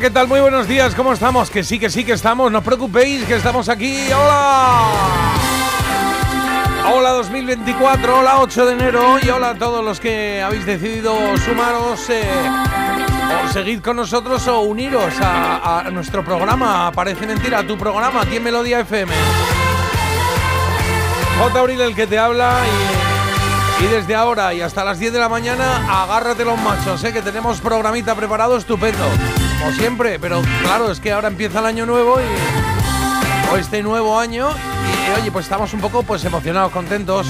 ¿Qué tal? Muy buenos días, ¿cómo estamos? Que sí, que sí, que estamos, no os preocupéis, que estamos aquí. ¡Hola! Hola 2024, hola 8 de enero y hola a todos los que habéis decidido sumaros eh, o seguir con nosotros o uniros a, nuestro programa. Parece mentira, a tu programa aquí en Melodía FM. J. Abril el que te habla y, y desde ahora y hasta las 10 de la mañana agárrate los machos, eh, que tenemos programita preparado estupendo. Como siempre, pero claro, es que ahora empieza el año nuevo y o este nuevo año y oye, pues estamos un poco pues emocionados, contentos,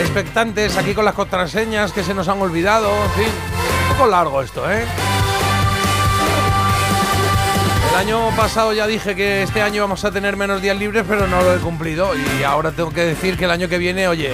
expectantes aquí con las contraseñas que se nos han olvidado, en fin, un poco largo esto, ¿eh? El año pasado ya dije que este año vamos a tener menos días libres, pero no lo he cumplido y ahora tengo que decir que el año que viene, oye,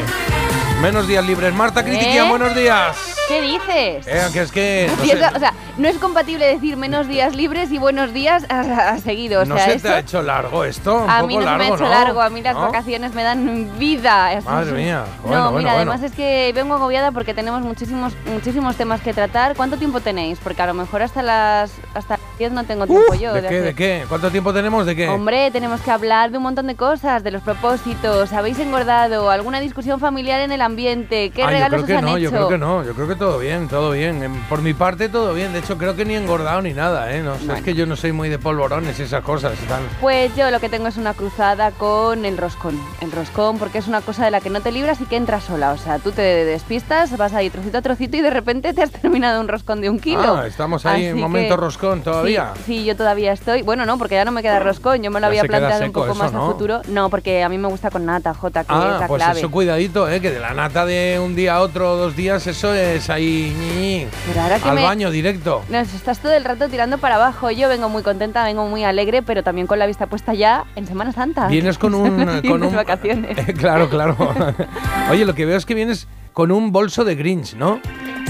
menos días libres. Marta Critiquian, ¿Eh? buenos días. ¿Qué dices? Eh, que es que no sé, o sea, no es compatible decir menos días libres y buenos días a, a seguido. O ¿no sea, se esto te ha hecho largo esto, un a poco mí no largo, se me ha hecho ¿no? largo. A mí las ¿No? vacaciones me dan vida. Madre mía. no, Bueno, mira, bueno, además bueno. es que vengo agobiada porque tenemos muchísimos muchísimos temas que tratar. ¿Cuánto tiempo tenéis? Porque a lo mejor hasta las hasta las 10 no tengo tiempo yo. ¿De de qué? ¿De qué? ¿Cuánto tiempo tenemos? ¿De qué? Hombre, tenemos que hablar de un montón de cosas, de los propósitos, habéis engordado, alguna discusión familiar en el ambiente, qué Ah, yo regalos creo que os han no, hecho. yo creo que no, yo creo que todo bien, todo bien. Em, Por mi parte todo bien, de hecho creo que ni engordado ni nada, ¿eh? No, o sea, es que yo no soy muy de polvorones y esas cosas. Están... Pues yo lo que tengo es una cruzada con el roscón. El roscón, porque es una cosa de la que no te libras y que entras sola. O sea, tú te despistas, vas ahí trocito a trocito y de repente te has terminado un roscón de un kilo. Ah, estamos ahí en Así momento que- roscón todavía. Sí, sí, yo todavía estoy. Bueno, no, porque ya no me queda roscón. Yo me lo Ya había planteado un poco más ¿no? a futuro. No, porque a mí me gusta con nata, Jota, que es Ah, la pues clave. eso cuidadito, ¿eh? Que de la nata de un día a otro, dos días, eso es ahí... Pero ahora que al me- baño directo. Nos estás todo el rato tirando para abajo. Yo vengo muy contenta, vengo muy alegre, pero también con la vista puesta ya en Semana Santa. Vienes con un... Con un vacaciones. claro, claro. Oye, lo que veo es que vienes con un bolso de Grinch, ¿no?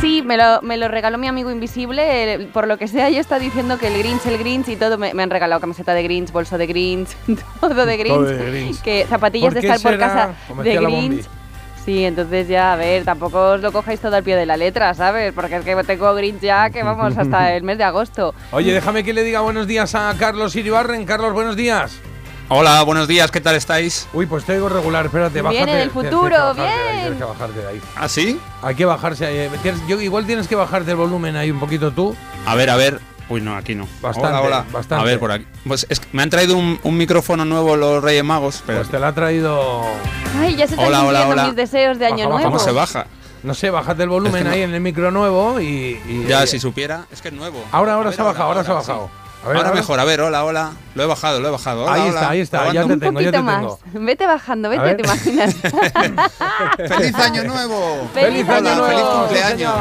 Sí, me lo, me lo regaló mi amigo invisible. eh, Por lo que sea, yo está diciendo que el Grinch, el Grinch y todo. Me, me han regalado camiseta de Grinch, bolso de Grinch, todo de Grinch. Todo de Grinch. Que zapatillas ¿Por de estar por será? casa Como de Grinch. Sí, entonces ya, a ver, tampoco os lo cojáis todo al pie de la letra, ¿sabes? Porque es que tengo Grinch ya que vamos hasta el mes de agosto. Oye, déjame que le diga buenos días a Carlos Iribarren. Carlos, buenos días. Hola, buenos días, ¿qué tal estáis? Uy, pues te oigo regular, espérate, Viene bájate. del tienes que futuro, bien. Tienes que bajarte de ahí. ¿Ah, sí? Hay que bajarse ahí. eh, tienes- yo, igual tienes que bajarte el volumen ahí un poquito tú. A ver, a ver. Uy, no, aquí no. Bastante, hola, hola. bastante. A ver, por aquí. Pues es que me han traído un, un micrófono nuevo los Reyes Magos, pero Pues te la ha traído. Ay, ya se están Hola, hola, cumpliendo hola. mis deseos de Baja, año baja, nuevo. ¿cómo se baja? No sé, bájate el volumen Es que no- ahí en el micro nuevo y. y- Ya, y- si supiera, es que es nuevo. Ahora, ahora ver, se ha bajado, ahora, se ha sí. bajado. A ver, ahora, mejor, a ver, hola, hola. Lo he bajado, lo he bajado. Hola, Ahí hola. está, ahí está, ya Probando. te Un tengo, ya poquito te más. tengo. Vete bajando, vete, te imaginas. ¡Feliz año nuevo! ¡Feliz año nuevo! ¡Feliz cumpleaños!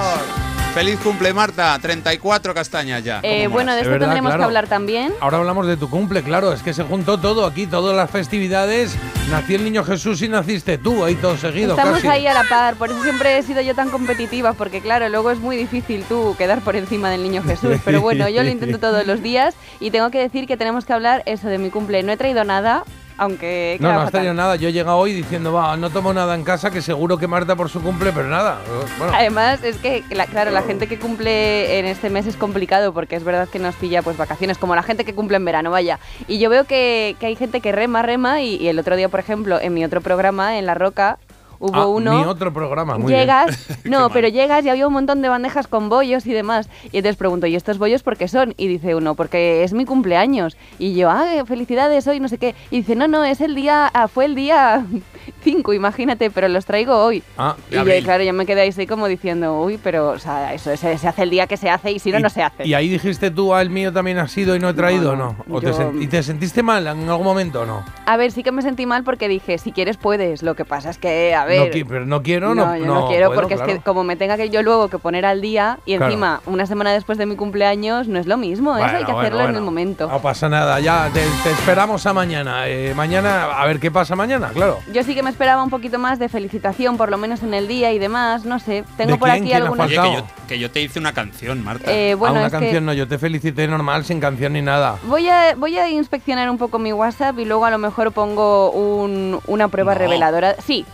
¡Feliz cumple, Marta! 34 castañas ya. Eh, ¿Cómo bueno, de Es esto verdad, tendremos claro. que hablar también. Ahora hablamos de tu cumple, claro, es que se juntó todo aquí, todas las festividades. Nació el niño Jesús y naciste tú, ahí todo seguido, Estamos casi. ahí a la par, por eso siempre he sido yo tan competitiva, porque claro, luego es muy difícil tú quedar por encima del niño Jesús. Pero bueno, yo lo intento todos los días y tengo que decir que tenemos que hablar eso de mi cumple. No he traído nada, aunque... No, no has tenido nada. Yo he llegado hoy diciendo, va, no tomo nada en casa, que seguro que Marta por su cumple, pero nada. Bueno, Además, es que, la- claro, la gente que cumple en este mes es complicado porque es verdad que nos pilla pues vacaciones, como la gente que cumple en verano, vaya. Y yo veo que, que hay gente que rema, rema, y, y el otro día, por ejemplo, en mi otro programa, en La Roca, hubo ah, uno... Mi otro programa, muy llegas, no, mal. pero llegas y había un montón de bandejas con bollos y demás. Y entonces pregunto, ¿y estos bollos por qué son? Y dice uno, porque es mi cumpleaños. Y yo, ah, felicidades hoy, no sé qué. Y dice, no, no, es el día, ah, fue el día cinco, imagínate, pero los traigo hoy. Ah, y yo, claro, yo me quedé ahí como diciendo, uy, pero, o sea, eso se, se hace el día que se hace y si no, no se hace. Y ahí dijiste tú, ah, el mío también ha sido y no he traído, ¿no? ¿O yo- sen- ¿Y te sentiste mal en algún momento o no? A ver, sí que me sentí mal porque dije, si quieres puedes. Lo que pasa es que, a ver. No, qui- pero no quiero, no, yo no, quiero puedo, porque es claro. que como me tenga que yo luego que poner al día y Claro. encima una semana después de mi cumpleaños no es lo mismo, eso hay Bueno, que bueno, hacerlo en bueno. el momento. No pasa nada, ya te, te esperamos a mañana. Eh, mañana, a ver qué pasa mañana, claro. Yo sí que me esperaba un poquito más de felicitación, por lo menos en el día y demás, no sé. Tengo ¿De por quién? aquí ¿Quién ha algunas... Oye, que yo, que yo te hice una canción, Marta. Eh, bueno, a una es que- canción no, yo te felicité normal, sin canción ni nada. Voy a, voy a inspeccionar un poco mi WhatsApp y luego a lo mejor pongo un- una prueba No. reveladora. Sí,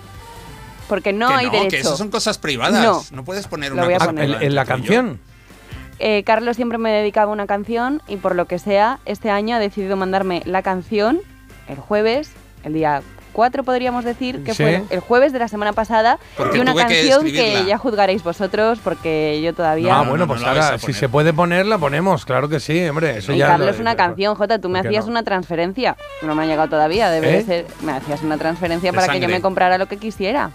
porque no que hay no, derecho. que esas son cosas privadas. No. No, puedes poner una cosa poner. en, la canción. Eh, Carlos siempre me dedicaba una canción y por lo que sea, este año ha decidido mandarme la canción el jueves, el día 4 podríamos decir, que Sí. fue el jueves de la semana pasada, Porque y una que canción que, escribirla. ya juzgaréis vosotros porque yo todavía... ah, No, no, bueno, no, pues no ahora, a si se puede poner, la ponemos, claro que sí, hombre. Eso Y ya Carlos, lo- una canción, Jota, tú me ¿Por qué hacías no? una transferencia. No me ha llegado todavía, debe ¿Eh? ser. Me hacías una transferencia De para que yo sangre. me comprara lo que quisiera.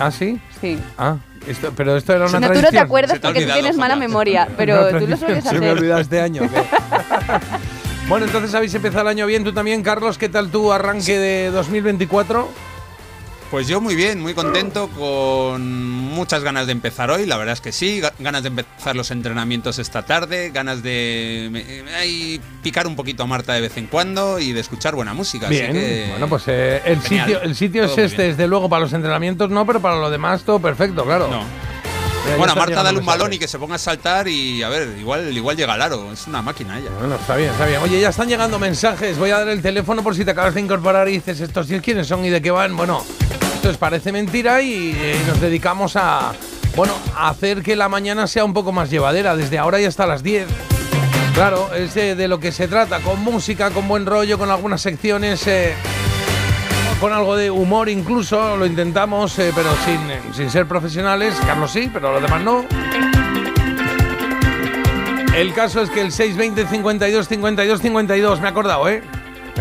Ah, sí. Sí. Ah, esto, pero esto era una No, tú no tradición. te acuerdas te porque tú olvidado, tienes mala memoria, pero tú lo tradición, sueles Se me hacer. olvidó este año. bueno, entonces habéis empezado el año bien. Tú también, Carlos. ¿Qué tal tu arranque de 2024? Pues yo muy bien, muy contento, con muchas ganas de empezar hoy, la verdad es que sí, ga- ganas de empezar los entrenamientos esta tarde, ganas de picar un poquito a Marta de vez en cuando y de escuchar buena música. así Bien. que- Bueno, pues eh, el Genial. sitio, el sitio es Todo este, desde luego, para los entrenamientos no, pero para lo demás todo perfecto, claro. No. Mira, ya Bueno, a Marta dale un balón y que se ponga a saltar y a ver, igual, igual llega al aro, es una máquina ella. Bueno, está bien, está bien. Oye, ya están llegando mensajes. Voy a dar el teléfono por si te acabas de incorporar y dices, ¿estos tíos quiénes son y de qué van? Bueno, esto es parece mentira y eh, nos dedicamos a, bueno, hacer que la mañana sea un poco más llevadera, desde ahora y hasta las 10. Claro, es de, de lo que se trata, con música, con buen rollo, con algunas secciones, eh, con algo de humor incluso, lo intentamos, eh, pero sin, eh, sin ser profesionales. Carlos sí, pero los demás no. El caso es que el 620 52 52 52, me he acordado, ¿eh?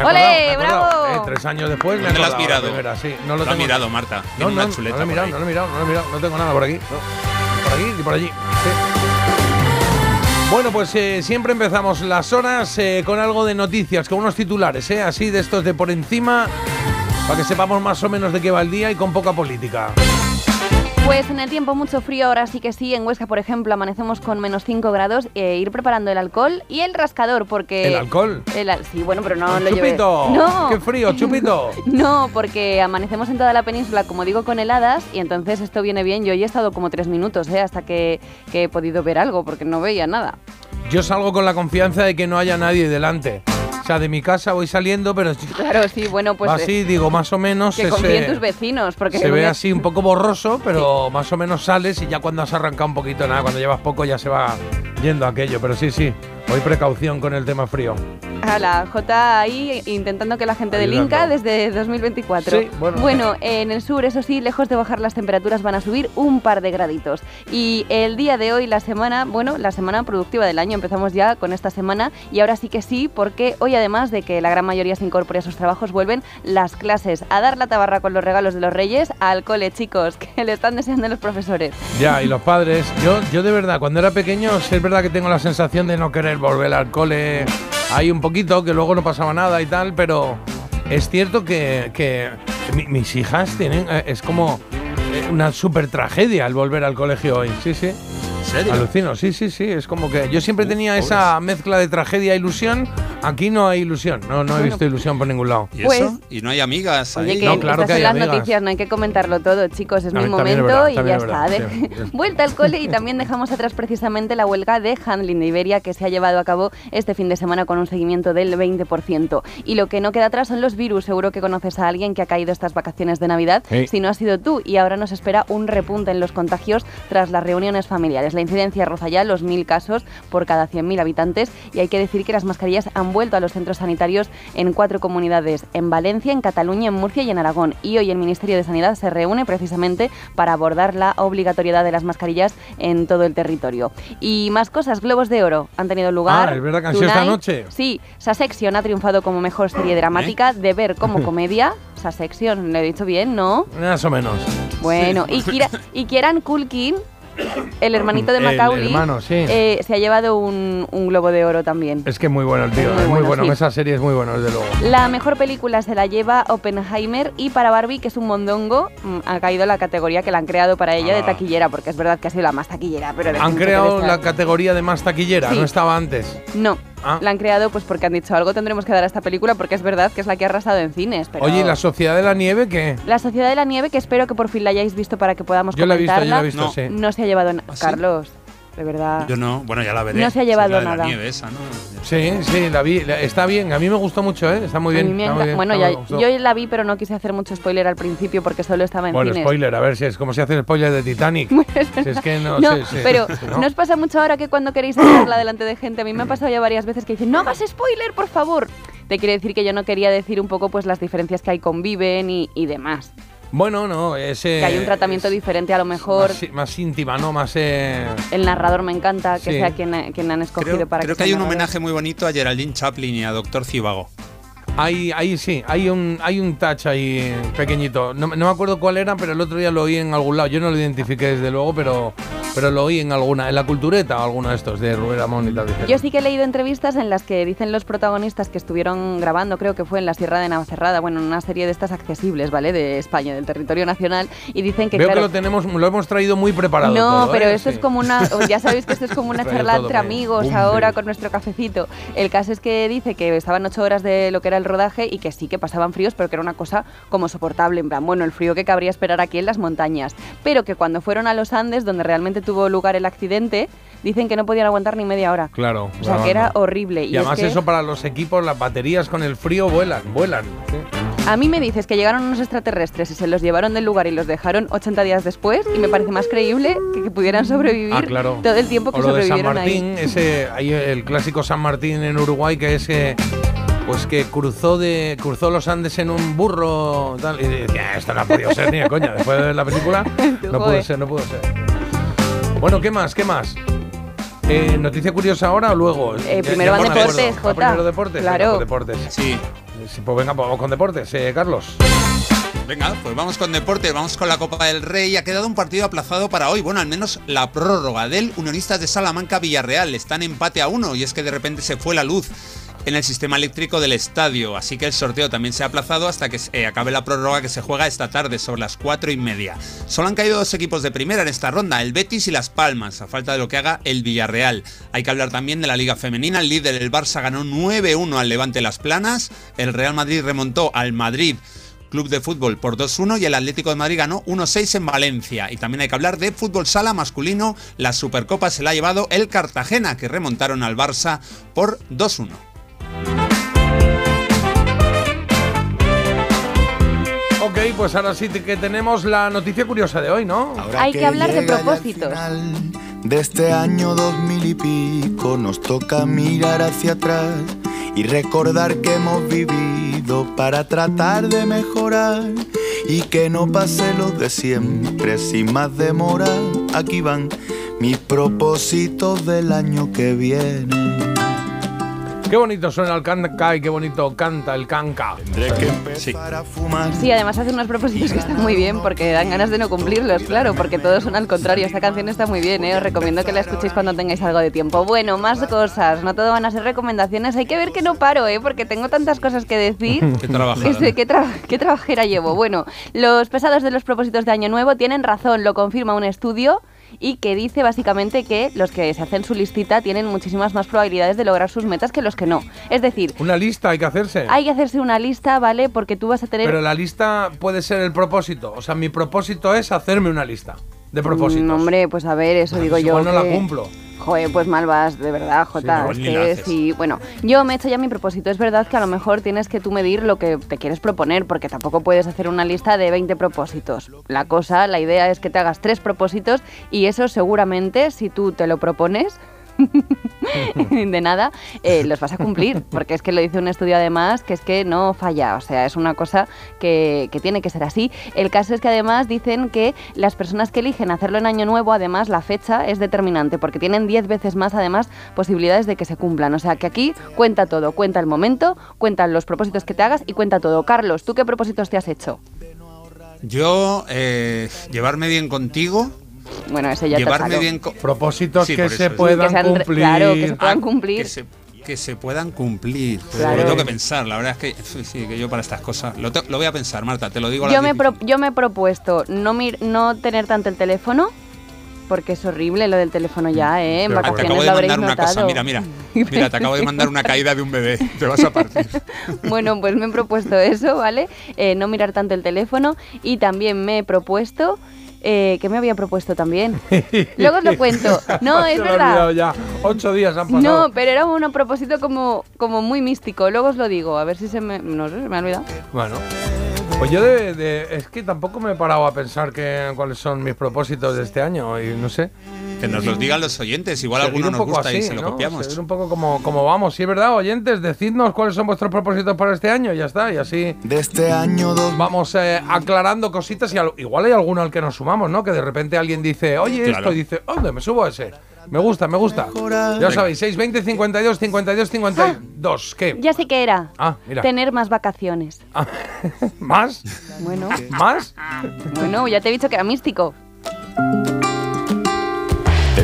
¡Ole, acordado, me he acordado, bravo! ¿eh? Tres años después me ¿Dónde lo has mirado? veras, sí. No lo Lo ha tengo- mirado Marta, No, no, una chuleta no lo he mirado, no lo he mirado, no lo he mirado. No tengo nada por aquí. no. Por aquí ni por allí. sí. Bueno, pues eh, siempre empezamos las horas eh, con algo de noticias, con unos titulares, ¿eh? así de estos de por encima, para que sepamos más o menos de qué va el día y con poca política. Pues en el tiempo mucho frío, ahora sí que sí. En Huesca, por ejemplo, amanecemos con menos 5 grados. e ir preparando el alcohol y el rascador, porque. ¿El alcohol? el al- sí, bueno, pero no lo llevé. ¡Chupito! No. ¡Qué frío, chupito! No, porque amanecemos en toda la península, como digo, con heladas y entonces esto viene bien. Yo hoy he estado como tres minutos, ¿eh? hasta que, que he podido ver algo, porque no veía nada. Yo salgo con la confianza de que no haya nadie delante. Sea, de mi casa voy saliendo, pero Claro, sí, bueno, pues eh, así, digo, más o menos. que confíen eh, tus vecinos, porque Se ve así un poco borroso, pero más o menos sales y ya cuando has arrancado un poquito, nada, cuando llevas poco ya se va yendo aquello. Pero sí, sí, hoy precaución con el tema frío. A la J ahí intentando que la gente del. Inca desde 2024. Sí, bueno. en el sur, eso sí, lejos de bajar las temperaturas van a subir un par de graditos. Y el día de hoy, la semana, bueno, la semana productiva del año, empezamos ya con esta semana y ahora sí que sí, porque hoy además de que la gran mayoría se incorpore a sus trabajos, vuelven las clases a dar la tabarra con los regalos de los reyes al cole, chicos, que le están deseando los profesores. Ya, y los padres. Yo, yo de verdad, cuando era pequeño, es verdad que tengo la sensación de no querer volver al cole ahí un poquito, que luego no pasaba nada y tal, pero es cierto que, que mi- mis hijas tienen. eh, es como una super tragedia el volver al colegio hoy. Sí, sí. ¿En serio? Alucino, sí, sí, sí. Es como que yo siempre tenía esa mezcla de tragedia e ilusión. Aquí no hay ilusión. No, no he visto ilusión por ningún lado. ¿Y Pues- eso? ¿Y no hay amigas Oye, ahí? que No, claro estas que hay son las amigas. noticias, no hay que comentarlo todo, chicos, es mi es momento verdad, y ya es está. verdad, sí. Vuelta al cole y también dejamos atrás precisamente la huelga de handling de Iberia que se ha llevado a cabo este fin de semana con un seguimiento del 20%. Y lo que no queda atrás son los virus. Seguro que conoces a alguien que ha caído estas vacaciones de Navidad. Sí. Si no ha sido tú, y ahora nos espera un repunte en los contagios tras las reuniones familiares. La incidencia roza ya los mil casos por cada 100.000 habitantes y hay que decir que las mascarillas han vuelto a los centros sanitarios en cuatro comunidades, en Valencia, en Cataluña, en Murcia y en Aragón. Y hoy el Ministerio de Sanidad se reúne precisamente para abordar la obligatoriedad de las mascarillas en todo el territorio. Y más cosas, Globos de Oro han tenido lugar. Ah, es verdad que han sido esta noche. Sí, Sasection ha triunfado como mejor serie dramática, de ver como comedia. Sasection, ¿lo he dicho bien? ¿No? Más o menos. Bueno, y, Kira, y Kieran Culkin, el hermanito de Macaulay, hermano, sí. eh, se ha llevado un, un globo de oro también. Es que muy bueno el tío, Muy es muy bueno, bueno. sí. Esa serie es muy buena, desde luego. La mejor película se la lleva Oppenheimer y para Barbie, que es un mondongo, mm, ha caído la categoría que la han creado para ella de Ah. taquillera, porque es verdad que ha sido la más taquillera. Pero Han creado la categoría de más taquillera, Sí. no estaba antes. No, Ah. la han creado pues porque han dicho algo tendremos que dar a esta película porque es verdad que es la que ha arrasado en cines. Pero Oye, ¿y la Sociedad de la Nieve qué? La Sociedad de la Nieve, que espero que por fin la hayáis visto para que podamos Yo la he visto, yo comentarla, la he visto, No. sí. no se ha llevado... ¿Ah, sí? De verdad... Yo no, bueno, ya la veré. No se ha Sí, llevado la de la nada. nieve esa, ¿no? Sí, sí, la vi. la- Está bien, a mí me gustó mucho, ¿eh? Está muy bien. está muy bien, bueno, ya, yo la vi, pero no quise hacer mucho spoiler al principio porque solo estaba en Bueno, cines. spoiler, a ver si es como se hace el spoiler de Titanic. si es que no, No, sé, sí, pero ¿no? ¿no? os pasa mucho ahora que cuando queréis hablarla delante de gente? A mí me ha pasado ya varias veces que dicen, no hagas spoiler, por favor. Te quiere decir que yo no quería decir un poco pues las diferencias que hay con Viven y, y demás. Bueno, no, es. Que hay un tratamiento es diferente a lo mejor. Más, más íntima, ¿no? Más. eh, El narrador me encanta que Sí. sea quien, quien han escogido Creo, para creo que que hay un homenaje muy bonito a Geraldine Chaplin y a Doctor Cibago. Ahí, ahí sí, hay un, hay un touch ahí pequeñito. No, no me acuerdo cuál era, pero el otro día lo oí en algún lado. Yo no lo identifiqué desde luego, pero, pero lo oí en alguna, en la cultureta o alguno de estos, de Rubén Amón y tal. Yo sí que he leído entrevistas en las que dicen los protagonistas que estuvieron grabando, creo que fue en la Sierra de Navacerrada, bueno, en una serie de estas accesibles, ¿vale? De España, del territorio nacional, y dicen que Veo claro, que lo tenemos, lo hemos traído muy preparado. No, todo, pero ¿eh? esto Sí. es como una. Ya sabéis que esto es como una charla entre amigos Bum, ahora con nuestro cafecito. El caso es que dice que estaban ocho horas de lo que era el rodaje y que sí que pasaban fríos, pero que era una cosa como soportable. En plan, bueno, el frío que cabría esperar aquí en las montañas. Pero que cuando fueron a los Andes, donde realmente tuvo lugar el accidente, dicen que no podían aguantar ni media hora. Claro. O sea, que era horrible. Y, Y, es además que eso para los equipos, las baterías con el frío vuelan, vuelan. sí. a mí me dices que llegaron unos extraterrestres y se los llevaron del lugar y los dejaron 80 días después y me parece más creíble que, que pudieran sobrevivir Ah, claro. todo el tiempo que o lo de San sobrevivieron Martín, ahí. ese, hay el clásico San Martín en Uruguay que es que pues que cruzó de cruzó los Andes en un burro tal, y decía, esto no ha podido ser ni de coña. Después de ver la película, no pudo ser, no pudo ser. Bueno, ¿qué más? ¿Qué más? Eh, ¿Noticia curiosa ahora o luego? Eh, primero van deportes, ¿Va Jota. Primero deportes. Claro. Venga, pues deportes. Sí. Sí, pues venga, pues vamos con deportes, eh, Carlos. Venga, pues vamos con deporte, vamos con la Copa del Rey. Ha quedado un partido aplazado para hoy. Bueno, al menos la prórroga del Unionistas de Salamanca Villarreal. Están empate a uno y es que de repente se fue la luz en el sistema eléctrico del estadio. Así que el sorteo también se ha aplazado hasta que eh, acabe la prórroga que se juega esta tarde sobre las cuatro y media. Solo han caído dos equipos de primera en esta ronda, el Betis y Las Palmas, a falta de lo que haga el Villarreal. Hay que hablar también de la Liga Femenina. El líder, el Barça, ganó 9-1 al Levante Las Planas. El Real Madrid remontó al Madrid Club de Fútbol por 2-1 y el Atlético de Madrid ganó 1-6 en Valencia. Y también hay que hablar de fútbol sala masculino. La Supercopa se la ha llevado el Cartagena, que remontaron al Barça por 2-1. Ok, pues ahora sí que tenemos la noticia curiosa de hoy, ¿no? Ahora Hay que hablar de propósitos. De este año dos mil y pico nos toca mirar hacia atrás y recordar que hemos vivido para tratar de mejorar y que no pase lo de siempre sin más demora. Aquí van mis propósitos del año que viene. Qué bonito suena el canca y qué bonito canta el canca. Tendré que empezar a fumar. Sí, además hace unos propósitos que están muy bien porque dan ganas de no cumplirlos, claro, porque todos son al contrario. Esta canción está muy bien, ¿eh? os recomiendo que la escuchéis cuando tengáis algo de tiempo. Bueno, más cosas, no todo van a ser recomendaciones. Hay que ver que no paro, ¿eh? porque tengo tantas cosas que decir. Qué sé, ¿qué, tra- qué trabajera llevo? Bueno, los pesados de los propósitos de Año Nuevo tienen razón, lo confirma un estudio y que dice básicamente que los que se hacen su listita tienen muchísimas más probabilidades de lograr sus metas que los que no. Es decir, Una lista hay que hacerse. hay que hacerse una lista, ¿vale? Porque tú vas a tener... Pero la lista puede ser el propósito. O sea, mi propósito es hacerme una lista de propósitos. Mm, hombre, pues a ver, eso digo Pues yo. igual no la cumplo. Joder, pues mal vas, de verdad, Jota. no, que sí, bueno, yo me he hecho ya mi propósito. Es verdad que a lo mejor tienes que tú medir lo que te quieres proponer, porque tampoco puedes hacer una lista de 20 propósitos. La cosa, la idea es que te hagas tres propósitos y eso seguramente, si tú te lo propones, de nada, eh, los vas a cumplir, porque es que lo dice un estudio además que es que no falla, o sea, es una cosa que, que tiene que ser así. El caso es que además dicen que las personas que eligen hacerlo en año nuevo, además la fecha es determinante, porque tienen 10 veces más además posibilidades de que se cumplan. O sea, que aquí cuenta todo, cuenta el momento, cuentan los propósitos que te hagas y cuenta todo. Carlos, ¿tú qué propósitos te has hecho? Yo, eh, llevarme bien contigo, Bueno, ese ya llevarme bien con... Propósitos Sí, que se puedan Que cumplir. claro, que se puedan Ah, cumplir. Que se, que se puedan cumplir. Claro. Lo tengo que pensar, la verdad es que, sí, sí, que yo para estas cosas lo, te- lo voy a pensar, Marta, te lo digo a Yo me, 10 y pro- yo me he propuesto no, mir- no tener tanto el teléfono, porque es horrible lo del teléfono ya, ¿eh? En Ah, te vacaciones acabo de lo habréis mandar una notado. cosa, mira, mira. Mira, te acabo de mandar una caída de un bebé. Te vas a partir. Bueno, pues me he propuesto eso, ¿vale? Eh, no mirar tanto el teléfono y también me he propuesto... Eh, ¿Qué me había propuesto también? Luego os lo cuento. No, es verdad. ya. Ocho días han pasado. No, pero era un propósito como, como muy místico. Luego os lo digo, a ver si se me... No sé, se me ha olvidado. Bueno. Pues yo de, de- es que tampoco me he parado a pensar que, cuáles son mis propósitos de este año y no sé. Que nos los digan los oyentes. Igual Seguir alguno un nos gusta y se lo ¿no? copiamos. Seguir un poco como, como vamos. Sí, es verdad, oyentes, decidnos cuáles son vuestros propósitos para este año y ya está. Y así De este año dos vamos eh, aclarando cositas y al- igual hay alguno al que nos sumamos, ¿no? Que de repente alguien dice, oye, Claro. esto, y dice, ¿dónde me subo a ese? Me gusta, me gusta. Ya sabéis, 620 52 52 52. ¿Qué? Ya sé que era. Ah, mira. Tener más vacaciones. Ah, ¿Más? Bueno, ¿Más? bueno, ya te he dicho que era místico.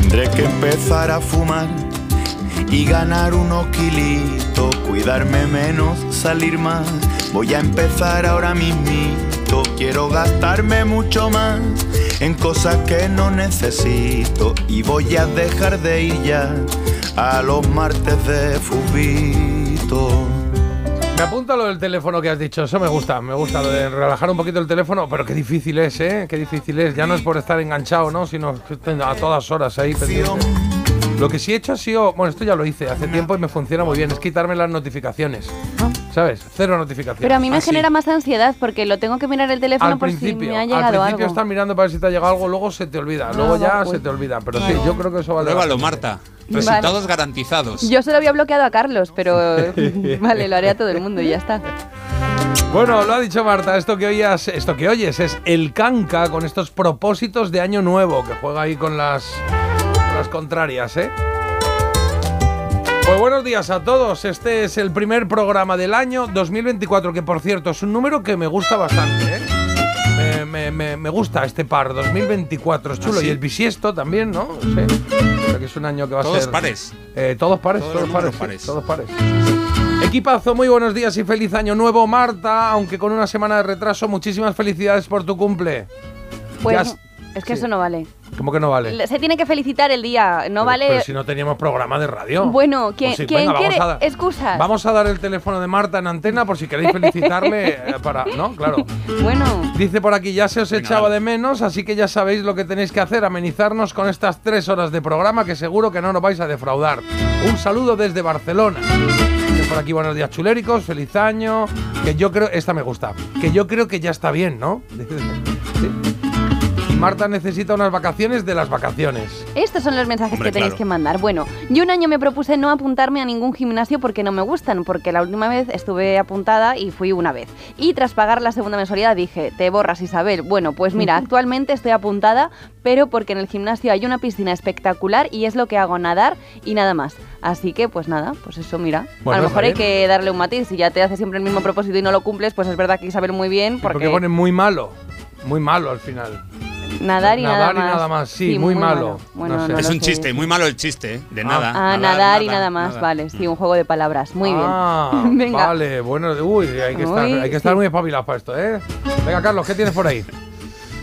Tendré que empezar a fumar y ganar unos kilitos, cuidarme menos, salir más. Voy a empezar ahora mismito, quiero gastarme mucho más en cosas que no necesito y voy a dejar de ir ya a los martes de fubito. Me apunta lo del teléfono que has dicho, eso me gusta, me gusta lo de relajar un poquito el teléfono, pero qué difícil es, ¿eh? Qué difícil es, ya no es por estar enganchado, ¿no? Sino a todas horas ahí pendiente. Lo que sí he hecho ha sido, bueno, esto ya lo hice hace tiempo y me funciona muy bien, es quitarme las notificaciones, ¿sabes? Cero notificaciones. Pero a mí me Ah, sí. genera más ansiedad porque lo tengo que mirar el teléfono al por principio, si me ha al llegado principio algo. estás mirando para ver si te ha llegado algo, luego se te olvida, luego Ah, ya uy. se te olvida, pero sí, yo creo que eso vale. Pruébalo, bastante. Marta. Resultados garantizados. Yo solo había bloqueado a Carlos, pero vale, lo haré a todo el mundo y ya está. Bueno, lo ha dicho Marta, esto que oías, esto que oyes es el canca con estos propósitos de año nuevo que juega ahí con las, con las contrarias, ¿eh? Pues buenos días a todos. Este es el primer programa del año 2024, que por cierto es un número que me gusta bastante, ¿eh? Me, me- me- me gusta este par, 2024, es chulo. ¿Ah, sí? Y el bisiesto también, ¿no? Sí. O sea que es un año que va a Todos ser. pares. Eh, todos pares, Todos todos, los pares, sí, todos pares. Equipazo, muy buenos días y feliz año nuevo, Marta. Aunque con una semana de retraso, muchísimas felicidades por tu cumple. Pues Ya es que sí. eso no vale. ¿Cómo que no vale? Le- Se tiene que felicitar el día, no Pero- vale. Pero si no teníamos programa de radio. Bueno, ¿quién, Pues sí, quién venga, vamos quiere a dar- excusas? Vamos a dar el teléfono de Marta en antena por si queréis felicitarle eh, para. ¿No? Claro. Bueno, Dice por aquí, ya se os Venga, echaba de menos, así que ya sabéis lo que tenéis que hacer, amenizarnos con estas tres horas de programa que seguro que no nos vais a defraudar. Un saludo desde Barcelona. Dice Por aquí, buenos días chuléricos, feliz año. Que yo creo, esta me gusta, que yo creo que ya está bien, ¿no? Sí. Marta necesita unas vacaciones de las vacaciones. estos son los mensajes Hombre, que tenéis claro. que mandar. Bueno, yo un año me propuse no apuntarme a ningún gimnasio porque no me gustan, porque la última vez estuve apuntada y fui una vez. Y tras pagar la segunda mensualidad dije, te borras Isabel. Bueno, pues mira, actualmente estoy apuntada, pero porque en el gimnasio hay una piscina espectacular y es lo que hago, nadar y nada más. Así que, pues nada, pues eso, mira. Bueno, a lo mejor hay que darle un matiz. Si ya te haces siempre el mismo propósito y no lo cumples, pues es verdad que Isabel muy bien, Porque, porque pone muy malo. Muy malo al final. Nadar y nada Nadar y más. nada más, sí, muy malo. Bueno, No sé. no es un sé. chiste, muy malo el chiste, ¿eh? De Ah. nada. Ah, nadar, y nada más, vale. Sí, un juego de palabras. Muy Ah, bien. Venga. Vale, bueno, uy, hay que estar, hay que estar sí. muy espabilados para esto, ¿eh? Venga, Carlos, ¿qué tienes por ahí?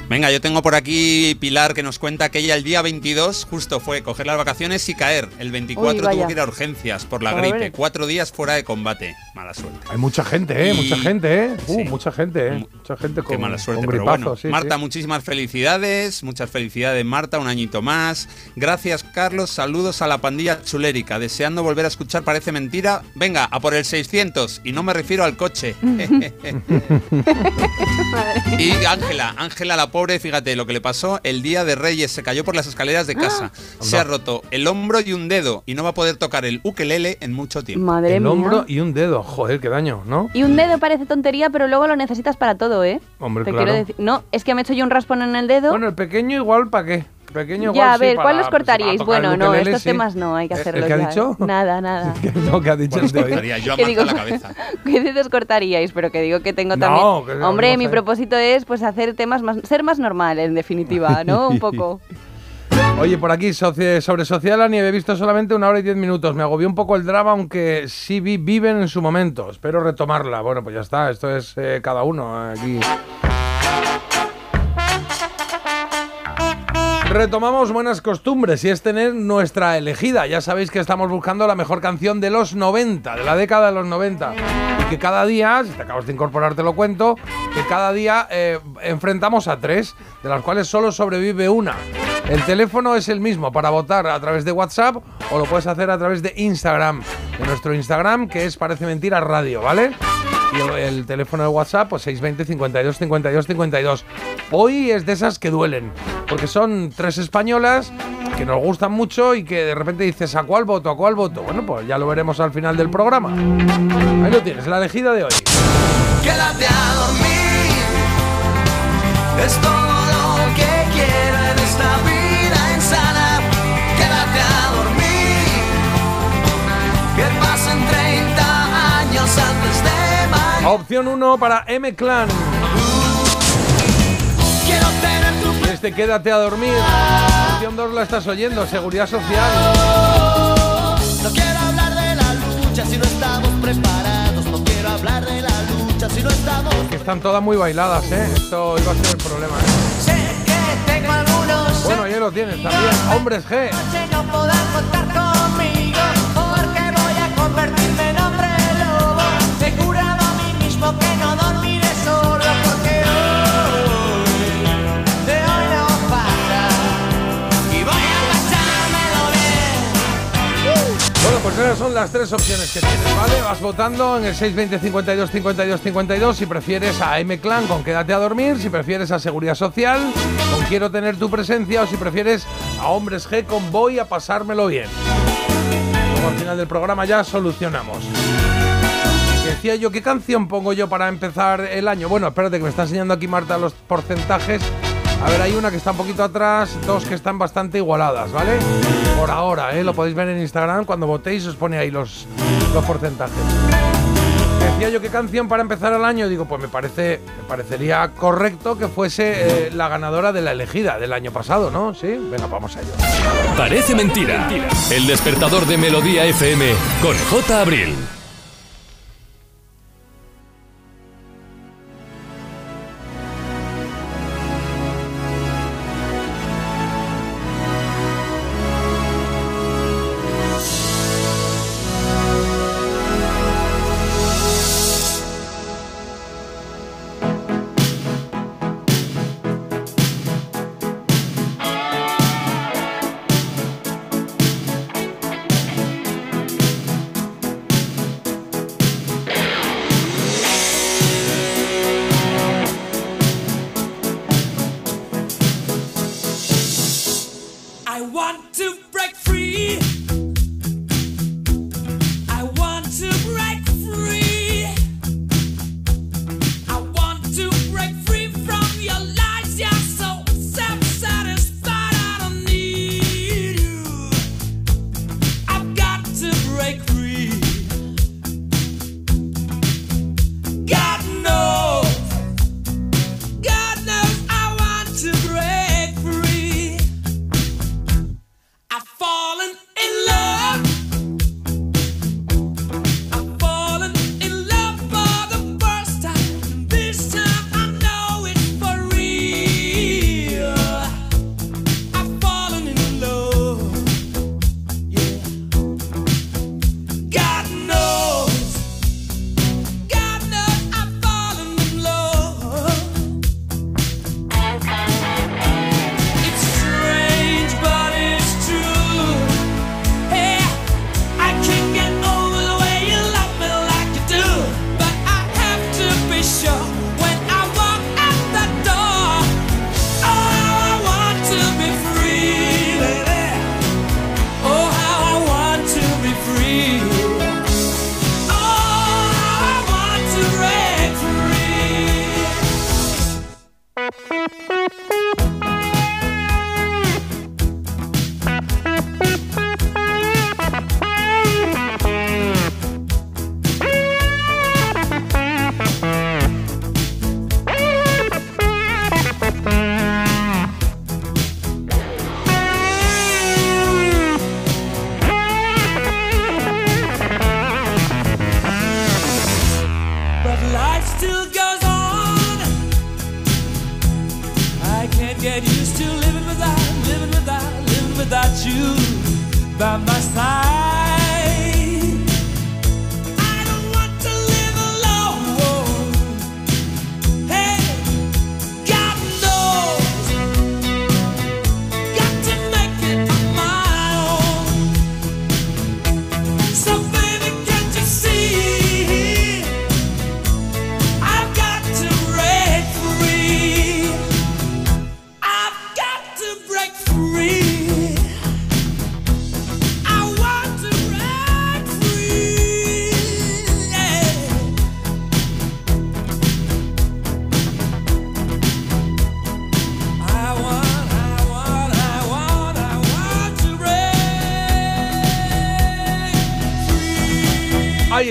Venga, yo tengo por aquí Pilar que nos cuenta que ella el día 22 justo fue coger las vacaciones y caer. El 24 Uy, vaya. tuvo que ir a urgencias por la gripe. Cuatro días fuera de combate. mala suerte. Hay mucha gente, ¿eh? Y- Mucha gente, ¿eh? Uh, Sí. mucha gente, ¿eh? Mu- Mucha gente Qué con, mala suerte, con pero bueno. sí, Marta, sí. muchísimas felicidades, muchas felicidades Marta, un añito más. Gracias Carlos, saludos a la pandilla chulérica, deseando volver a escuchar Parece Mentira. Venga, a por el 600 y no me refiero al coche. y Ángela, Ángela la pobre, fíjate lo que le pasó el día de Reyes, se cayó por las escaleras de casa, se ha roto el hombro y un dedo y no va a poder tocar el ukelele en mucho tiempo. Madre El mía. hombro y un dedo. Joder, qué daño, ¿no? Y un dedo parece tontería, pero luego lo necesitas para todo, ¿eh? Hombre, Te claro. quiero decir. No, es que me he hecho yo un raspón en el dedo. Bueno, el pequeño igual, ¿para qué? Pequeño ya, a sí, ver, para- ¿cuál los para cortaríais? tocar el Bueno, no, ukelele, estos sí. temas no, hay que ¿El- hacerlos ¿El que ha ya, dicho? ¿eh? Nada, nada. no, que ha dicho el de hoy. yo Que digo, la cabeza. ¿Qué dedos cortaríais? Pero que digo que tengo No, también. que no, Hombre, no mi propósito es pues hacer temas más. ser más normal, en definitiva, ¿no? Un poco. Oye, por aquí, sobre Social la Nieve, he visto solamente una hora y diez minutos. Me agobió un poco el drama, aunque sí vi Viven en su momento. Espero retomarla. Bueno, pues ya está, esto es eh, cada uno aquí. Retomamos buenas costumbres y es tener nuestra elegida. Ya sabéis que estamos buscando la mejor canción de los 90, de la década de los 90. Y que cada día, si te acabas de incorporar te lo cuento, que cada día eh, enfrentamos a tres, de las cuales solo sobrevive una. El teléfono es el mismo para votar a través de WhatsApp o lo puedes hacer a través de Instagram, de nuestro Instagram que es Parece Mentira Radio, ¿vale? El, el teléfono de WhatsApp, pues 620 52 52 52. Hoy es de esas que duelen, porque son tres españolas que nos gustan mucho y que de repente dices, ¿a cuál voto? ¿A cuál voto? Bueno, pues ya lo veremos al final del programa. Ahí lo tienes, la elegida de hoy. Quédate Opción 1 para M Clan. Este Quédate a dormir. Opción 2 la estás oyendo, Seguridad Social. No quiero hablar de la lucha si no estamos preparados. No quiero hablar de la lucha si no estamos. Que están todas muy bailadas, ¿eh? Esto iba a ser el problema, ¿eh? Sé que tengo algunos. Bueno, ya lo tienes también. Hombres G. no podrán contar conmigo son las tres opciones que tienes, ¿vale? Vas votando en el 620 52 52 52 si prefieres a M Clan con Quédate a dormir, si prefieres a Seguridad Social con Quiero tener tu presencia o si prefieres a Hombres G con Voy a pasármelo bien. Al final del programa ya solucionamos. Decía yo, ¿qué canción pongo yo para empezar el año? Bueno, espérate que me está enseñando aquí Marta los porcentajes. A ver, hay una que está un poquito atrás, dos que están bastante igualadas, ¿vale? Por ahora, ¿eh? Lo podéis ver en Instagram, cuando votéis os pone ahí los, los porcentajes. Decía yo, ¿qué canción para empezar el año? Digo, pues me parece, me parecería correcto que fuese eh, la ganadora de la elegida del año pasado, ¿no? Sí, venga, vamos a ello. Parece mentira. El despertador de Melodía FM con J. Abril.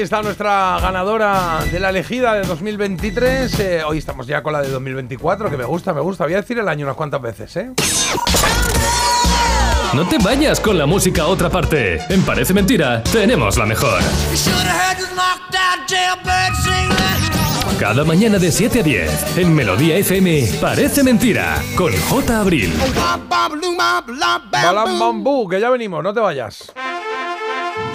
Está nuestra ganadora de la elegida de 2023. Eh, hoy estamos ya con la de 2024, que me gusta, me gusta. Voy a decir el año unas cuantas veces, ¿eh? No te vayas con la música a otra parte. En Parece Mentira, tenemos la mejor. Cada mañana de 7 a 10, en Melodía FM, Parece Mentira, con J. Abril. Balam Bambú, que ya venimos, no te vayas.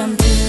they can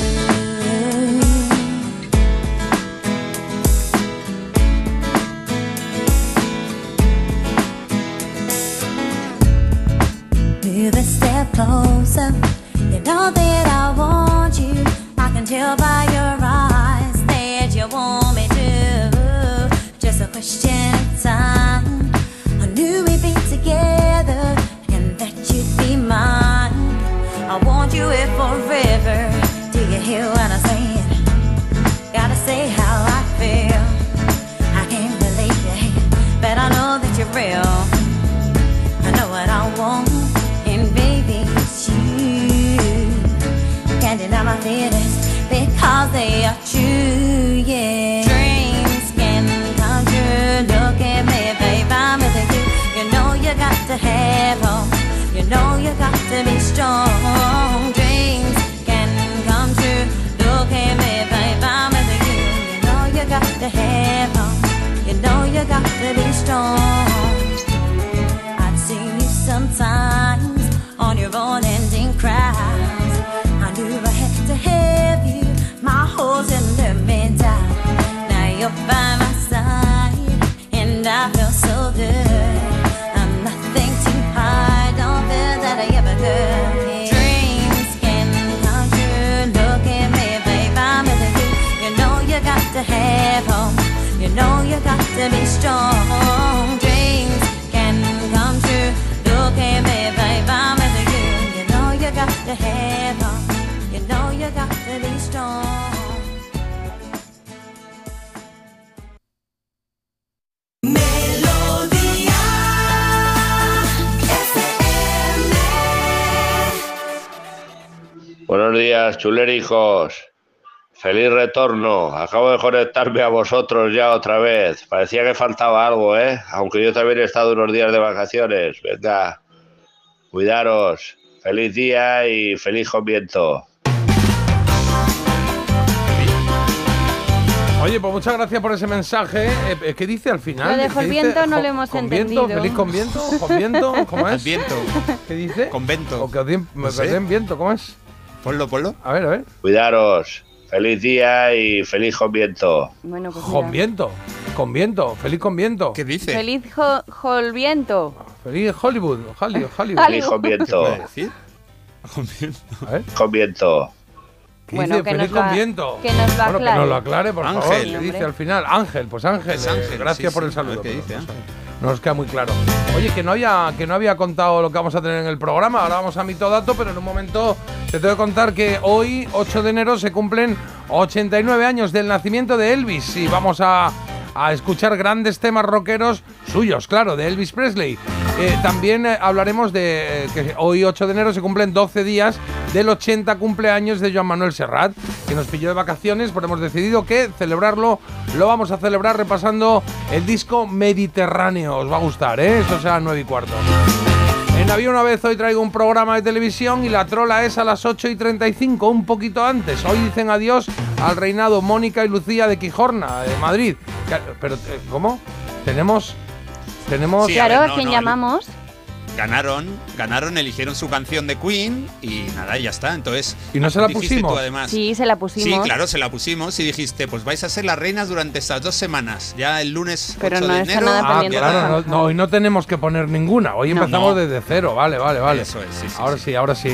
chulerijos. Feliz retorno. Acabo de conectarme a vosotros ya otra vez. Parecía que faltaba algo, ¿eh? Aunque yo también he estado unos días de vacaciones. Venga, cuidaros. Feliz día y feliz comienzo. Oye, pues muchas gracias por ese mensaje. Eh, eh, ¿Qué dice al final? Lo de ¿Qué Jorviento dice? no lo hemos ¿Conviento? entendido. ¿Feliz conviento? ¿Conviento? ¿Cómo es? Viento. ¿Qué dice? Convento. O que os den- me No sé. den viento, ¿cómo es? Ponlo, ponlo. A ver, a ver. Cuidaros. Feliz día y feliz comienzo. Bueno, pues mira. Con viento. Con viento. Feliz con viento. ¿Qué dice? Feliz jo- Jolviento. Feliz Hollywood. Hollywood. Hollywood. Feliz comienzo. ¿Puede decir? Conviento. A ver. ¿Qué Bueno, dice? que Feliz nos viento. que nos lo Bueno, que aclare. nos lo aclare, por Ángel. favor. ¿Qué dice al final? Ángel, pues Ángel. Es eh, Ángel, gracias sí, por el sí. saludo. Qué dice, Ángel. No nos queda muy claro. Oye, que no había, que no había contado lo que vamos a tener en el programa. Ahora vamos a mito dato, pero en un momento te tengo que contar que hoy, 8 de enero, se cumplen 89 años del nacimiento de Elvis. Y vamos a, a escuchar grandes temas rockeros suyos, claro, de Elvis Presley. Eh, también eh, hablaremos de eh, que hoy, 8 de enero, se cumplen 12 días del 80 cumpleaños de Joan Manuel Serrat, que nos pilló de vacaciones, pero hemos decidido que celebrarlo lo vamos a celebrar repasando el disco Mediterráneo. Os va a gustar, ¿eh? Eso será 9 y cuarto. Había una vez hoy traigo un programa de televisión y la trola es a las 8 y 35, un poquito antes. Hoy dicen adiós al reinado Mónica y Lucía de Quijorna, de Madrid. Pero, eh, ¿cómo? Tenemos... Tenemos... Sí, a Claro, ver, ¿a no, quién no, llamamos? Ganaron, ganaron, eligieron su canción de Queen y nada, ya está. Entonces, ¿Y no se la pusimos? Tú, además. Sí, se la Sí, pusimos. claro, se la pusimos y dijiste, pues vais a ser las reinas durante estas dos semanas. Ya el lunes Pero 8 no de enero. nada Ah, claro, no, no, hoy no tenemos que poner ninguna. Hoy No. empezamos No. desde cero. Vale, vale, vale. Eso es, sí, sí, ahora sí. sí, ahora sí.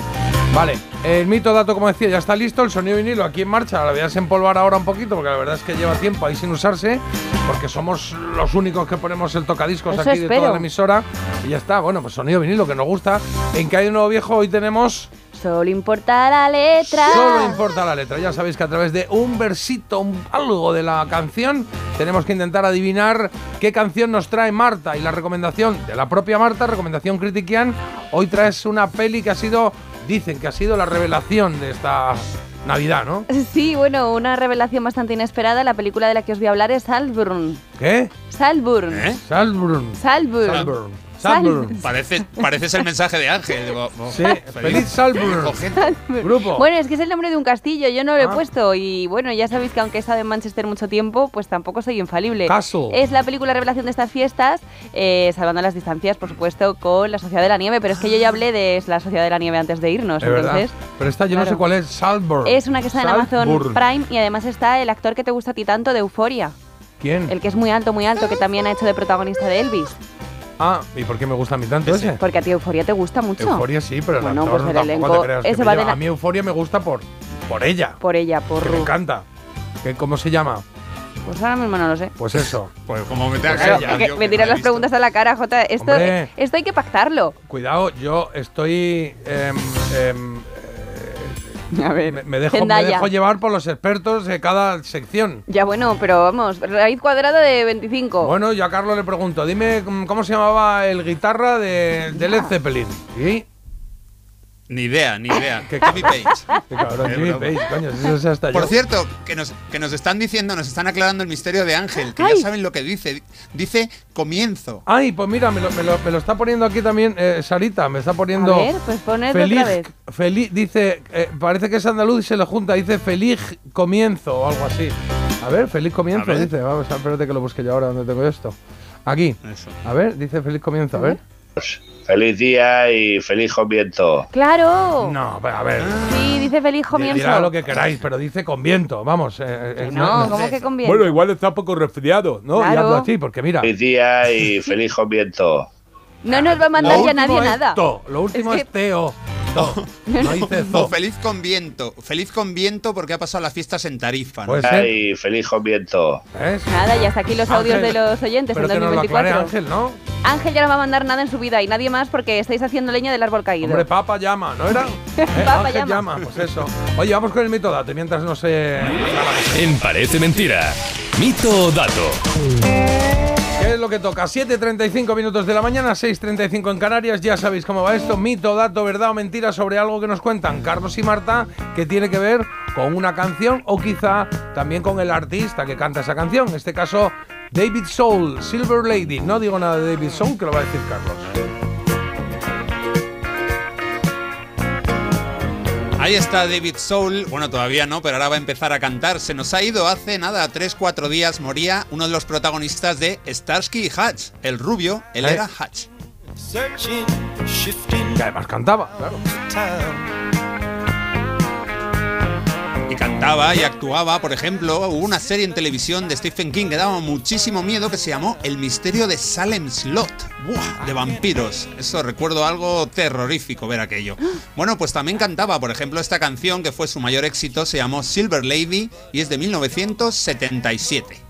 Vale, el mito dato, como decía, ya está listo. El sonido vinilo aquí en marcha. La voy a desempolvar ahora un poquito porque la verdad es que lleva tiempo ahí sin usarse. Porque somos los únicos que ponemos el tocadiscos Eso aquí de toda espero. la emisora. Y ya está. Bueno, pues sonido vinilo que nos gusta. En un nuevo viejo, hoy tenemos. Solo importa la letra. Solo importa la letra. Ya sabéis que a través de un versito, un- algo de la canción, tenemos que intentar adivinar qué canción nos trae Marta. Y la recomendación de la propia Marta, recomendación critiquian, hoy traes una peli que ha sido, dicen que ha sido la revelación de esta Navidad, ¿no? Sí, bueno, una revelación bastante inesperada. La película de la que os voy a hablar es Salburn. ¿Qué? Salburn. ¿Eh? Salburn. Salburn. Salburn. Sal- Salburn. Parece, pareces el mensaje de Ángel. Digo, oh, Sí, feliz Salburn. Grupo. Bueno, es que es el nombre de un castillo, yo no lo he Ah. puesto y bueno, ya sabéis que aunque he estado en Manchester mucho tiempo, pues tampoco soy infalible. Castle. Es la película revelación de estas fiestas, eh, salvando las distancias, por supuesto, con la Sociedad de la Nieve, pero es que yo ya hablé de la Sociedad de la Nieve antes de irnos, Es verdad. entonces... Pero esta yo no sé cuál es. Salburn. Es una que está en Amazon. Prime y además está el actor que te gusta a ti tanto de Euforia, ¿Quién? el que es muy alto, muy alto, que también ha hecho de protagonista de Elvis, Ah, ¿y por qué me gusta a mí tanto ese? porque a ti Euforia te gusta mucho. Euforia sí, pero el Bueno, actor pues el elenco- te creas que ese me va de lleva. la- A mí Euforia me gusta por, por ella, Por ella, por que me encanta. ¿Qué- ¿Cómo se llama? Pues ahora mismo no lo sé. Pues eso. Pues como me Pues Que yo me tiras las visto. preguntas a la cara, Jota. Esto, Hombre. esto hay que pactarlo. Cuidado, yo estoy. em, A ver, me, me dejo, me dejo llevar por los expertos de cada sección. Ya bueno, pero vamos, raíz cuadrada de 25. Bueno, yo a Carlos le pregunto, dime mm, cómo se llamaba el guitarra de, de Led Zeppelin. ¿Y? Ni idea, ni idea. ¿Qué Copy paste. Qué cabrón, Jimmy. Page, coño, si eso es hasta Por yo. cierto, que nos, que nos están diciendo, nos están aclarando el misterio de Ángel, que Ay. ya saben lo que dice. Dice comienzo. Ay, pues mira, me lo, me lo- me lo está poniendo aquí también eh, Sarita, me está poniendo. A ver, pues ponedlo Feliz, otra vez. feliz, dice, eh, parece que es andaluz y se lo junta, dice feliz comienzo o algo así. A ver, feliz comienzo, ver. dice. Vamos, a espérate que lo busque yo ahora donde tengo esto. Aquí. Eso. A ver, dice feliz comienzo, a ver. Feliz día y feliz comienzo. ¡Claro! No, pero a ver. Sí, dice feliz comienzo. Dirá lo que queráis, pero dice con viento, vamos. eh, eh, No, ¿cómo que conviene? Bueno, igual está un poco resfriado, ¿no? Y Claro. hablo así, porque mira. Feliz día y feliz comienzo. no nos va a mandar lo ya nadie es nada. lo último Es es, que- teo. To. No dice zo. feliz con viento. Feliz con viento porque ha pasado las fiestas en Tarifa. ¿no? Pues- ¿Puede ser? Y feliz comienzo. ¿Ves? Nada, ya está aquí los audios Ángel, de los oyentes Pero en que nos lo 2024. Ángel, ¿no? Ángel ya no va a mandar nada en su vida y nadie más porque estáis haciendo leña del árbol caído. Hombre, Papa llama, ¿no era? Eh, Papa Ángel llama. Pues eso. Oye, vamos con el mito dato mientras no se. En Parece Mentira. Mito o dato. ¿Qué es lo que toca? 7.35 minutos de la mañana, 6.35 en Canarias. Ya sabéis cómo va esto. Mito, dato, verdad o mentira sobre algo que nos cuentan Carlos y Marta que tiene que ver con una canción o quizá también con el artista que canta esa canción. En este caso, David Soul, Silver Lady. No digo nada de David Soul, que lo va a decir Carlos. Ahí está David Soul, bueno todavía no, pero ahora va a empezar a cantar. Se nos ha ido hace nada, 3-4 días moría uno de los protagonistas de Starsky y Hutch, el rubio, él Eh. era Hutch. Que además cantaba, claro. Y cantaba y actuaba, por ejemplo, hubo una serie en televisión de Stephen King que daba muchísimo miedo que se llamó El misterio de Salem Slot, ¡Buah! de vampiros. Eso recuerdo algo terrorífico ver aquello. Bueno, pues también cantaba, por ejemplo, esta canción que fue su mayor éxito, se llamó Silver Lady y es de 1977.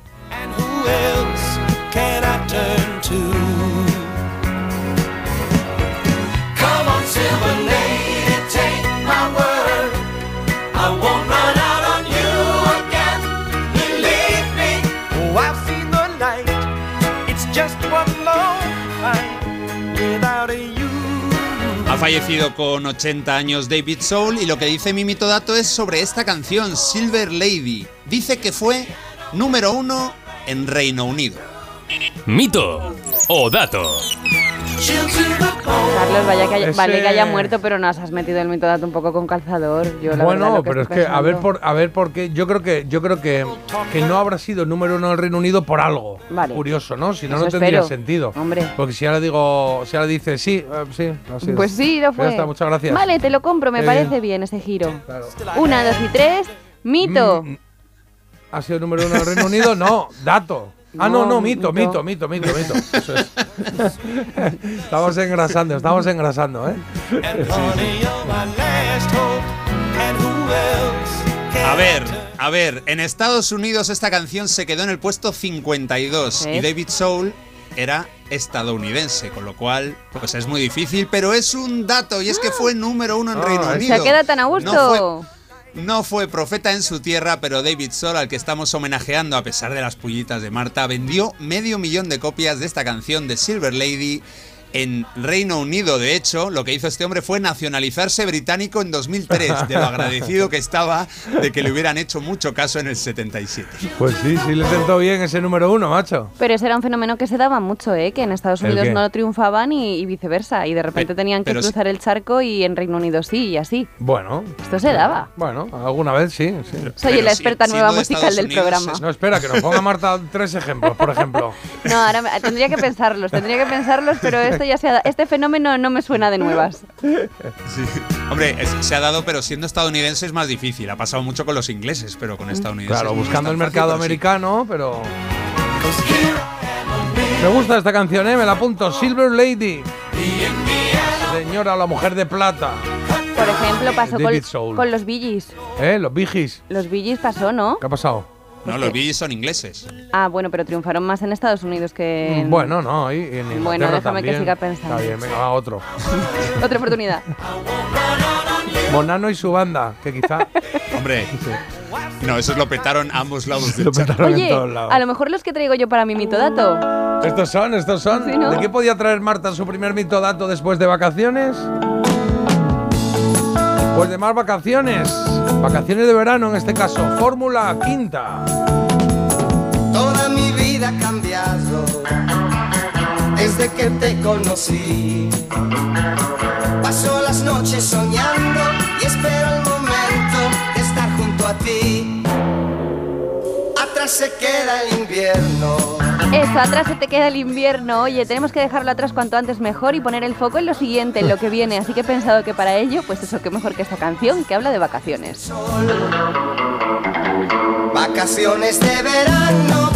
Fallecido con 80 años David Soul y lo que dice Mimito Dato es sobre esta canción, Silver Lady. Dice que fue número uno en Reino Unido. Mito o dato. Carlos, vaya que haya, Ese- vale que haya muerto, pero nos has metido el mito dato un poco con calzador. Yo, la verdad, Bueno, pero es que a ver por a ver por qué yo creo que yo creo que, que no habrá sido número uno en el Reino Unido por algo Vale. curioso, ¿no? Si no Eso no tendría espero. sentido. Hombre. Porque si ahora digo, si ahora dice sí, eh, sí, sido. Pues sí, lo Ya fue. está, muchas gracias. Vale, te lo compro, me parece bien. ese giro. Claro. Una, dos y tres. Mito. Mm, ¿Ha sido número uno en el Reino Unido? No, dato. Ah, no, No, mito, mito. mito, mito, mito, mito. Eso es. estamos engrasando, estamos engrasando, ¿eh? A ver, a ver, en Estados Unidos esta canción se quedó en el puesto 52 y ¿Ves? David Soul era estadounidense, con lo cual pues es muy difícil, pero es un dato y es que fue número uno en Ah, Reino se Unido. Se queda tan a gusto. No fue, no fue profeta en su tierra, pero David Soul, al que estamos homenajeando a pesar de las pullitas de Marta, vendió medio millón de copias de esta canción de Silver Lady en Reino Unido. De hecho, lo que hizo este hombre fue nacionalizarse británico en 2003, de lo agradecido que estaba de que le hubieran hecho mucho caso en el 77. Pues sí, sí le sentó bien ese número uno, macho. Pero ese era un fenómeno que se daba mucho, ¿eh? Que en Estados ¿El Unidos no triunfaban y, y viceversa. Y de repente Pe- tenían que si- cruzar el charco y en Reino Unido sí, y así. Bueno. Esto se daba. Bueno, alguna vez sí. sí. Soy Pero la si- experta siendo nueva musical Estados del Unidos, programa. es- No, espera, que nos ponga Marta tres ejemplos, por ejemplo. No, ahora me- tendría que pensarlos, tendría que pensarlos, pero esto ya se ha da- este fenómeno no me suena de nuevas. Sí. Hombre, es- se ha dado, pero siendo estadounidense es más difícil. Ha pasado mucho con los ingleses, pero con estadounidenses. Claro, buscando el fácil, mercado americano, pero. Me gusta esta canción, ¿eh? Me la apunto. Silver Lady. Señora, la mujer de plata. Por ejemplo, pasó con, con los Gees. ¿Eh? Los Bigis. Los Gees pasó, ¿no? ¿Qué ha pasado? No, los Bee son ingleses. Ah, bueno, pero triunfaron más en Estados Unidos que en... Mm, Bueno, no, y en Inglaterra Bueno, déjame que siga pensando. Está bien, venga, va otro. Otra oportunidad. Bonano y su banda, que quizá Hombre, no, esos lo petaron ambos lados del lo charco. petaron en Oye, todos lados. a lo mejor los que traigo yo para mi mito dato. Estos son, estos son. Sí, ¿no? ¿De qué podía traer Marta su primer mito dato después de vacaciones? Pues de más vacaciones. Vacaciones de verano en este caso. Fórmula quinta. Toda mi vida ha cambiado desde que te conocí. Paso las noches soñando y espero el momento de estar junto a ti. Atrás se queda el invierno. Eso, atrás se te queda el invierno. Oye, tenemos que dejarlo atrás cuanto antes mejor y poner el foco en lo siguiente, en lo que viene. Así que he pensado que para ello, pues eso, qué mejor que esta canción que habla de vacaciones. Vacaciones de verano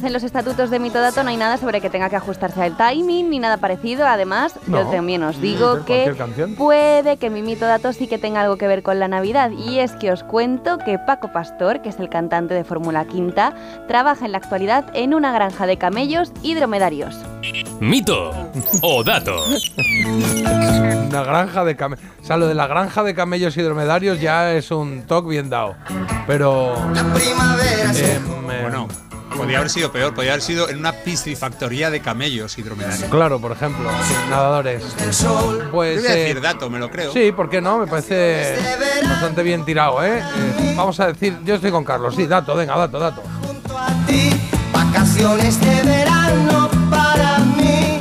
Además, en los estatutos de Mito Dato no hay nada sobre que tenga que ajustarse al timing ni nada parecido. Además, yo también os Puede digo que puede que mi Mito Dato sí que tenga algo que ver con la Navidad. Y es que os cuento que Paco Pastor, que es el cantante de Fórmula Quinta, trabaja en la actualidad en una granja de camellos y dromedarios. Mito o dato. Una granja de camellos. O sea, lo de la granja de camellos y dromedarios ya es un toque bien dado. Pero. La primavera se eh, Bueno, podía haber sido peor, podía haber sido en una piscifactoría de camellos y dromedarios. Claro, por ejemplo, nadadores. Pues. Te voy a eh, decir dato, me lo creo. Sí, ¿por qué no? Me parece bastante bien tirado, ¿eh? Eh, Vamos a decir, yo estoy con Carlos, sí, dato, venga, dato, dato. Vacaciones de verano para mí.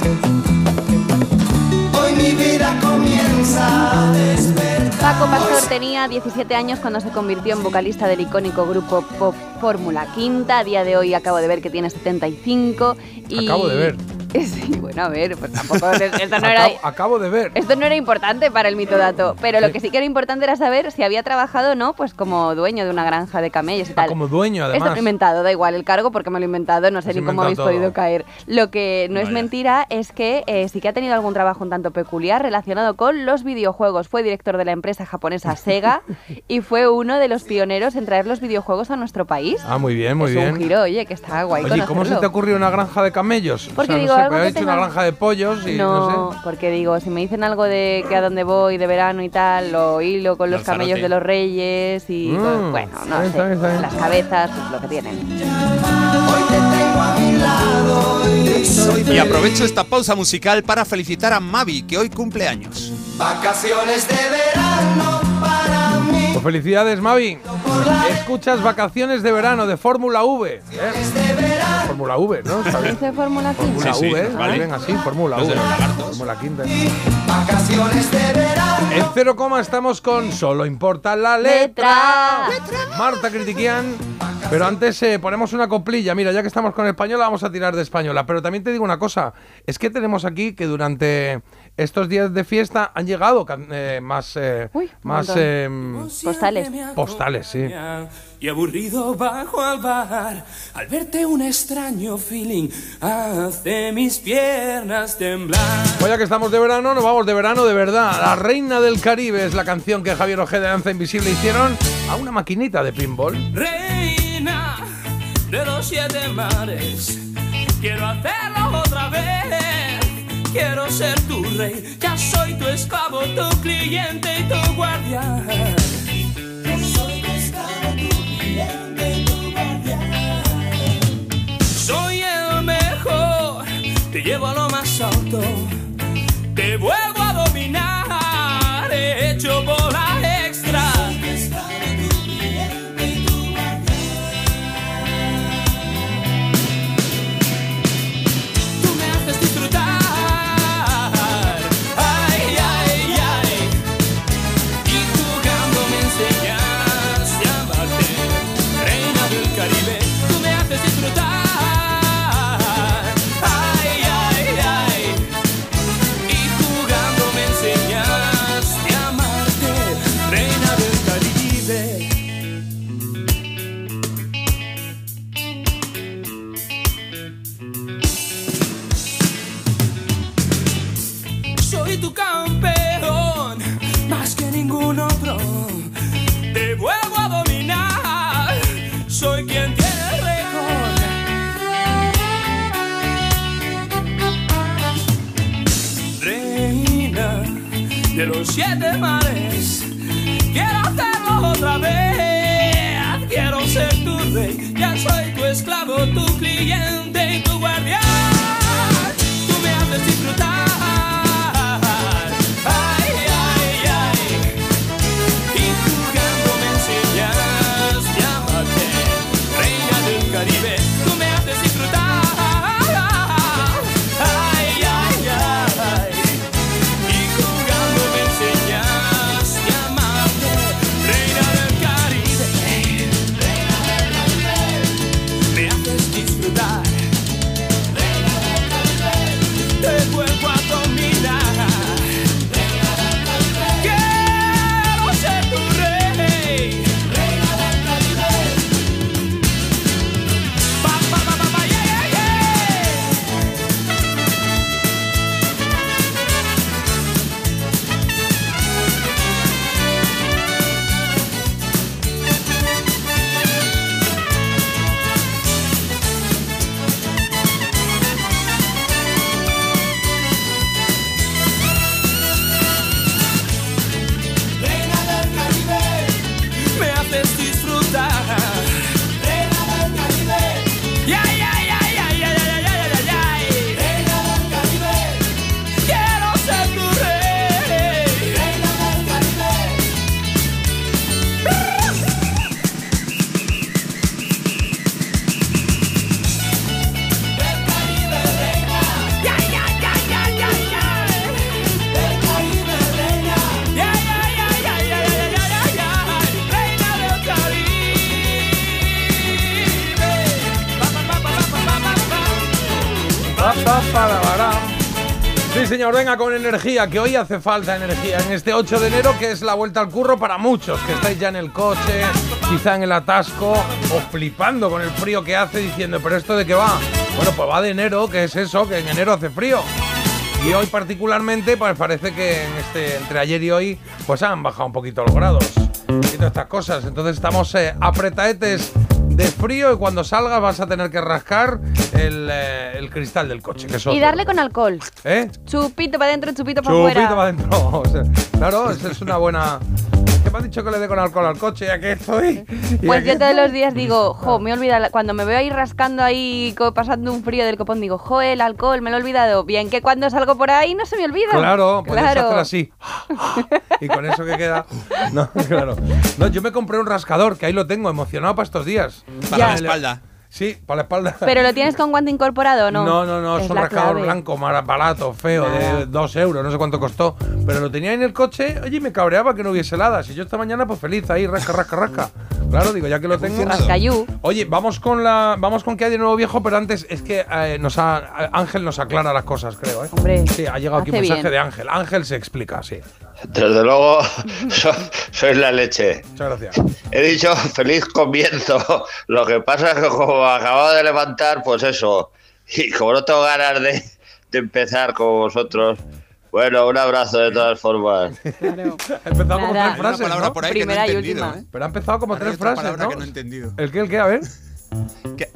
Hoy mi vida comienza a despertar. Paco Pastor tenía 17 años cuando se convirtió en vocalista del icónico grupo pop Fórmula Quinta. A día de hoy acabo de ver que tiene 75. Y... Acabo de ver. Sí, bueno, a ver, pues tampoco. Esto no era. Acabo, acabo de ver. Esto no era importante para el mitodato, pero lo que sí que era importante era saber si había trabajado o no, pues como dueño de una granja de camellos y tal. Ah, como dueño, Esto además. lo he inventado, da igual el cargo porque me lo he inventado, no sé Has ni cómo habéis todo. podido caer. Lo que no es mentira es que eh, sí que ha tenido algún trabajo un tanto peculiar relacionado con los videojuegos. Fue director de la empresa japonesa Sega y fue uno de los pioneros en traer los videojuegos a nuestro país. Ah, muy bien, muy es bien. un giro, oye, que está guay Oye, ¿y ¿cómo se te ocurrió una granja de camellos? Porque o sea, digo, no sé, algo pero que he hecho tenga- una granja de pollos y no, No, sé. porque digo, si me dicen algo de que a dónde voy de verano y tal, lo hilo con los Lanzarote. camellos de los reyes y Mm, bueno, no está sé, bien, está bien. las cabezas, pues lo que tienen. Hoy te tengo a mi lado y aprovecho esta pausa musical para felicitar a Mavi, que hoy cumple años. Vacaciones de verano para mí. Pues felicidades, Mavi. Escuchas Vacaciones de Verano de Fórmula V. ¿eh? Fórmula V, ¿no? ¿Dice Fórmula 15? Fórmula Sí, sí, V, vale. ven así, Fórmula V. Fórmula Quinta. Vacaciones de verano. En cero coma estamos con Solo importa la letra. Marta Critiquian. Pero antes eh, ponemos una coplilla. Mira, ya que estamos con española, vamos a tirar de española. Pero también te digo una cosa. Es que tenemos aquí que durante estos días de fiesta han llegado eh, más, eh, Uy, más eh, Postales. postales, sí. Y aburrido bajo al bar, al verte un extraño feeling hace mis piernas temblar. Pues ya que estamos de verano, nos vamos de verano de verdad. La Reina del Caribe es la canción que Javier Ojeda y Danza Invisible hicieron a una maquinita de pinball. Reina de los siete mares, quiero hacerlo otra vez. Quiero ser tu rey, ya soy tu esclavo, tu cliente y tu guardián. Yo soy tu esclavo, tu cliente y tu guardián. Soy el mejor, te llevo a lo más alto, te vuelvo a dominar, he hecho bola de los siete mares, quiero hacerlo otra vez. Quiero ser tu rey, ya soy tu esclavo, tu cliente venga con energía, que hoy hace falta energía. En este 8 de enero, que es la vuelta al curro para muchos, que estáis ya en el coche, quizá en el atasco, o flipando con el frío que hace, diciendo, ¿pero esto de qué va? Bueno, pues va de enero, que es eso, que en enero hace frío. Y hoy particularmente, pues parece que en este, entre ayer y hoy, pues han bajado un poquito los grados. Y todas estas cosas. Entonces estamos eh, apretaetes de frío y cuando salgas vas a tener que rascar el, eh, el cristal del coche. Que eso Y darle con alcohol. ¿Eh? Chupito para adentro, chupito para Chupito afuera. para adentro. O sea, claro, esa es una buena. ¿Qué me has dicho que le dé con alcohol al coche? Ya que estoy. y Pues ya yo que- todos los días digo, jo, me he olvidado, la- cuando me veo ahí rascando ahí, pasando un frío del copón, digo, jo, el alcohol, me lo he olvidado. Bien que cuando salgo por ahí no se me olvida. Claro, puedes claro. hacer así. Y con eso que queda. No, claro. No, yo me compré un rascador, que ahí lo tengo, emocionado para estos días. Para la espalda. Sí, para la espalda. Pero lo tienes con guante incorporado, ¿o ¿no? No, no, no, es, la rascador blanco, barato, feo, de dos euros, no sé cuánto costó. Pero lo tenía en el coche, oye, y me cabreaba que no hubiese heladas. Y yo esta mañana, pues feliz, ahí, rasca, rasca, rasca. Claro, digo, ya que lo tengo. Rascayú. Oye, vamos con la, vamos con qué hay de nuevo viejo, pero antes es que eh, nos ha- Ángel nos aclara las cosas, creo, ¿eh? Hombre, Sí, ha llegado aquí un mensaje bien. de Ángel. Ángel se explica, sí. Desde luego, so- sois la leche. Muchas gracias. He dicho feliz comienzo. Lo que pasa es que como acabo de levantar, pues eso. Y como no tengo ganas de, de empezar con vosotros, bueno, un abrazo de todas formas. Ha empezado como tres frases, Hay una palabra ¿no? por ahí que no he y última. ¿eh? Pero ha empezado como Ahora tres frases, que no he entendido. ¿El qué, el qué? A ver. ¿Qué?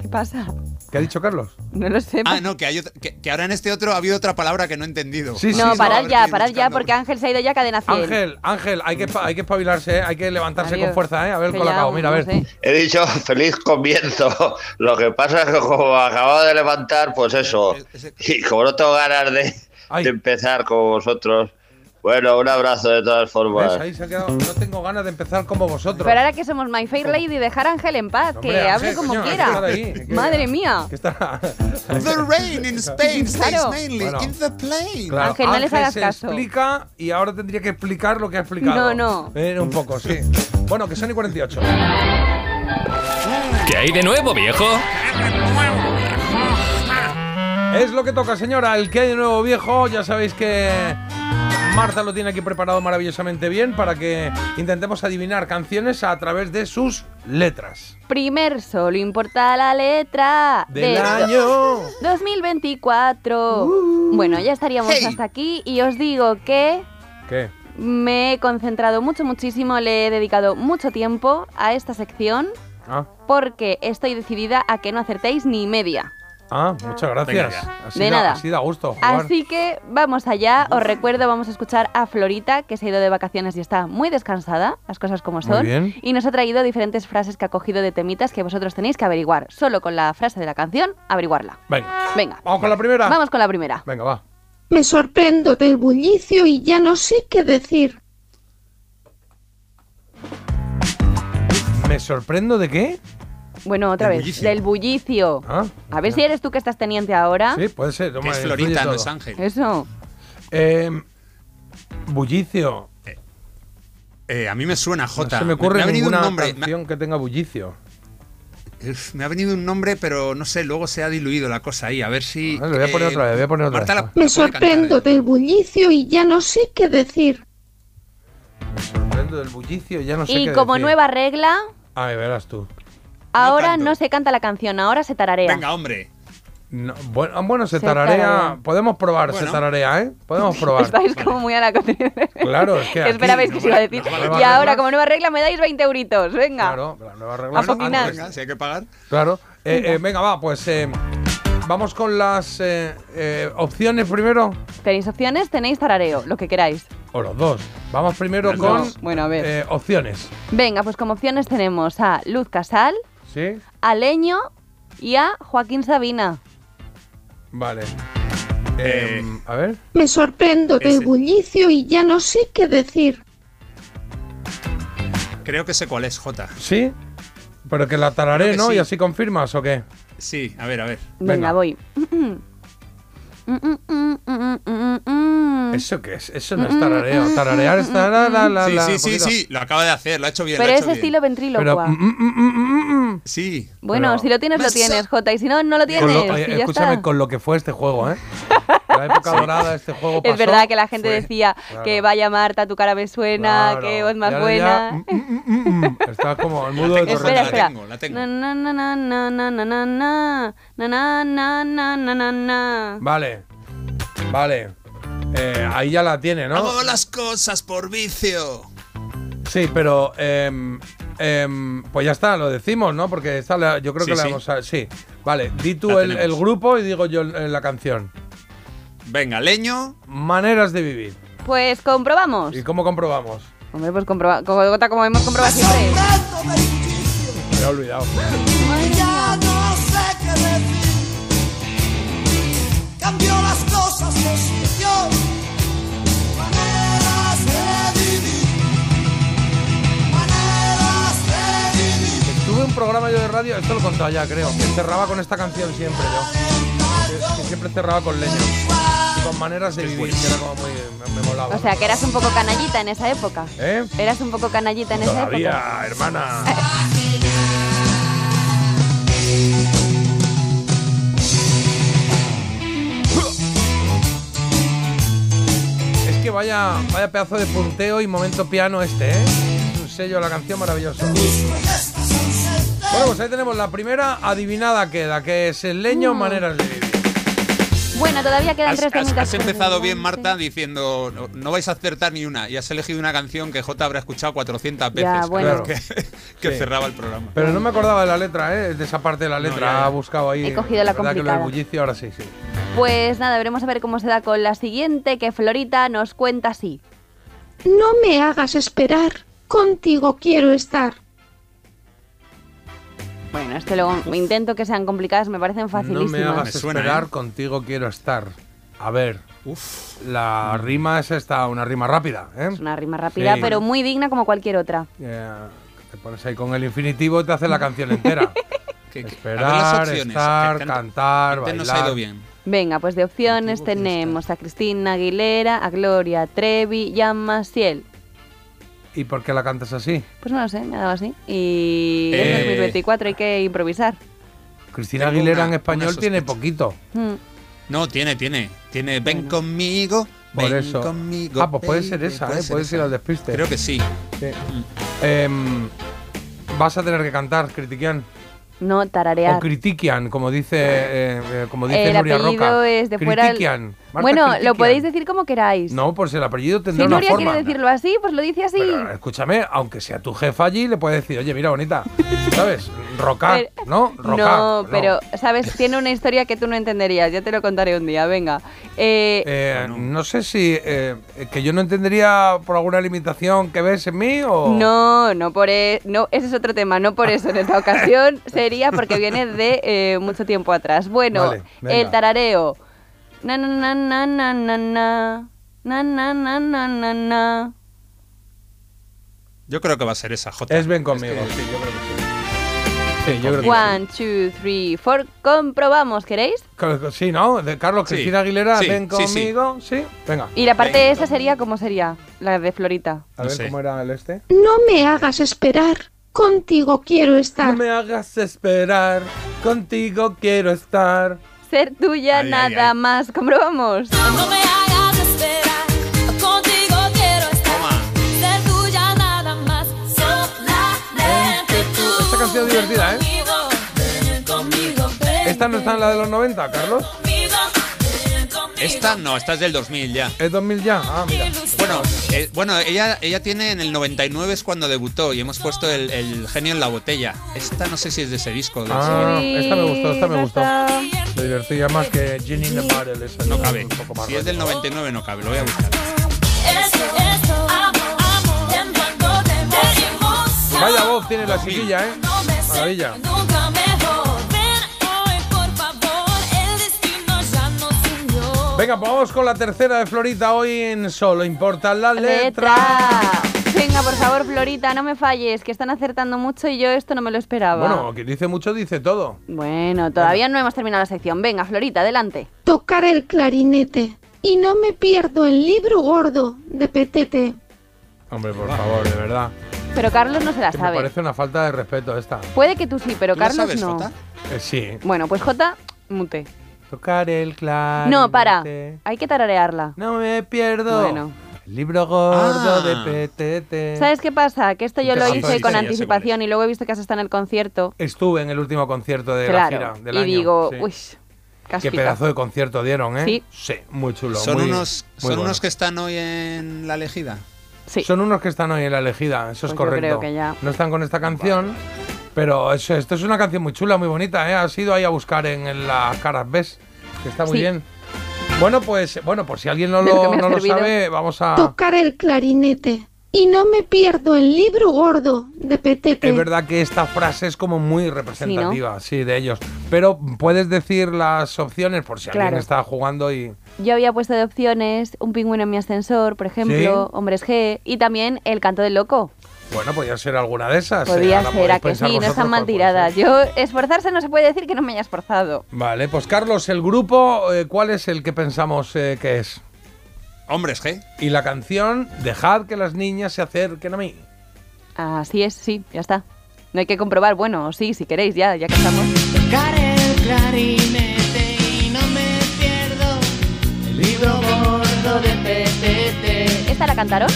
¿Qué pasa? ¿Qué ha dicho Carlos? No lo sé. Ah, no, que, hay otra- que, que ahora en este otro ha habido otra palabra que no he entendido. Sí, sí, no, sí, parad no, ya, parad ya, porque Ángel se ha ido ya a cadena 100. Ángel, Ángel, hay que, hay que espabilarse, ¿eh? hay que levantarse Adiós. con fuerza, ¿eh? A ver, ya, cabo. Mira, a ver. sé. He dicho feliz comienzo. Lo que pasa es que como acabo de levantar, pues eso. Y como no tengo ganas de, de empezar con vosotros, bueno, un abrazo de todas formas. Ahí se ha quedado. No tengo ganas de empezar como vosotros. Pero ahora que somos My Fair Lady, dejar a Ángel en paz, Hombre, que Ángel, hable como coño, quiera. ahí, Madre mía. Está- The rain in Spain stays Claro. mainly Bueno. in the plain. Claro, Ángel, no les hagas se caso. explica y ahora tendría que explicar lo que ha explicado. No, no. Eh, un poco, sí. Bueno, que son y 48. ¿Qué hay de nuevo, viejo? Es lo que toca, señora. El que hay de nuevo viejo, ya sabéis que Marta lo tiene aquí preparado maravillosamente bien para que intentemos adivinar canciones a través de sus letras. Primer solo importa la letra Del de año. 2024. Uh. Bueno, ya estaríamos hasta aquí y os digo que ¿Qué? me he concentrado mucho, muchísimo, le he dedicado mucho tiempo a esta sección Ah, porque estoy decidida a que no acertéis ni media. Ah muchas gracias. Así De da, nada. Así da gusto jugar. Así que vamos allá. Os recuerdo, vamos a escuchar a Florita, que se ha ido de vacaciones y está muy descansada, las cosas como son. bien. Y nos ha traído diferentes frases que ha cogido de temitas que vosotros tenéis que averiguar. Solo con la frase de la canción, averiguarla. Venga, Venga, vamos con la primera. vamos con la primera. Venga, va. Me sorprendo del bullicio y ya no sé qué decir. ¿Me sorprendo de qué? Bueno, otra Del vez, bullicio. del bullicio. Ah, A ver si eres tú que estás teniente ahora. sí, puede ser. Es Florita, no es Ángel. Eso. Eh, bullicio. Eh, a mí me suena No J. se me ocurre ha venido un nombre. Me, canción que tenga bullicio. Me ha venido un nombre, pero no sé, luego se ha diluido la cosa ahí. A ver si. Voy a poner eh, otra vez, voy a poner otra Marta vez. la- la Me sorprendo cantar, ¿eh? del bullicio y ya no sé qué decir. Me sorprendo del bullicio, ya no sé y qué como decir. nueva regla, Ay, verás tú. Ahora no se canta la canción, ahora se tararea. Venga, hombre. No, bueno, ah, bueno, se, Se tararea. tararea. Podemos probar, se tararea, ¿eh? Podemos probar. Estáis como muy a la contra- Claro, es que. aquí- Esperabais que se iba a decir. Nueva Y ahora, como nueva regla, me dais 20 euritos. Venga. Claro, la nueva regla. A Bueno, Venga, si hay que pagar. Claro. Eh, eh, venga, va, pues eh, vamos con las eh, eh, opciones primero. Tenéis opciones, tenéis tarareo, lo que queráis. O los dos. Vamos primero Los con dos. Bueno, a ver. eh, opciones. Venga, pues como opciones tenemos a Luz Casal, ¿Sí? a Leño y a Joaquín Sabina. Vale. Eh, Em, a ver. Me sorprendo del Ese. bullicio y ya no sé qué decir. Creo que sé cuál es, J. ¿Sí? Pero que la tararé, Creo que ¿no? sí. Y así confirmas o qué. Sí, a ver, a ver. Venga, Venga. voy. Mm. ¿Eso qué es? Eso no es tarareo. Tararear es la, la, Sí, la, sí, sí, sí, lo acaba de hacer, lo ha hecho bien. Pero lo ha es hecho estilo bien. Ventrílocua. mm, mm, mm, mm, mm, mm. Sí. Bueno, pero- si lo tienes, lo tienes, Jota. Y si no, no lo Con tienes. lo- oye, escúchame está. con lo que fue este juego, ¿eh? la época dorada de este juego pasó. Es verdad que la gente fue- decía claro. que vaya Marta, tu cara me suena, Claro. que voz más buena. ya, mm, Está como el mudo de Espera, Torrente. espera. la tengo. Na, na, na, na, na, na, na, na, na, na, na, na, na, na, na, na. Vale, vale. Eh, ahí ya la tiene, ¿no? Hago las cosas por vicio. Sí, pero em, em, pues ya está, lo decimos, ¿no? Porque esta la- yo creo Sí, que la sí. vamos a. Sí, vale. Di tú La el, grupo y digo yo la canción. Venga, leño. Maneras de vivir. Pues comprobamos. ¿Y cómo comprobamos? Hombre, pues comproba, como, hemos comprobado siempre. Me he olvidado. Tuve un programa yo de radio, esto lo he contado ya, creo, que cerraba con esta canción siempre yo. Que, que siempre cerraba con leño. Y con maneras de vivir, que era como muy. me, me molaba. O sea, que eras un poco canallita en esa época. ¿Eh? Eras un poco canallita en esa época. Todavía, hermana. Es que vaya, vaya pedazo de punteo y momento piano este, ¿eh? Es un sello de la canción maravilloso. Bueno, pues ahí tenemos la primera adivinada queda, que es el leño, Mm. maneras de vivir. Bueno, todavía quedan Has, tres temitas. has empezado bien, Marta, diciendo no, no vais a acertar ni una. Y has elegido una canción que J habrá escuchado 400 veces. Ya, bueno. Que, que Sí. cerraba el programa. Pero no me acordaba de la letra, ¿eh? De esa parte de la letra. ya, ya. Ha buscado ahí. He cogido la verdad que lo del complicada. bullicio, ahora sí, sí. Pues nada, veremos a ver cómo se da con la siguiente, que Florita nos cuenta así. No me hagas esperar. Contigo quiero estar. Bueno, este luego intento que sean complicadas, me parecen No facilísimas. me hagas Me suena, esperar, ¿eh? contigo quiero estar. A ver, la rima es esta, una rima rápida, ¿eh? Es una rima rápida, Sí. pero muy digna como cualquier otra. Eh, te pones ahí con el infinitivo y te hace la canción entera. Que- que- Esperar, opciones, estar, que cantar, antes nos bailar. ha ido bien. Venga, pues de opciones tenemos a Cristina Aguilera, a Gloria Trevi y a Maciel. ¿Y por qué la cantas así? Pues no lo sé, me ha dado así. Y Eh. es 2024, hay que improvisar. Cristina Tengo Aguilera una- en español tiene poquito. Mm. No, tiene, tiene. Tiene ven conmigo. Por ven eso. conmigo. Ah, pues puede ser esa, puede ¿eh? ser Puedes esa. ir al despiste. Creo que sí. Sí. Em, vas a tener que cantar, Critiquian. No, O tararear. Critiquian, como dice, eh, eh, como dice El Nuria apellido Roca. es de fuera. Critiquian. Marta Bueno, lo Critiquian. podéis decir como queráis. No, pues el apellido tendrá si una Nuria forma. quiere decirlo así, pues lo dice así. Pero, escúchame, aunque sea tu jefa allí, le puedes decir, oye, mira, bonita, ¿sabes? Roca, Pero- ¿no? Roca. no, pero, ¿sabes? Tiene una historia que tú no entenderías. Ya te lo contaré un día, venga. Eh, Eh, no sé si. que yo no entendería por alguna limitación que ves en mí o. No, no por e- no, ese es otro tema, no por eso. En esta ocasión sería porque viene de eh, mucho tiempo atrás. Bueno, Vale, venga. el tarareo. Na na na na na na na na na na na na na. Yo creo que va a ser esa, J. Es ven conmigo, que- sí, yo creo que sí. Sí, yo creo que One, two, three, four. Comprobamos, ¿queréis? sí. Sí, ¿no? De Carlos Sí, Cristina Aguilera, sí, ven sí, sí. conmigo. Sí, venga. Y la parte esa sería, ¿cómo sería? La de Florita. A No ver sé. cómo era el este. No me hagas esperar. Contigo quiero estar. No me hagas esperar, contigo quiero estar. Ser tuya Ay, ay, nada ay. más. Comprobamos. No me hagas esperar, contigo quiero estar. Toma. Ser tuya nada más, solamente tú. Esta canción es divertida, ¿eh? Conmigo, ven conmigo, ven ¿Esta no está en la de los 90, Carlos? Esta no, esta es del 2000 ya. ¿Es 2000 ya? Ah, mira. Bueno, eh, bueno ella, ella tiene en el 99 es cuando debutó y hemos puesto el, el genio en la botella. Esta no sé si es de ese disco. de Ah, esta me gustó, esta me gustó. Me divertía más que Ginny in the Bottle. esa ese. No cabe. Un poco más Si es del rollo. 99 no cabe, lo voy a buscar. Vaya voz tiene la chiquilla, ¿eh? Maravilla. Venga, pues vamos con la tercera de Florita hoy en Solo Importan las letras. Letra. Venga, por favor, Florita, no me falles, que están acertando mucho y yo esto no me lo esperaba. Bueno, quien dice mucho dice todo. Bueno, todavía no hemos terminado la sección. Venga, Florita, adelante. Tocar el clarinete. Y no me pierdo el libro gordo de Petete. Hombre, por favor, de verdad. Pero Carlos no se la Que me sabe. parece una falta de respeto esta. Puede que tú sí, pero ¿Tú la Carlos sabes, no. Jota? Eh, sí. Bueno, pues J, mute. Tocar el clarinete. No, para. Hay que tararearla. No me pierdo. Bueno. El libro gordo Ah. de PTT. ¿Sabes qué pasa? Que esto yo ¿Qué lo hice Sí, con sí, anticipación y luego he visto que has estado en el concierto. Estuve en el último concierto de claro. la gira del y año. digo, sí. uy, Qué pedazo de concierto dieron, ¿eh? Sí. muy chulo. Son, muy- unos, muy son bueno. unos que están hoy en la elegida. Sí. Son unos que están hoy en la elegida, eso es Pues yo correcto. creo que ya. No están con esta canción, pero eso, esto es una canción muy chula, muy bonita, ¿eh? Has ido ahí a buscar en, en las caras, ¿ves? Que está muy Sí. bien. Bueno, pues, bueno, por si alguien no lo no lo sabe, vamos a... Tocar el clarinete. Y no me pierdo el libro gordo de PTT. Es verdad que esta frase es como muy representativa, sí, de ellos. Pero puedes decir las opciones por si Claro. alguien está jugando y... Yo había puesto de opciones un pingüino en mi ascensor, por ejemplo, Sí. Hombres G, y también El canto del loco. Bueno, podría ser alguna de esas. eh, Podía ser, a que sí, no están mal tiradas. Yo, esforzarse no se puede decir que no me haya esforzado. Vale, pues Carlos, el grupo, eh, ¿cuál es el que pensamos eh, que es? Hombres G. Y la canción, dejad que las niñas se acerquen a mí. Así es, sí, ya está. No hay que comprobar, bueno, sí, si queréis, ya, ya que estamos. Tocar el clarinete y no me pierdo el libro gordo de PTT. ¿Esta la cantaron?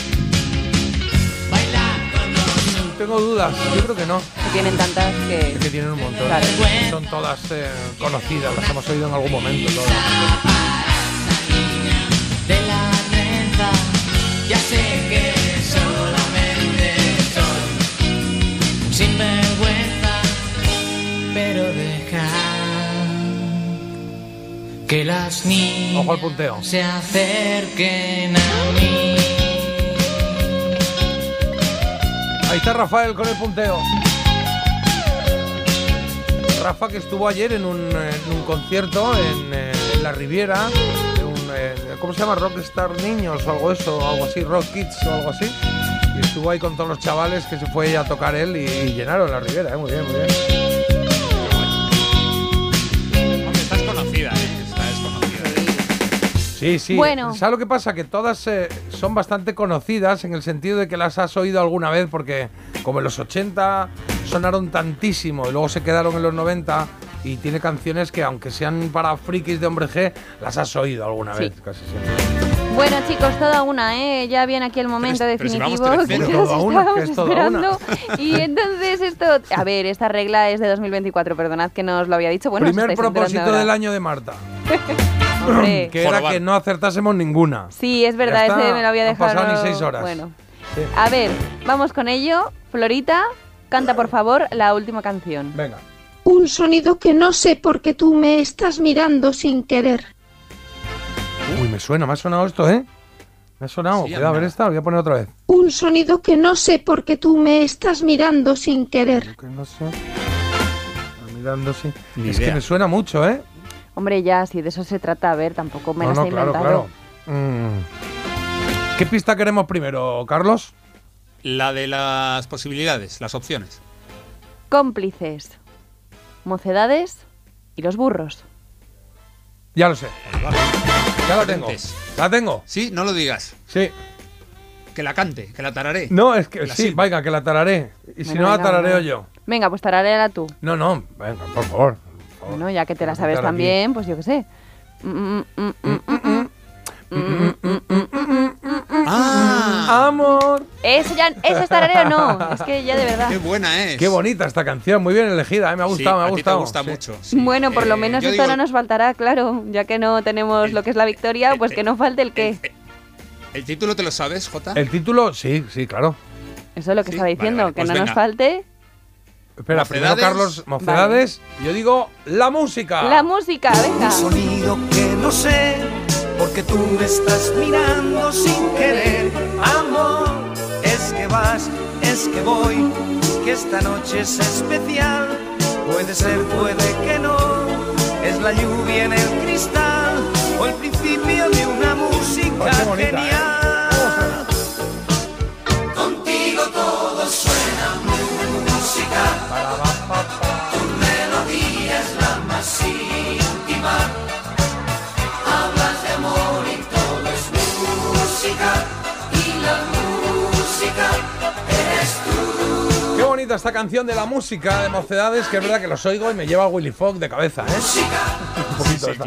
Tengo dudas, yo creo que no. Tienen tantas que... Es que tienen un montón. Claro. Son todas eh, conocidas, las hemos oído en algún momento todas. Ya sé que solamente soy un sinvergüenza, pero deja que las niñas Ojo al punteo. se acerquen a mí. Ahí está Rafael con el punteo. Rafa que estuvo ayer en un, en un concierto en, eh, en la Riviera, eh, ¿cómo se llama? Rockstar Niños o algo eso, o algo así, Rock Kids o algo así. Y estuvo ahí con todos los chavales que se fue a tocar él y, y llenaron la Riviera, eh, muy bien, muy bien. Hombre, esta es conocida, ¿eh? Esta es conocida. Sí, sí. Bueno. ¿Sabes lo que pasa? Que todas eh, son bastante conocidas en el sentido de que las has oído alguna vez porque como en los 80 sonaron tantísimo y luego se quedaron en los 90 y tiene canciones que aunque sean para frikis de hombre G, las has oído alguna Sí. vez, casi siempre. Bueno, chicos, toda una, ¿eh? Ya viene aquí el momento Pero si definitivo vamos que 3-0. todos Toda una, que estábamos es toda una. esperando. Y entonces esto... A ver, esta regla es de 2024, perdonad que no os lo había dicho. Bueno, Primer propósito del año de Marta, Hombre. que era que no acertásemos ninguna. Sí, es verdad, está, ese me lo había no dejado. pasado ni seis horas. Bueno. Sí. A ver, vamos con ello. Florita, canta por favor la última canción. Venga. Un sonido que no sé por qué tú me estás mirando sin querer. Uy, me suena, me ha sonado esto, ¿eh? Me ha sonado. Sí, a Cuidado, a mí ver esta, voy a poner otra vez. Un sonido que no sé por qué tú me estás mirando sin querer. Que no sé. Está Mirando, sí. Ni es que me suena mucho, ¿eh? Hombre, ya, si de eso se trata, a ver, tampoco me no, las no, he claro, inventado. claro. Mm. ¿Qué pista queremos primero, Carlos? La de las posibilidades, las opciones. Cómplices, mocedades y los burros. Ya lo sé. Ya la tengo. ¿La tengo? Sí, no lo digas. Sí. Que la cante, que la tararé. No, es que La sí, silba. venga, que la tararé. Y si no, la venga, tarareo venga. yo. Venga, pues tararéala tú. No, no, venga, por favor. Bueno, ya que te la sabes aquí. también, pues yo qué sé. Mm, mm, mm, mm, mm, mm. Mm, mm, mm, mm, mm, mm, mm. Amor. Eso ya, eso es tarareo, no. Es que ya de verdad. ¡Qué buena es! Qué bonita esta canción, muy bien elegida, ¿eh? me ha Sí, gustado, me ha a ti gustado. te gusta sí. mucho. sí. Bueno, por lo Eh, menos esto digo, no nos faltará, claro. Ya que no tenemos El- lo que es la victoria, pues que no falte el qué. ¿El título te lo sabes, Jota? El título, sí, sí, claro. Eso es lo que Sí, estaba diciendo, vale, que pues no nos falte Espera, primero. Carlos, mocedades. Yo digo la música. la música, venga. sonido que no sé, porque tú me estás mirando sin querer. Amor, es que vas, es que voy, que esta noche es especial. Puede ser, puede que no, es la lluvia en el cristal o el principio de una música bonita, ¿eh? genial. Bonita esta canción de la música de mocedades, que es verdad que los oigo y me lleva Willy Fogg de cabeza, ¿eh? Un poquito esta.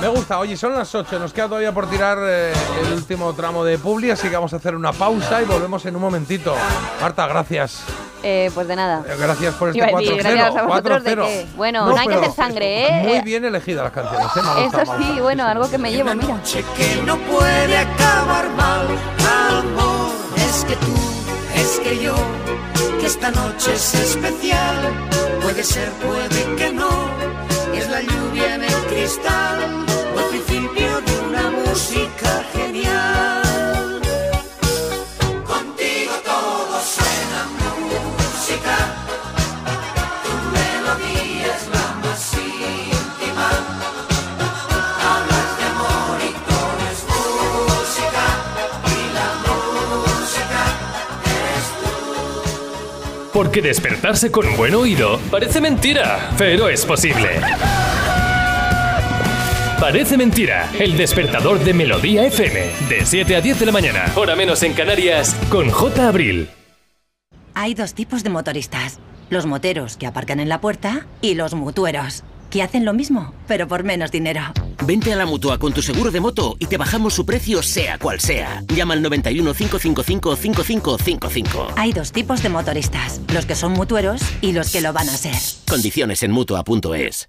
Me gusta, oye, son las 8, nos queda todavía por tirar eh, el último tramo de Publi, así que vamos a hacer una pausa y volvemos en un momentito. Marta, gracias. Eh, pues de nada. Eh, Gracias por este Iba a 4-0. decir, gracias a vosotros de 4-0. que- bueno, no hay que hacer sangre, ¿eh? Muy Eh, bien elegidas las canciones, ¿eh? Eso sí, bueno, algo que me llevo, mira. que no puede acabar mal. Amor, es que tú, es que yo, que esta noche es especial. Puede ser, puede que no, es la lluvia en el cristal música genial. Contigo todo suena música, tu melodía es la más íntima. Hablas de amor y todo es música y la música eres tú. Porque despertarse con un buen oído parece mentira, pero es posible. Parece mentira, el despertador de Melodía FM, de 7 a 10 de la mañana, hora menos en Canarias, con J. Abril. Hay dos tipos de motoristas. Los moteros que aparcan en la puerta y los mutueros, que hacen lo mismo, pero por menos dinero. Vente a la mutua con tu seguro de moto y te bajamos su precio, sea cual sea. Llama al 91 555 5555. Hay dos tipos de motoristas, los que son mutueros y los que lo van a ser. Condiciones en mutua.es.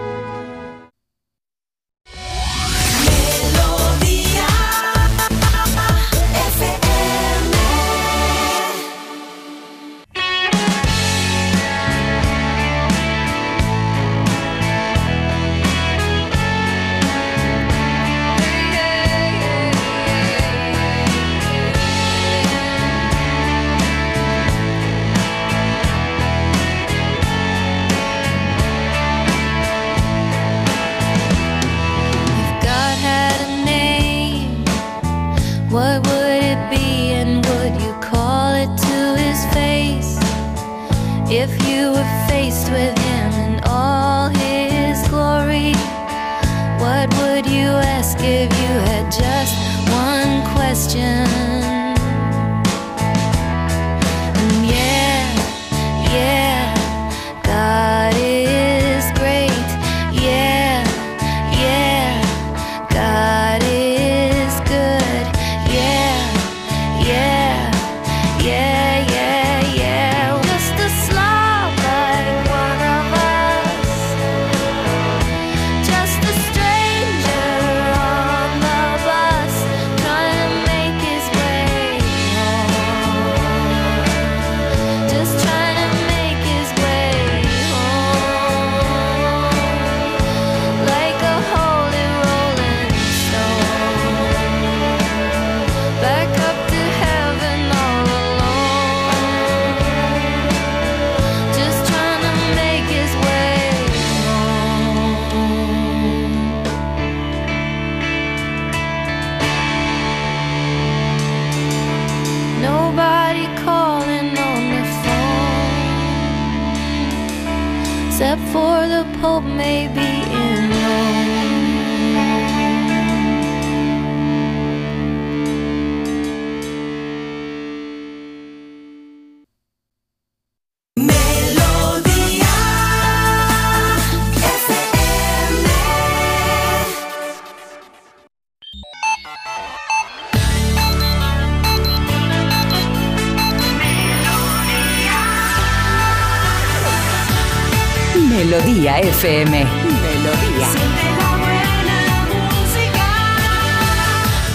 FM. Melodía.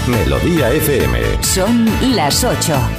Melodía FM. Son las 8.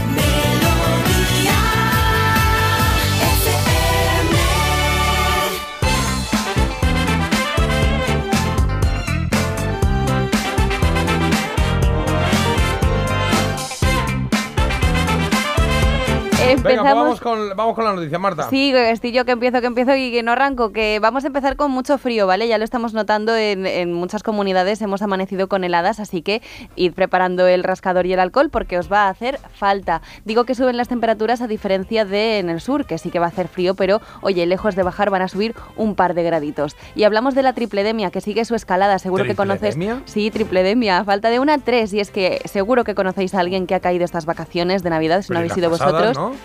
Con, vamos con la noticia, Marta. Sí, estoy yo que empiezo, que empiezo y que no arranco, que vamos a empezar con mucho frío, ¿vale? Ya lo estamos notando en, en muchas comunidades, hemos amanecido con heladas, así que id preparando el rascador y el alcohol porque os va a hacer falta. Digo que suben las temperaturas a diferencia de en el sur, que sí que va a hacer frío, pero oye, lejos de bajar van a subir un par de graditos. Y hablamos de la tripledemia, que sigue su escalada, seguro que conoces... ¿Tripledemia? Sí, tripledemia, falta de una, tres, y es que seguro que conocéis a alguien que ha caído estas vacaciones de Navidad, si no Pero habéis sido pasadas, vosotros.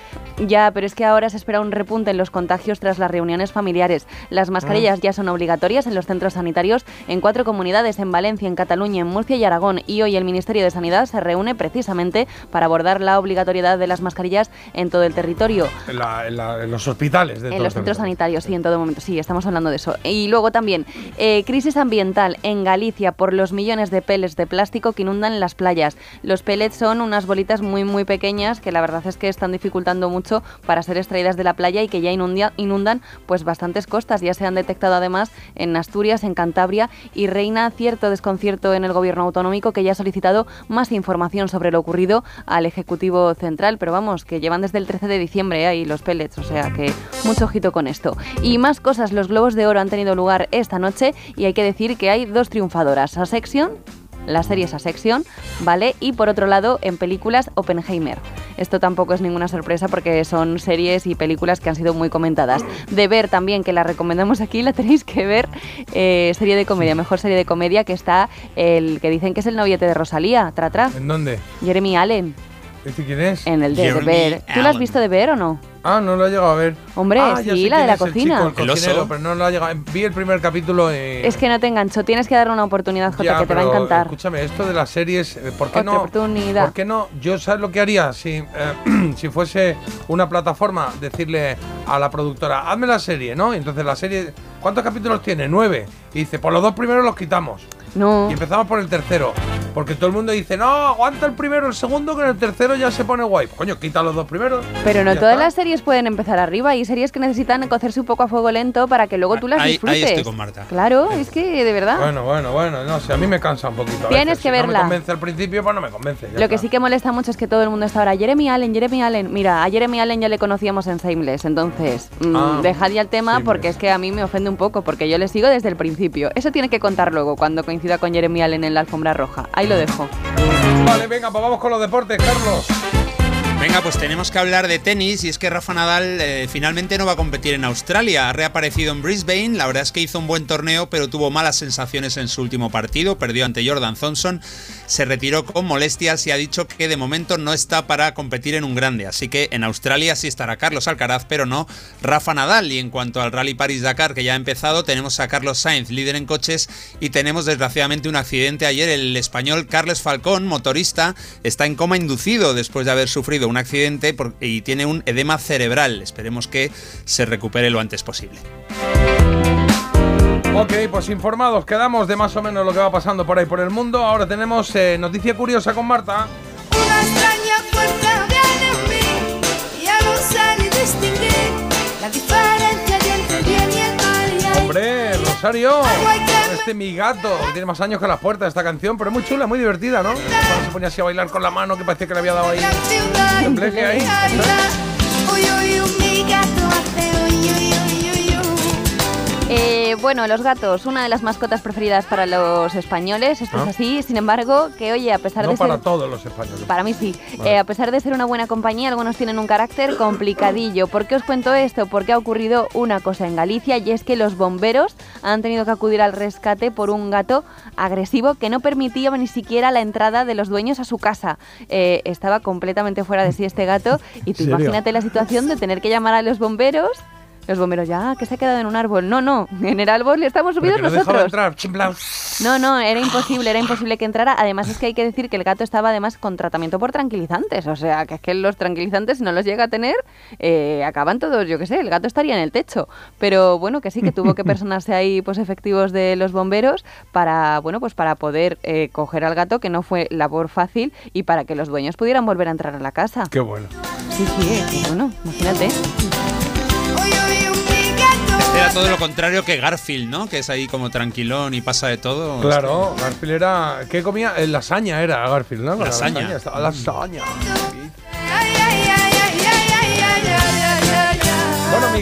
Ya, pero es que ahora se espera un repunte en los contagios tras las reuniones familiares. Las mascarillas Mm. ya son obligatorias en los centros sanitarios en cuatro comunidades, en Valencia, en Cataluña, en Murcia y Aragón. Y hoy el Ministerio de Sanidad se reúne precisamente para abordar la obligatoriedad de las mascarillas en todo el territorio. En, la- en la- en los hospitales de En todo los centros sanitarios, sí, en todo momento, sí, estamos hablando de eso. Y luego también, eh, crisis ambiental en Galicia por los millones de pellets de plástico que inundan las playas. Los pellets son unas bolitas muy, muy pequeñas que la verdad es que están dificultando mucho para ser extraídas de la playa y que ya inundan pues bastantes costas. Ya se han detectado además en Asturias, en Cantabria y reina cierto desconcierto en el gobierno autonómico que ya ha solicitado más información sobre lo ocurrido al Ejecutivo Central. Pero vamos, que llevan desde el 13 de diciembre ahí los pellets, o sea que mucho ojito con esto. Y más cosas, los Globos de Oro han tenido lugar esta noche y hay que decir que hay dos triunfadoras, a Section la serie esa sección, ¿vale? Y por otro lado, en películas, Oppenheimer. Esto tampoco es ninguna sorpresa porque son series y películas que han sido muy comentadas. De ver también, que la recomendamos aquí, la tenéis que ver, eh, serie de comedia, mejor serie de comedia, que está el que dicen que es el noviete de Rosalía, tra, tra. ¿En dónde? Jeremy Allen, ¿Este quién es? en el de. ¿Tú lo has visto de ver o no? Ah, no lo he llegado a ver. Hombre, Ah, sí, la de la es el cocina. chico, el El oso. pero no lo ha llegado. Vi el primer capítulo y... Es que no te engancho, tienes que darle una oportunidad, Jota, Ya, que te va a encantar. Escúchame, esto de las series, eh, ¿por qué Otra no? oportunidad. ¿Por qué no? Yo sabes lo que haría si, eh, si fuese una plataforma, decirle a la productora, hazme la serie, ¿no? Y entonces la serie, ¿cuántos capítulos tiene? Nueve. Y dice, pues los dos primeros los quitamos. No. Y empezamos por el tercero. Porque todo el mundo dice, no, aguanta el primero, el segundo, que en el tercero ya se pone guay. Coño, quita los dos primeros. Pero no todas está. las series pueden empezar arriba. Hay series que necesitan cocerse un poco a fuego lento para que luego tú las Ahí- ahí disfrutes. estoy con Marta. Claro, es que de verdad. Bueno, bueno, bueno, no sé, a mí me cansa un poquito. a Tienes veces. que Si verla. No me convence al principio, pues no me convence. Lo que sí que molesta mucho es que todo el mundo está ahora Jeremy Allen, Jeremy Allen. Mira, a Jeremy Allen ya le conocíamos en Shameless, entonces mm, Ah, dejad ya el tema porque es que a mí me ofende un poco, porque yo le sigo desde el principio. Eso tiene que contar luego cuando coincida con Jeremy Allen en la alfombra roja. Ahí lo dejo. Vale, venga, pues vamos con los deportes, Carlos. Venga, pues tenemos que hablar de tenis y es que Rafa Nadal eh, finalmente no va a competir en Australia. Ha reaparecido en Brisbane, la verdad es que hizo un buen torneo, pero tuvo malas sensaciones en su último partido, perdió ante Jordan Thompson, se retiró con molestias y ha dicho que de momento no está para competir en un grande. Así que en Australia sí estará Carlos Alcaraz, pero no Rafa Nadal. Y en cuanto al Rally París-Dakar, que ya ha empezado, tenemos a Carlos Sainz, líder en coches, y tenemos desgraciadamente un accidente ayer. El español Carles Falcón, motorista, está en coma inducido después de haber sufrido un accidente y tiene un edema cerebral. Esperemos que se recupere lo antes posible. Ok, pues informados quedamos de más o menos lo que va pasando por ahí por el mundo. Ahora tenemos eh, noticia curiosa con Marta. Una extraña fuerza viene en mí, ya no sé ni distinguir la diferencia entre el bien y el mal. y hay- Hombre, Este mi gato, que tiene más años que las puertas esta canción, pero es muy chula, muy divertida, ¿no? Cuando se ponía así a bailar con la mano, que parecía que le había dado ahí un tembleque ahí. Eh, bueno, los gatos, una de las mascotas preferidas para los españoles, esto Ah. es así, sin embargo, que oye, a pesar No de para ser... todos los españoles. Para mí sí. Vale. Eh, a pesar de ser una buena compañía, algunos tienen un carácter complicadillo. ¿Por qué os cuento esto? Porque ha ocurrido una cosa en Galicia y es que los bomberos han tenido que acudir al rescate por un gato agresivo que no permitía ni siquiera la entrada de los dueños a su casa. Eh, estaba completamente fuera de sí este gato y tú imagínate la situación de tener que llamar a los bomberos. Los bomberos ya, "Ah, que se ha quedado en un árbol. No, no, en el árbol estamos subidos no nosotros. entrar. No, no, era imposible, era imposible que entrara. Además es que hay que decir que el gato estaba además con tratamiento por tranquilizantes. O sea, que es que los tranquilizantes si no los llega a tener, eh, acaban todos, yo qué sé, el gato estaría en el techo. Pero bueno, que sí, que tuvo que personarse ahí pues efectivos de los bomberos para, bueno, pues para poder eh, coger al gato, que no fue labor fácil, y para que los dueños pudieran volver a entrar a la casa. Qué bueno. Sí, sí, eh, bueno, imagínate. Este era todo lo contrario que Garfield, ¿no? Que es ahí como tranquilón y pasa de todo. Claro, Garfield era. ¿Qué comía? Eh, lasaña era Garfield, ¿no? Con la Lasaña. estaba lasaña.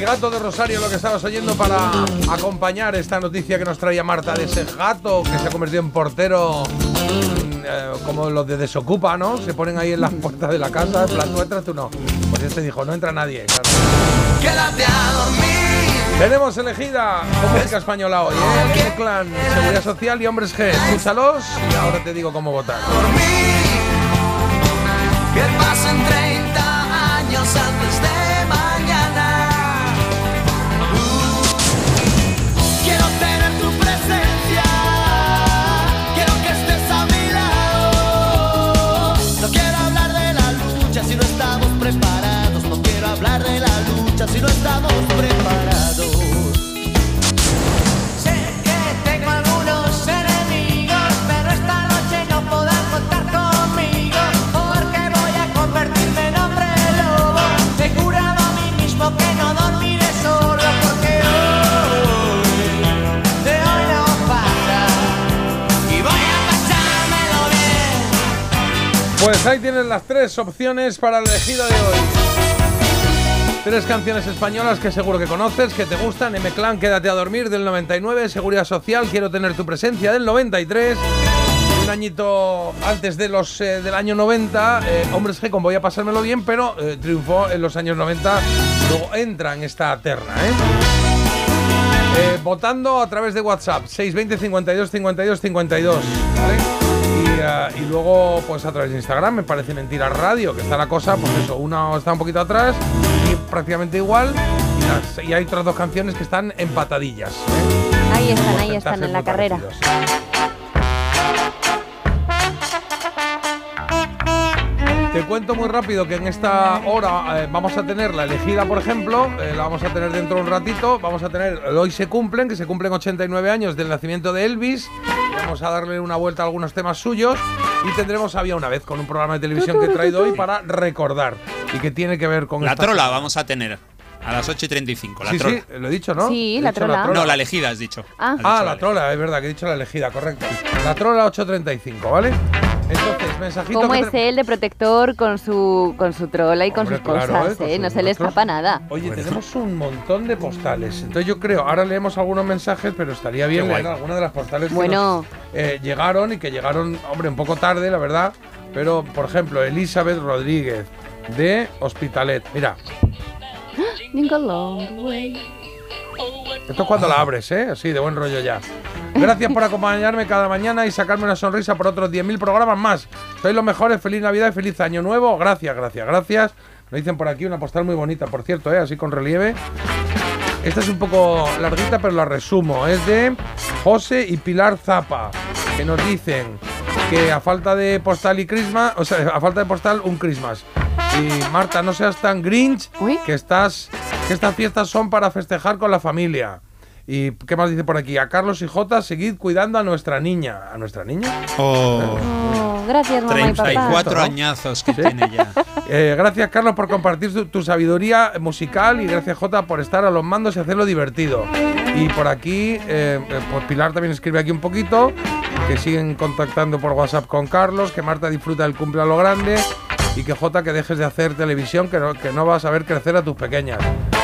gato de Rosario, lo que estabas oyendo para acompañar esta noticia que nos traía Marta de ese gato que se ha convertido en portero mm, eh, como los de Desocupa, ¿no? Se ponen ahí en las puertas de la casa, en plan, tú entras, tú no. Pues este dijo, no entra nadie. claro. Quédate a dormir. Tenemos elegida música española hoy, ¿eh? El Clan, Seguridad Social y Hombres G. Escúchalos y ahora te digo cómo votar. Que pasen 30 años antes de Pues ahí tienes las tres opciones para el elegido de hoy. Tres canciones españolas que seguro que conoces, que te gustan. M-Clan, Quédate a dormir del 99, Seguridad Social, Quiero tener tu presencia del 93. y Un añito antes de los eh, del año 90, eh, Hombres G con Voy a pasármelo bien, pero eh, triunfó en los años 90. Luego entra en esta terna, ¿eh? Eh, votando a través de WhatsApp 620 52 52 52 ¿vale? Y, luego pues a través de Instagram me parece mentira radio que está la cosa pues eso una está un poquito atrás y prácticamente igual y, las- y hay otras dos canciones que están empatadillas ¿eh? Ahí están, ahí están, en la carrera. Te cuento muy rápido que en esta hora eh, vamos a tener la elegida, por ejemplo, eh, la vamos a tener dentro de un ratito. Vamos a tener Hoy se cumplen, que se cumplen 89 años del nacimiento de Elvis. Vamos a darle una vuelta a algunos temas suyos. Y tendremos Había una vez con un programa de televisión que he traído hoy para recordar y que tiene que ver con La esta- trola vamos a tener a las 8 y 35. La Sí, trola. sí, lo he dicho, ¿no? Sí, He la dicho trola. No, la elegida has dicho. Ah. Has dicho Ah, la la trola, es verdad que he dicho la elegida, correcto. La trola 835, ¿vale? Entonces, mensajito ¿Cómo que es te- él de protector con su, con su trola y con Hombre, sus claro, cosas? ¿eh? Con ¿eh? sus No se le escapa nada. Oye, tenemos un montón de postales. Entonces yo creo, ahora leemos algunos mensajes, pero estaría bien leer algunas de las postales que Bueno. nos, eh, llegaron y que llegaron, hombre, un poco tarde, la verdad. Pero, por ejemplo, Elizabeth Rodríguez de Hospitalet. Mira, Jingle all the way. esto es cuando la abres, ¿eh? Así, de buen rollo ya. Gracias por acompañarme cada mañana y sacarme una sonrisa por otros 10.000 programas más. Sois los mejores, feliz Navidad y feliz Año Nuevo. Gracias, gracias, gracias. Me dicen por aquí una postal muy bonita, por cierto, ¿eh? así con relieve. Esta es un poco larguita, pero la resumo. Es de José y Pilar Zapa, que nos dicen que a falta de postal y Christmas, o sea, a falta de postal, un Christmas. Y Marta, no seas tan grinch, que estás, que estas fiestas son para festejar con la familia. ¿Y qué más dice por aquí? A Carlos y Jota, seguid cuidando a nuestra niña. ¿A nuestra niña? Oh, Oh, gracias, mamá y papá. 34 añazos que tiene ya. Eh, gracias, Carlos, por compartir tu, tu sabiduría musical y gracias, Jota, por estar a los mandos y hacerlo divertido. Y por aquí, eh, eh, pues Pilar también escribe aquí un poquito, que siguen contactando por WhatsApp con Carlos, que Marta disfruta del cumple a lo grande y que Jota, que dejes de hacer televisión, que no, que no vas a ver crecer a tus pequeñas.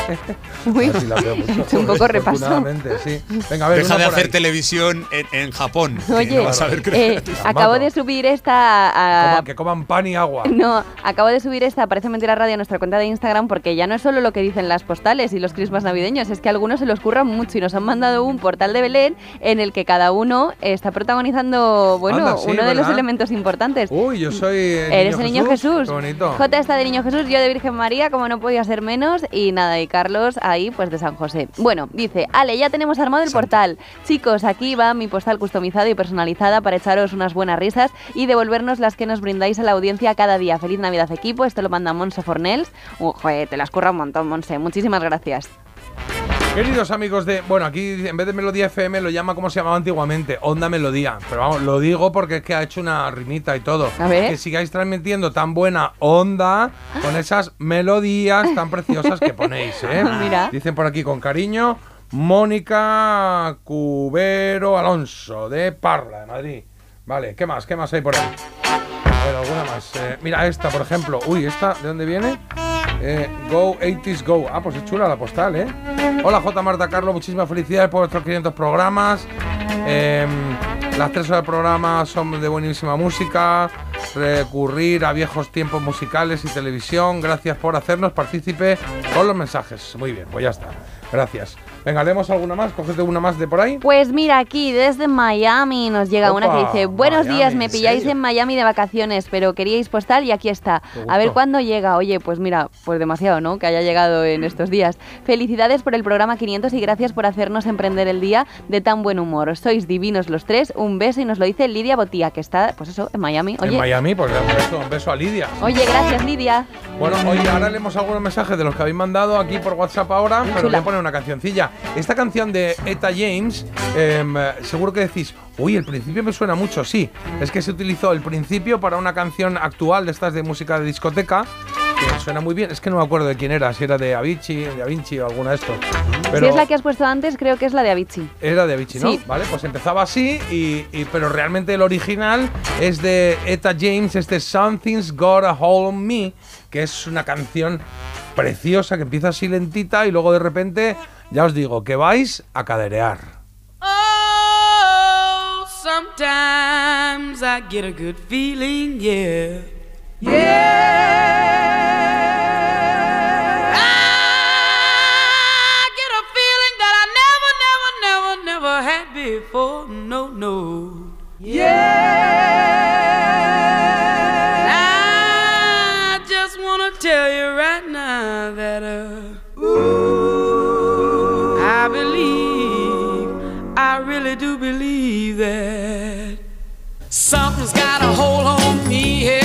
Uy, la veo mucho, un poco repaso. desafortunadamente, sí. Venga, a ver, Deja de hacer ahí. televisión en, en Japón. Oye, no vas a ver eh, acabo de subir esta a, Coman- que coman pan y agua. No, acabo de subir esta Parece Mentira Radio a nuestra cuenta de Instagram porque ya no es solo lo que dicen las postales y los crismas navideños, es que algunos se los curran mucho y nos han mandado un portal de Belén en el que cada uno está protagonizando, bueno, Anda, sí, uno de los elementos importantes. Uy, yo soy el Eres el niño Jesús. Qué bonito. J está de Niño Jesús, yo de Virgen María, como no podía ser menos, y nada, y Carlos ahí, pues de San José. Bueno, dice, Ale, ya tenemos armado el portal. Chicos, aquí va mi postal customizada y personalizada para echaros unas buenas risas y devolvernos las que nos brindáis a la audiencia cada día. Feliz Navidad, equipo. Esto lo manda Monse Fornels. Uh, joder, te las curra un montón, Monse. Muchísimas gracias. Queridos amigos de. Bueno, aquí en vez de Melodía FM lo llama como se llamaba antiguamente, Onda Melodía. Pero vamos, lo digo porque es que ha hecho una rimita y todo. A ver. Que sigáis transmitiendo tan buena onda con esas melodías tan preciosas que ponéis, ¿eh? Mira. Dicen por aquí con cariño, Mónica Cubero Alonso, de Parla, de Madrid. Vale, ¿qué más? ¿Qué más hay por ahí? Ver, alguna más. Eh, mira, esta, por ejemplo. Uy, ¿esta de dónde viene? Eh, go 80s Go. Ah, pues es chula la postal, ¿eh? Hola J. Marta Carlos, muchísimas felicidades por vuestros 500 programas. Em, las tres horas del programa son de buenísima música. Recurrir a viejos tiempos musicales y televisión. Gracias por hacernos partícipe con los mensajes. Muy bien, pues ya está. Gracias. Venga, leemos alguna más. Cógete una más de por ahí. Pues mira, aquí desde Miami nos llega una que dice, buenos Miami, días, me ¿en pilláis en Miami de vacaciones, pero queríais postal y aquí está. A ver cuándo llega. Oye, pues mira, pues demasiado, ¿no? Que haya llegado en estos días. Felicidades por el programa 500 y gracias por hacernos emprender el día de tan buen humor. Sois divinos los tres. Un beso y nos lo dice Lidia Botía, que está, pues eso, en Miami. Oye, En Miami, pues un beso, un beso a Lidia. oye gracias Lidia. Bueno, oye, ahora leemos algunos mensajes de los que habéis mandado aquí por WhatsApp ahora, pero voy a poner una cancioncilla. Esta canción de Eta James, em, eh, seguro que decís, uy, el principio me suena mucho, sí. Es que se utilizó el principio para una canción actual de estas de música de discoteca, que suena muy bien. Es que no me acuerdo de quién era, si era de Avicii, de Avicii o alguna de estos. Pero Si es la que has puesto antes, creo que es la de Avicii. era de Avicii, ¿no? Sí. Vale, pues empezaba así, y, y- pero realmente el original es de Eta James, este Something's Got a Hold on Me, que es una canción preciosa que empieza así lentita y luego de repente, ya os digo, que vais a caderear. Oh, sometimes I get a good feeling, yeah. Yeah. I get a feeling that I never, never, never, never had before. No, no. Yeah. A hold on me here.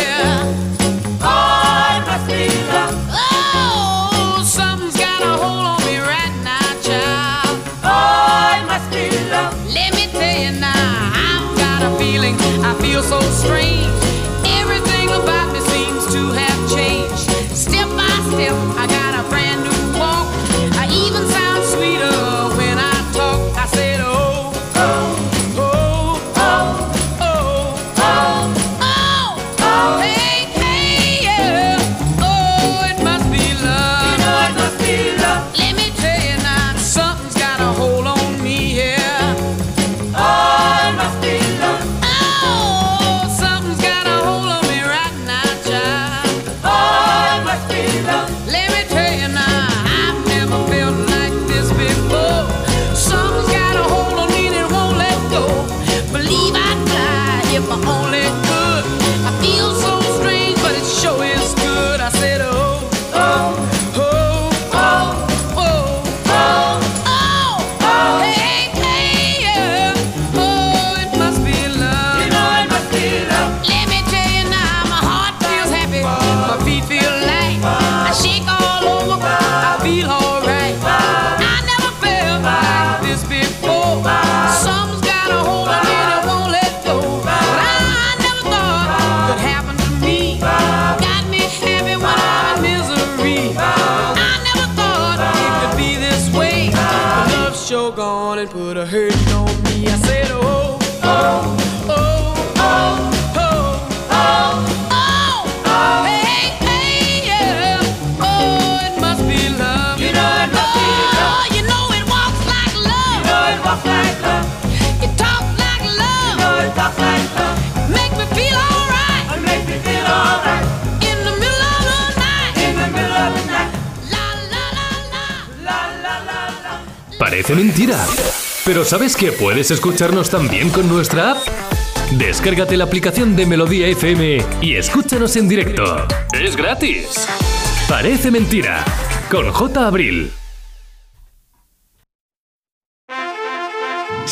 Oh, must be love. Oh, something's got a hold on me right now, child. Oh, must be love. Let me tell you now, I've got a feeling. I feel so strange. Parece mentira. Pero ¿sabes que puedes escucharnos también con nuestra app? Descárgate la aplicación de Melodía FM y escúchanos en directo. Es gratis. Parece mentira. Con J. Abril.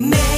It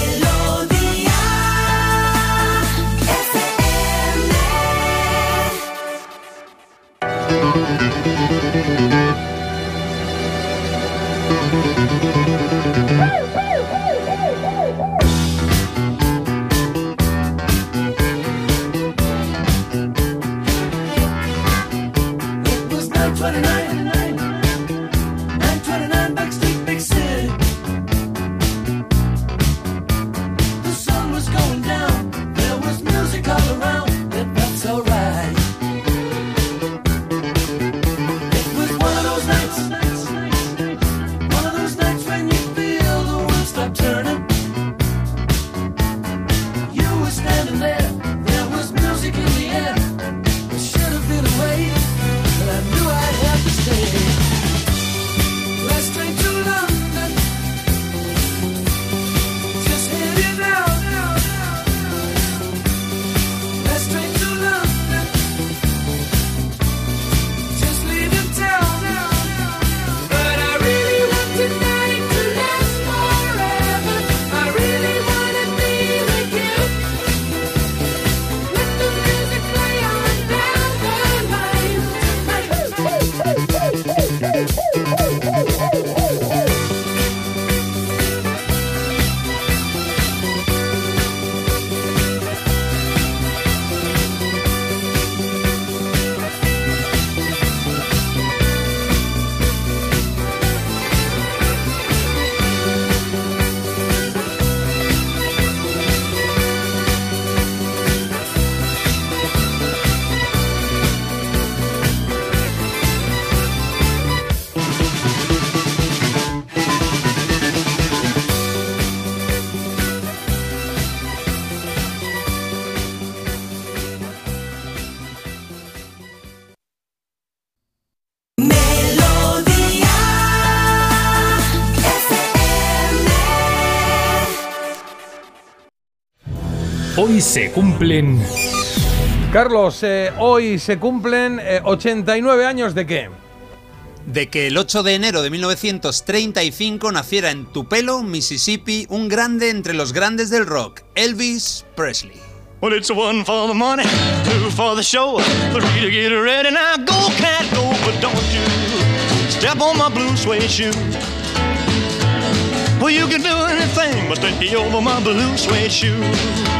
Hoy se cumplen Carlos, eh, hoy se cumplen eh, 89 años de qué? De que el 8 de enero de 1935 naciera en Tupelo, Mississippi, un grande entre los grandes del rock, Elvis Presley. Well, it's one for the money, two for the show, three to get ready. Now go, cat, go, but don't you step on my blue suede shoe. Well, you can do anything but take over my blue suede shoe.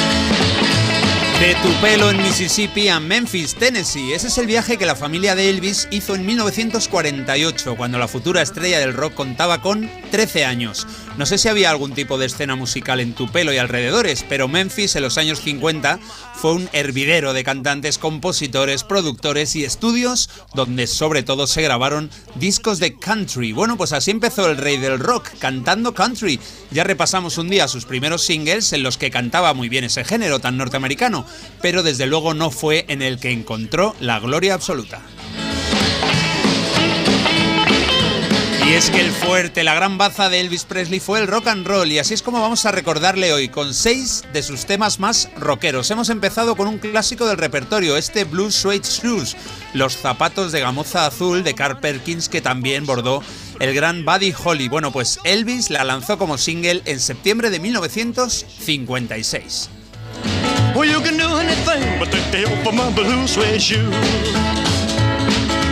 De Tupelo en Mississippi a Memphis, Tennessee. Ese es el viaje que la familia de Elvis hizo en 1948, cuando la futura estrella del rock contaba con 13 años. No sé si había algún tipo de escena musical en Tupelo y alrededores, pero Memphis en los años 50 fue un hervidero de cantantes, compositores, productores y estudios donde sobre todo se grabaron discos de country. Bueno, pues así empezó el rey del rock, cantando country. Ya repasamos un día sus primeros singles en los que cantaba muy bien ese género tan norteamericano, pero desde luego no fue en el que encontró la gloria absoluta. Y es que el fuerte, la gran baza de Elvis Presley fue el rock and roll y así es como vamos a recordarle hoy con seis de sus temas más rockeros. Hemos empezado con un clásico del repertorio, este Blue Suede Shoes, los zapatos de gamuza azul de Carl Perkins que también bordó el gran Buddy Holly. Bueno, pues Elvis la lanzó como single en septiembre de 1956. Well, you can do anything but take me over my blue suede shoe.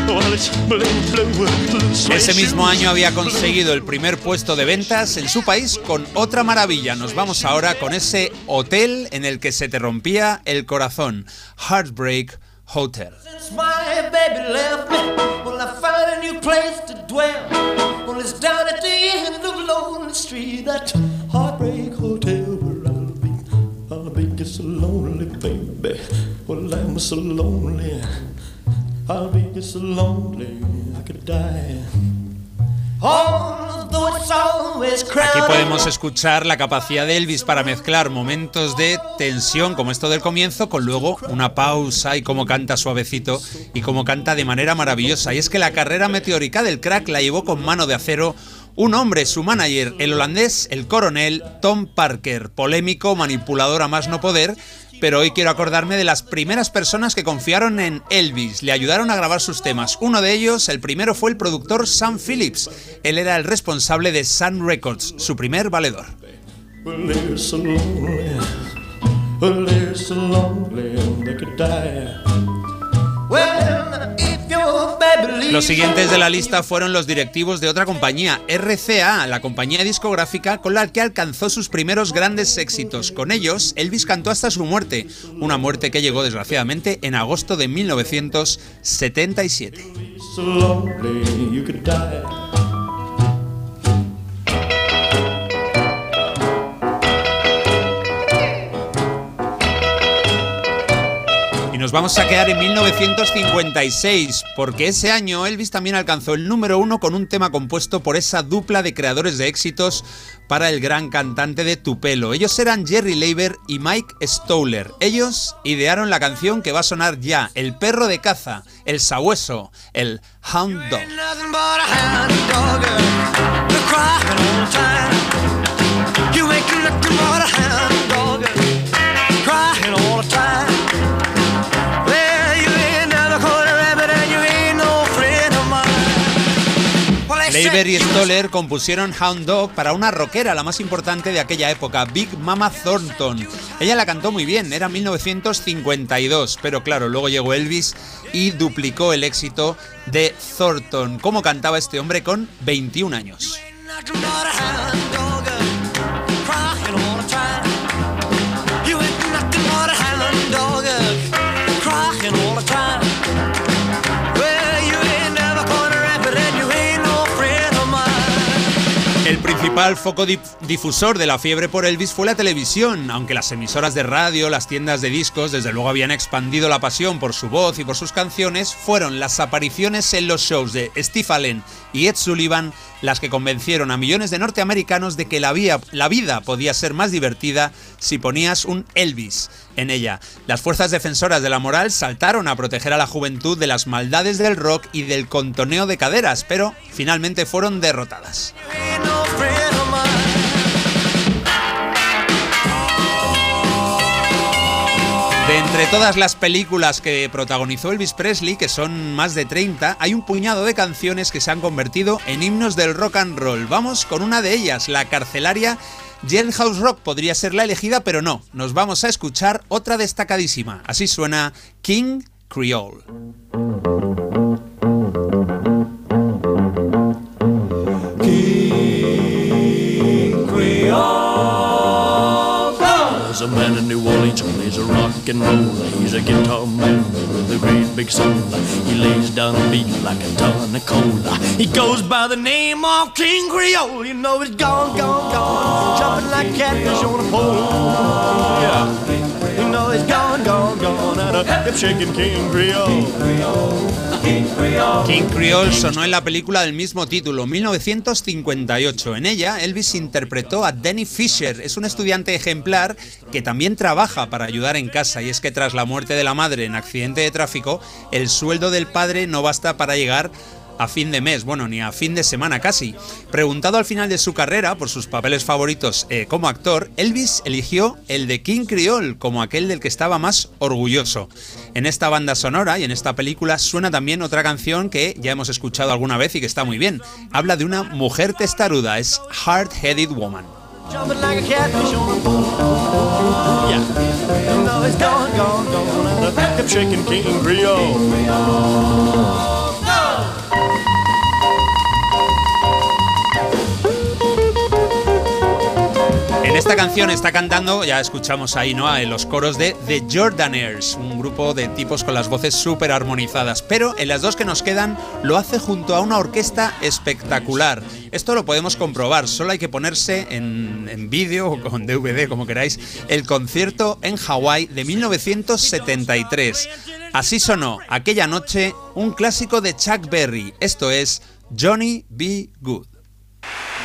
Well, it's blue, blue, blue suede Ese mismo shoes. año había conseguido el primer puesto de ventas en su país con otra maravilla. Nos vamos ahora con ese hotel en el que se te rompía el corazón, Heartbreak Hotel. So lonely, baby. Well, I'm so lonely. It's so lonely I could die. Although it's always Aquí podemos escuchar la capacidad de Elvis para mezclar momentos de tensión como esto del comienzo con luego una pausa y cómo canta suavecito y cómo canta de manera maravillosa. Y es que la carrera meteórica del crack la llevó con mano de acero un hombre, su manager, el holandés, el coronel Tom Parker, polémico, manipulador a más no poder, pero hoy quiero acordarme de las primeras personas que confiaron en Elvis, le ayudaron a grabar sus temas. Uno de ellos, el primero, fue el productor Sam Phillips. Él era el responsable de Sun Records, su primer valedor. Los siguientes de la lista fueron los directivos de otra compañía, RCA, la compañía discográfica con la que alcanzó sus primeros grandes éxitos. Con ellos, Elvis cantó hasta su muerte, una muerte que llegó desgraciadamente en agosto de 1977. Nos vamos a quedar en 1956, porque ese año Elvis también alcanzó el número uno con un tema compuesto por esa dupla de creadores de éxitos para el gran cantante de Tupelo. Ellos eran Jerry Leiber y Mike Stoller. Ellos idearon la canción que va a sonar ya, El perro de caza, el sabueso, el hound dog. Leiber y Stoller compusieron Hound Dog para una rockera, la más importante de aquella época, Big Mama Thornton. Ella la cantó muy bien, era 1952, pero claro, luego llegó Elvis y duplicó el éxito de Thornton. ¿Cómo cantaba este hombre con 21 años? Principal foco dif- difusor de la fiebre por Elvis fue la televisión, aunque las emisoras de radio, las tiendas de discos, desde luego habían expandido la pasión por su voz y por sus canciones, fueron las apariciones en los shows de Steve Allen y Ed Sullivan las que convencieron a millones de norteamericanos de que la vida podía ser más divertida si ponías un Elvis en ella. Las fuerzas defensoras de la moral saltaron a proteger a la juventud de las maldades del rock y del contoneo de caderas, pero finalmente fueron derrotadas. De entre todas las películas que protagonizó Elvis Presley, que son más de 30, hay un puñado de canciones que se han convertido en himnos del rock and roll. Vamos con una de ellas, la carcelaria Jailhouse Rock podría ser la elegida, pero no. Nos vamos a escuchar otra destacadísima. Así suena King Creole. There's a man in New Orleans who plays a rock and roll. He's a guitar man a great big soul. He lays down a beat like a ton of cola. He goes by the name of King Creole. You know he's gone, gone, gone, jumping like catfish on a pole. Yeah, gone, gone, King Creole. King Creole sonó en la película del mismo título, 1958. En ella, Elvis interpretó a Danny Fisher. Es un estudiante ejemplar que también trabaja para ayudar en casa. Y es que tras la muerte de la madre en accidente de tráfico, el sueldo del padre no basta para llegar a fin de mes, bueno, ni a fin de semana casi. Preguntado al final de su carrera por sus papeles favoritos eh, como actor, Elvis eligió el de King Creole como aquel del que estaba más orgulloso. En esta banda sonora y en esta película suena también otra canción que ya hemos escuchado alguna vez y que está muy bien. Habla de una mujer testaruda, es Hard Headed Woman. Esta canción está cantando, ya escuchamos ahí, ¿no? En los coros de The Jordaners, un grupo de tipos con las voces súper armonizadas. Pero en las dos que nos quedan lo hace junto a una orquesta espectacular. Esto lo podemos comprobar, solo hay que ponerse en, en vídeo o con DVD, como queráis, el concierto en Hawái de 1973. Así sonó aquella noche un clásico de Chuck Berry. Esto es Johnny B. Good.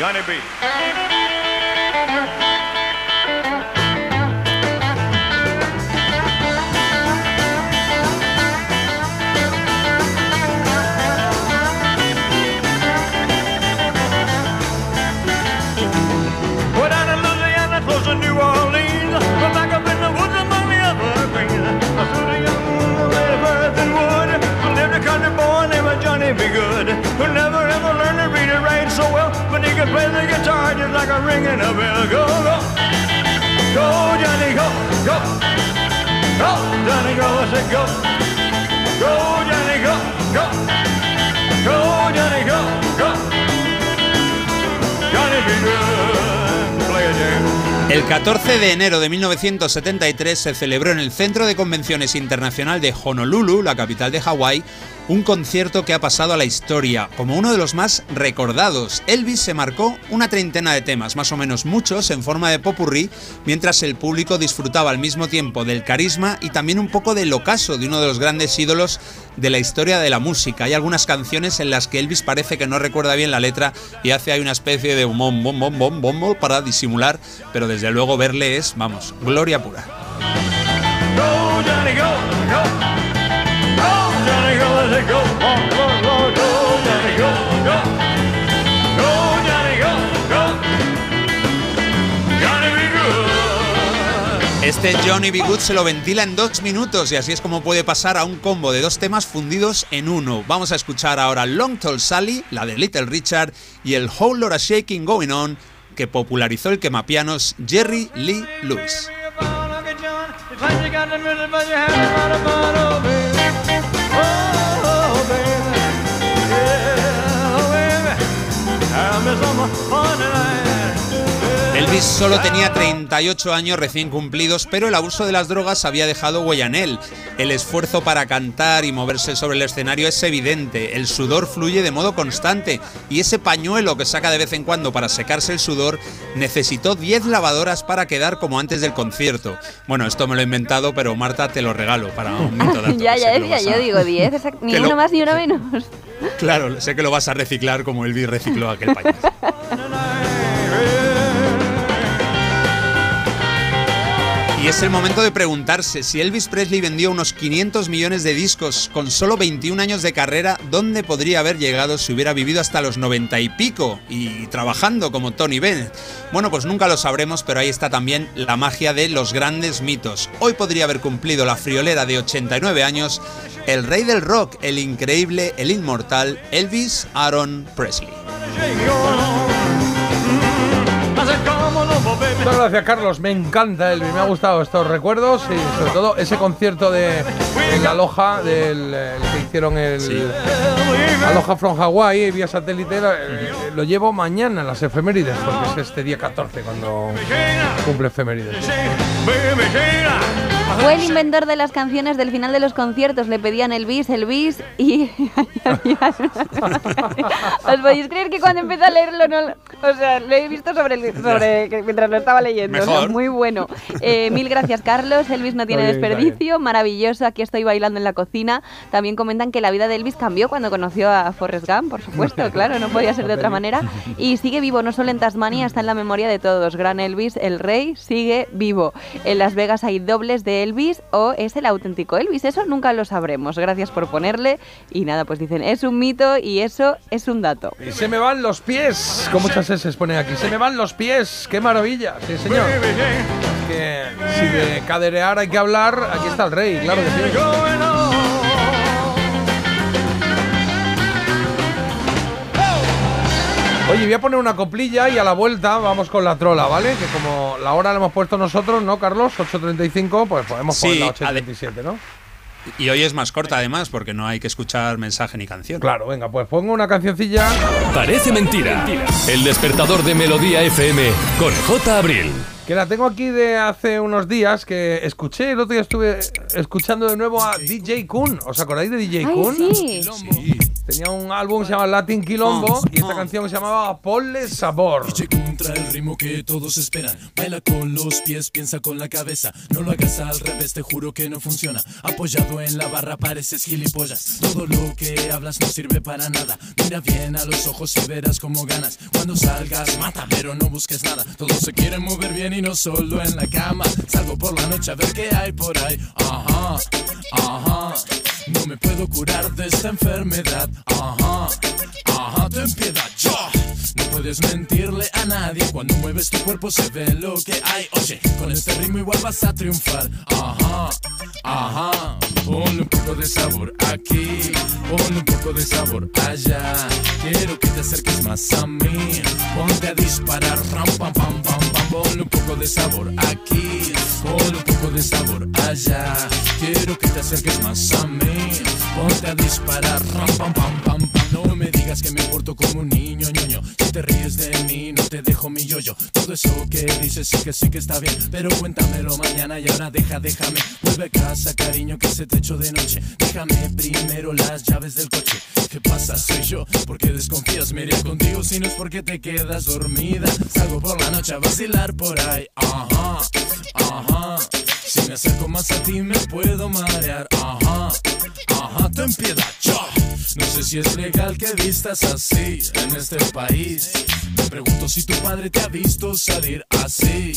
Johnny B. play the guitar just like a ringing a bell. Go. El 14 de enero de 1973 se celebró en el Centro de Convenciones Internacional de Honolulu, la capital de Hawái, un concierto que ha pasado a la historia como uno de los más recordados. Elvis se marcó una treintena de temas, más o menos muchos, en forma de popurrí, mientras el público disfrutaba al mismo tiempo del carisma y también un poco del ocaso de uno de los grandes ídolos de la historia de la música. Hay algunas canciones en las que Elvis parece que no recuerda bien la letra y hace ahí una especie de bom bom bom bom bom para disimular, pero desde luego verle es, vamos, gloria pura. Go, go. Go, Johnny, go, I said go. Go, go, go, go, Johnny, go, go. Go, Johnny, go, go. Johnny be good. Este Johnny B. Good se lo ventila en dos minutos y así es como puede pasar a un combo de dos temas fundidos en uno. Vamos a escuchar ahora Long Tall Sally, la de Little Richard, y el Whole Lotta Shaking Going On, que popularizó el quemapianos Jerry Lee Lewis. Baby. I'm just on my fun tonight. Elvis solo tenía 38 años recién cumplidos, pero el abuso de las drogas había dejado huella en él. El esfuerzo para cantar y moverse sobre el escenario es evidente, el sudor fluye de modo constante y ese pañuelo que saca de vez en cuando para secarse el sudor necesitó 10 lavadoras para quedar como antes del concierto. Bueno, esto me lo he inventado, pero Marta te lo regalo para un mito dato. ya, ya decía, yo digo 10, exact- ni Que lo- una más ni una menos. Claro, sé que lo vas a reciclar como Elvis recicló aquel pañuelo. Y es el momento de preguntarse si Elvis Presley vendió unos 500 millones de discos con solo 21 años de carrera, ¿dónde podría haber llegado si hubiera vivido hasta los 90 y pico y trabajando como Tony Bennett? Bueno, pues nunca lo sabremos, pero ahí está también la magia de los grandes mitos. Hoy podría haber cumplido la friolera de 89 años el rey del rock, el increíble, el inmortal Elvis Aaron Presley. Muchas gracias, Carlos. Me encanta Elvis. Me ha gustado estos recuerdos y sobre todo ese concierto de en la Loja del el que hicieron el Aloha from Hawaii vía satélite. Lo, eh, lo llevo mañana en las efemérides porque es este día 14 cuando cumple efemérides. Fue el inventor de las canciones del final de los conciertos. Le pedían el bis, el bis y. ¿Os podéis creer que cuando empecé a leerlo no O sea, lo he visto sobre, el- sobre mientras lo estaba leyendo. o sea, Mejor. muy bueno. Eh, mil gracias, Carlos. Elvis no tiene bien, desperdicio. Maravilloso. Aquí estoy bailando en la cocina. También comentan que la vida de Elvis cambió cuando conoció a Forrest Gump, por supuesto. Claro, no podía ser de otra manera. Y sigue vivo, no solo en Tasmania, está en la memoria de todos. Gran Elvis, el rey, sigue vivo. En Las Vegas hay dobles de Elvis o es el auténtico Elvis. Eso nunca lo sabremos. Gracias por ponerle. Y nada, pues dicen, es un mito y eso es un dato. Y se me van los pies, con muchas S pone aquí. Se me van los pies, qué maravilla. Sí, señor. Es que si de caderear hay que hablar, aquí está el rey, claro que sí. Oye, voy a poner una coplilla y a la vuelta vamos con la trola, ¿vale? Que como la hora la hemos puesto nosotros, ¿no, Carlos? 8.35, pues podemos Sí, poner la ade- 8.37, ¿no? Y hoy es más corta además porque no hay que escuchar mensaje ni canción. Claro, venga, pues pongo una cancioncilla. Parece mentira. El despertador de Melodía FM con J. Abril. Que la tengo aquí de hace unos días, que escuché, el otro día estuve escuchando de nuevo a DJ Kun. ¿Os acordáis de DJ Ay, Kun? sí. Tenía un álbum que se llama Latin Quilombo y esta canción se llamaba Ponle Sabor. Contra el ritmo que todos esperan. Baila con los pies, piensa con la cabeza. No lo hagas al revés, te juro que no funciona. Apoyado en la barra pareces gilipollas. Todo lo que hablas no sirve para nada. Mira bien a los ojos y verás cómo ganas. Cuando salgas, mata, pero no busques nada. Todos se quieren mover bien y no solo en la cama. Salgo por la noche a ver qué hay por ahí. Ajá, ajá. No me puedo curar de esta enfermedad. Ajá, ajá. Ten piedad, yo. No puedes mentirle a nadie cuando mueves tu cuerpo se ve lo que hay. Oye, con este ritmo igual vas a triunfar. Ajá, ajá. Ponle un poco de sabor aquí, ponle un poco de sabor allá. Quiero que te acerques más a mí. Ponte a disparar, ram, pam, pam, pam. Ponle un poco de sabor aquí, ponle un poco de sabor allá. Quiero que te acerques más a mí. Ponte a disparar, pam, pam, pam, pam. No me digas que me porto como un niño, ñoño. Si te ríes de mí, no te dejo mi yoyo. Todo eso que dices sí que sí que está bien, pero cuéntamelo mañana y ahora deja, déjame. Vuelve a casa, cariño, que se te echó de noche. Déjame primero las llaves del coche. ¿Qué pasa? Soy yo. ¿Por qué desconfías? Me iría contigo si no es porque te quedas dormida. Salgo por la noche a vacilar por ahí. Ajá, ajá. Si me acerco más a ti me puedo marear. Ajá, ajá. Ten piedad, yo. No sé si es legal que vistas así en este país. Me pregunto si tu padre te ha visto salir así,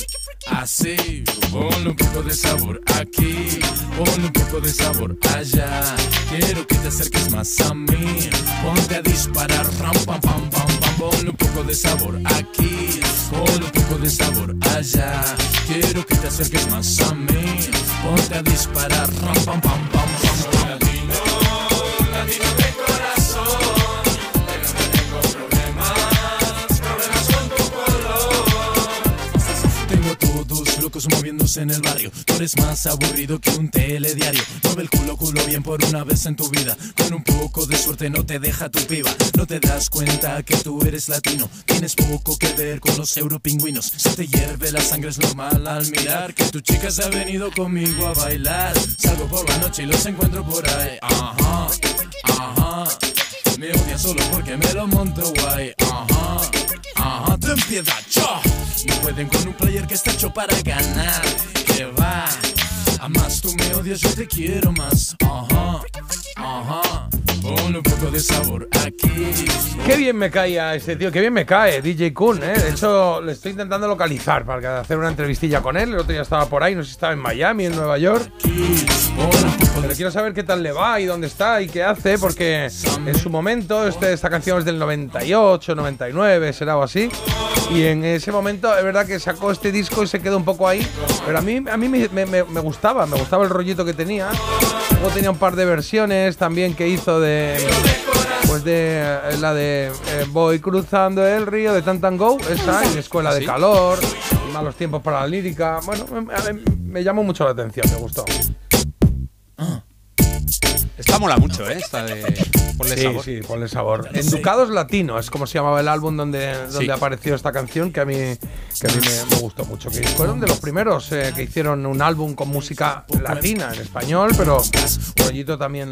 así. Ponle un poco de sabor aquí, ponle un poco de sabor allá. Quiero que te acerques más a mí. Ponte a disparar, ram, pam, pam, pam, pam. Un poco de sabor aquí, ponle un poco de sabor allá. Quiero que te acerques más a mí. Ponte a disparar, ram, pam, pam. Latino, latino locos moviéndose en el barrio. Tú eres más aburrido que un telediario. Mueve el culo, culo bien por una vez en tu vida. Con un poco de suerte no te deja tu piba. No te das cuenta que tú eres latino. Tienes poco que ver con los europingüinos. Se te hierve la sangre, es normal al mirar que tu chica se ha venido conmigo a bailar. Salgo por la noche y los encuentro por ahí. Ajá, ajá. Me odia solo porque me lo monto guay. Ajá, ajá. Ten piedad, yo. No pueden con un player que está hecho para ganar. Que va. A más tú me odias, yo te quiero más. Ajá, ajá. Un poco de sabor aquí. Qué bien me cae a este tío, qué bien me cae, DJ Kun, ¿eh? De hecho, le estoy intentando localizar para hacer una entrevistilla con él. El otro día estaba por ahí, no sé si estaba en Miami, en Nueva York. Pero quiero saber qué tal le va y dónde está y qué hace, porque en su momento, este, esta canción es del 98, 99, será o así. Y en ese momento es verdad que sacó este disco y se quedó un poco ahí. Pero a mí, a mí me- me- me gustaba, me gustaba el rollito que tenía. Luego tenía un par de versiones también que hizo de. Pues de eh, la de eh, Voy cruzando el río de Tantan Go, esa, y Escuela de Sí. Calor, y Malos Tiempos para la Lírica. Bueno, me, me- me llamó mucho la atención, me gustó. Esta mola mucho, ¿eh? Esta de. Ponle sí, sabor. sí, ponle sabor. Enducados Latino es como se llamaba el álbum donde, donde Sí. apareció esta canción que a mí, que a mí me, me gustó mucho. Que fueron de los primeros eh, que hicieron un álbum con música latina en español, pero rollito también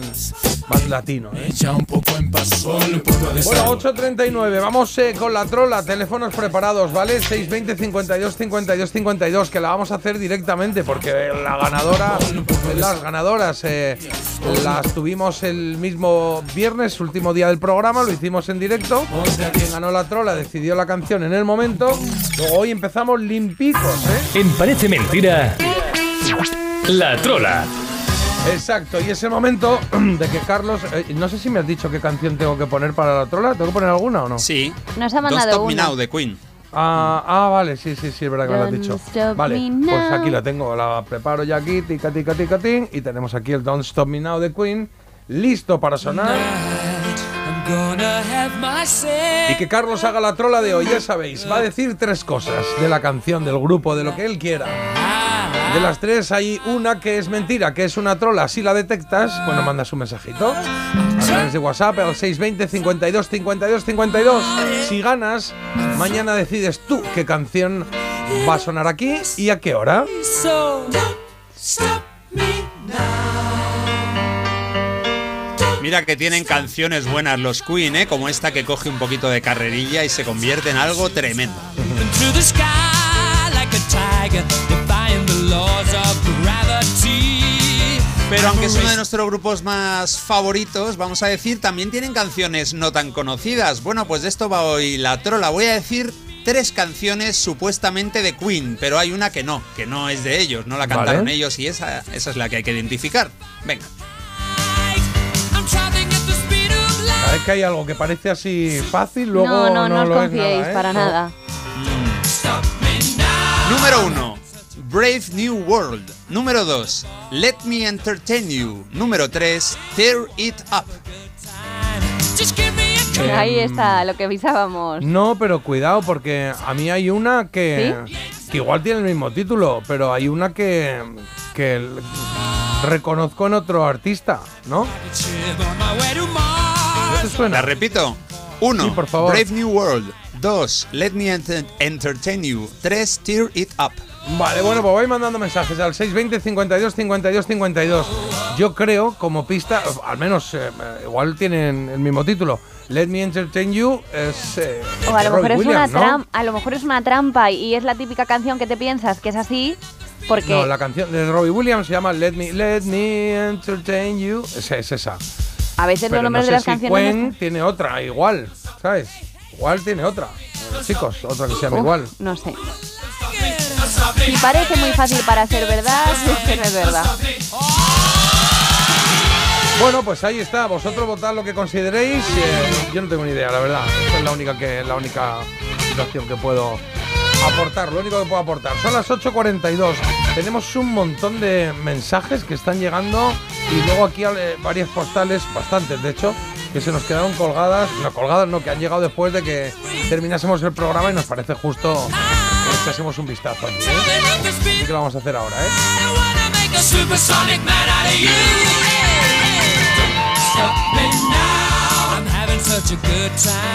más latino. ¿eh? Echa un poco en paz, ponle un poco de Bueno, sabor. 8.39, vamos eh, con la trola, teléfonos preparados, ¿vale? 620 52 52 52, que la vamos a hacer directamente porque la ganadora, las ganadoras eh, las tuvimos el mismo viernes, último día del programa, lo hicimos en directo. Quien ganó la trola decidió la canción en el momento. Luego hoy empezamos limpicos, ¿eh? En Parece Mentira, La Trola. Exacto, y es el momento de que Carlos, eh, no sé si me has dicho qué canción tengo que poner para la trola, ¿tengo que poner alguna o no? Sí. Nos ha Don't mandado Stop Me una. Now de Queen. Ah, ah, vale, sí, sí, sí, es verdad que me lo has dicho. Vale, pues aquí la tengo, la preparo ya aquí, tica, tica, tica, tin, y tenemos aquí el Don't Stop Me Now de Queen, listo para sonar. Y que Carlos haga la trola de hoy, ya sabéis, va a decir tres cosas de la canción, del grupo, de lo que él quiera. De las tres hay una que es mentira, que es una trola. Si la detectas, bueno, mandas un mensajito. Través de WhatsApp al 620 52 52 52. Si ganas, mañana decides tú qué canción va a sonar aquí y a qué hora. Mira que tienen canciones buenas los Queen, ¿eh? Como esta que coge un poquito de carrerilla y se convierte en algo tremendo. Pero aunque es uno de nuestros grupos más favoritos, vamos a decir, también tienen canciones no tan conocidas. Bueno, pues de esto va hoy la trola. Voy a decir tres canciones supuestamente de Queen, pero hay una que no, que no es de ellos, no la cantaron Vale. ellos y esa, esa es la que hay que identificar. Venga. Sabes que hay algo que parece así fácil, luego no, no, no, os lo es confiéis nada, ¿eh? para nada. Número 1. Brave New World. Número 2. Let Me Entertain You. Número 3. Tear It Up. Ahí está, lo que avisábamos. No, pero cuidado, porque a mí hay una que, que igual tiene el mismo título, pero hay una que, que reconozco en otro artista, ¿no? ¿No te suena? La repito. 1. Sí, por favor. Brave New World. 2. Let Me Enter- Entertain You. 3. Tear It Up. Vale, bueno, pues voy mandando mensajes al 620 52 52 52. Yo creo, como pista, al menos eh, eh, igual tienen el mismo título. Let Me Entertain You es. eh, O a lo, mejor es una ¿no? a lo mejor es una trampa y es la típica canción que te piensas que es así, porque No, la canción de Robbie Williams se llama Let Me, Let Me Entertain You. Es, es esa. a veces Pero los nombres no sé de las si canciones... Gwen tiene otra, igual, ¿sabes? Igual tiene otra. Chicos, otra que se llama Uf, igual. No sé. Si parece muy fácil para ser verdad, no es verdad. Bueno, pues ahí está. Vosotros votad lo que consideréis. Eh, yo no tengo ni idea, la verdad. Es la única que la única situación que puedo aportar. Lo único que puedo aportar. Son las 8.42. Tenemos un montón de mensajes que están llegando y luego aquí eh, varias postales, bastantes de hecho, que se nos quedaron colgadas. No, colgadas no, que han llegado después de que terminásemos el programa y nos parece justo echásemos un vistazo aquí. ¿eh? Así que lo vamos a hacer ahora, ¿eh?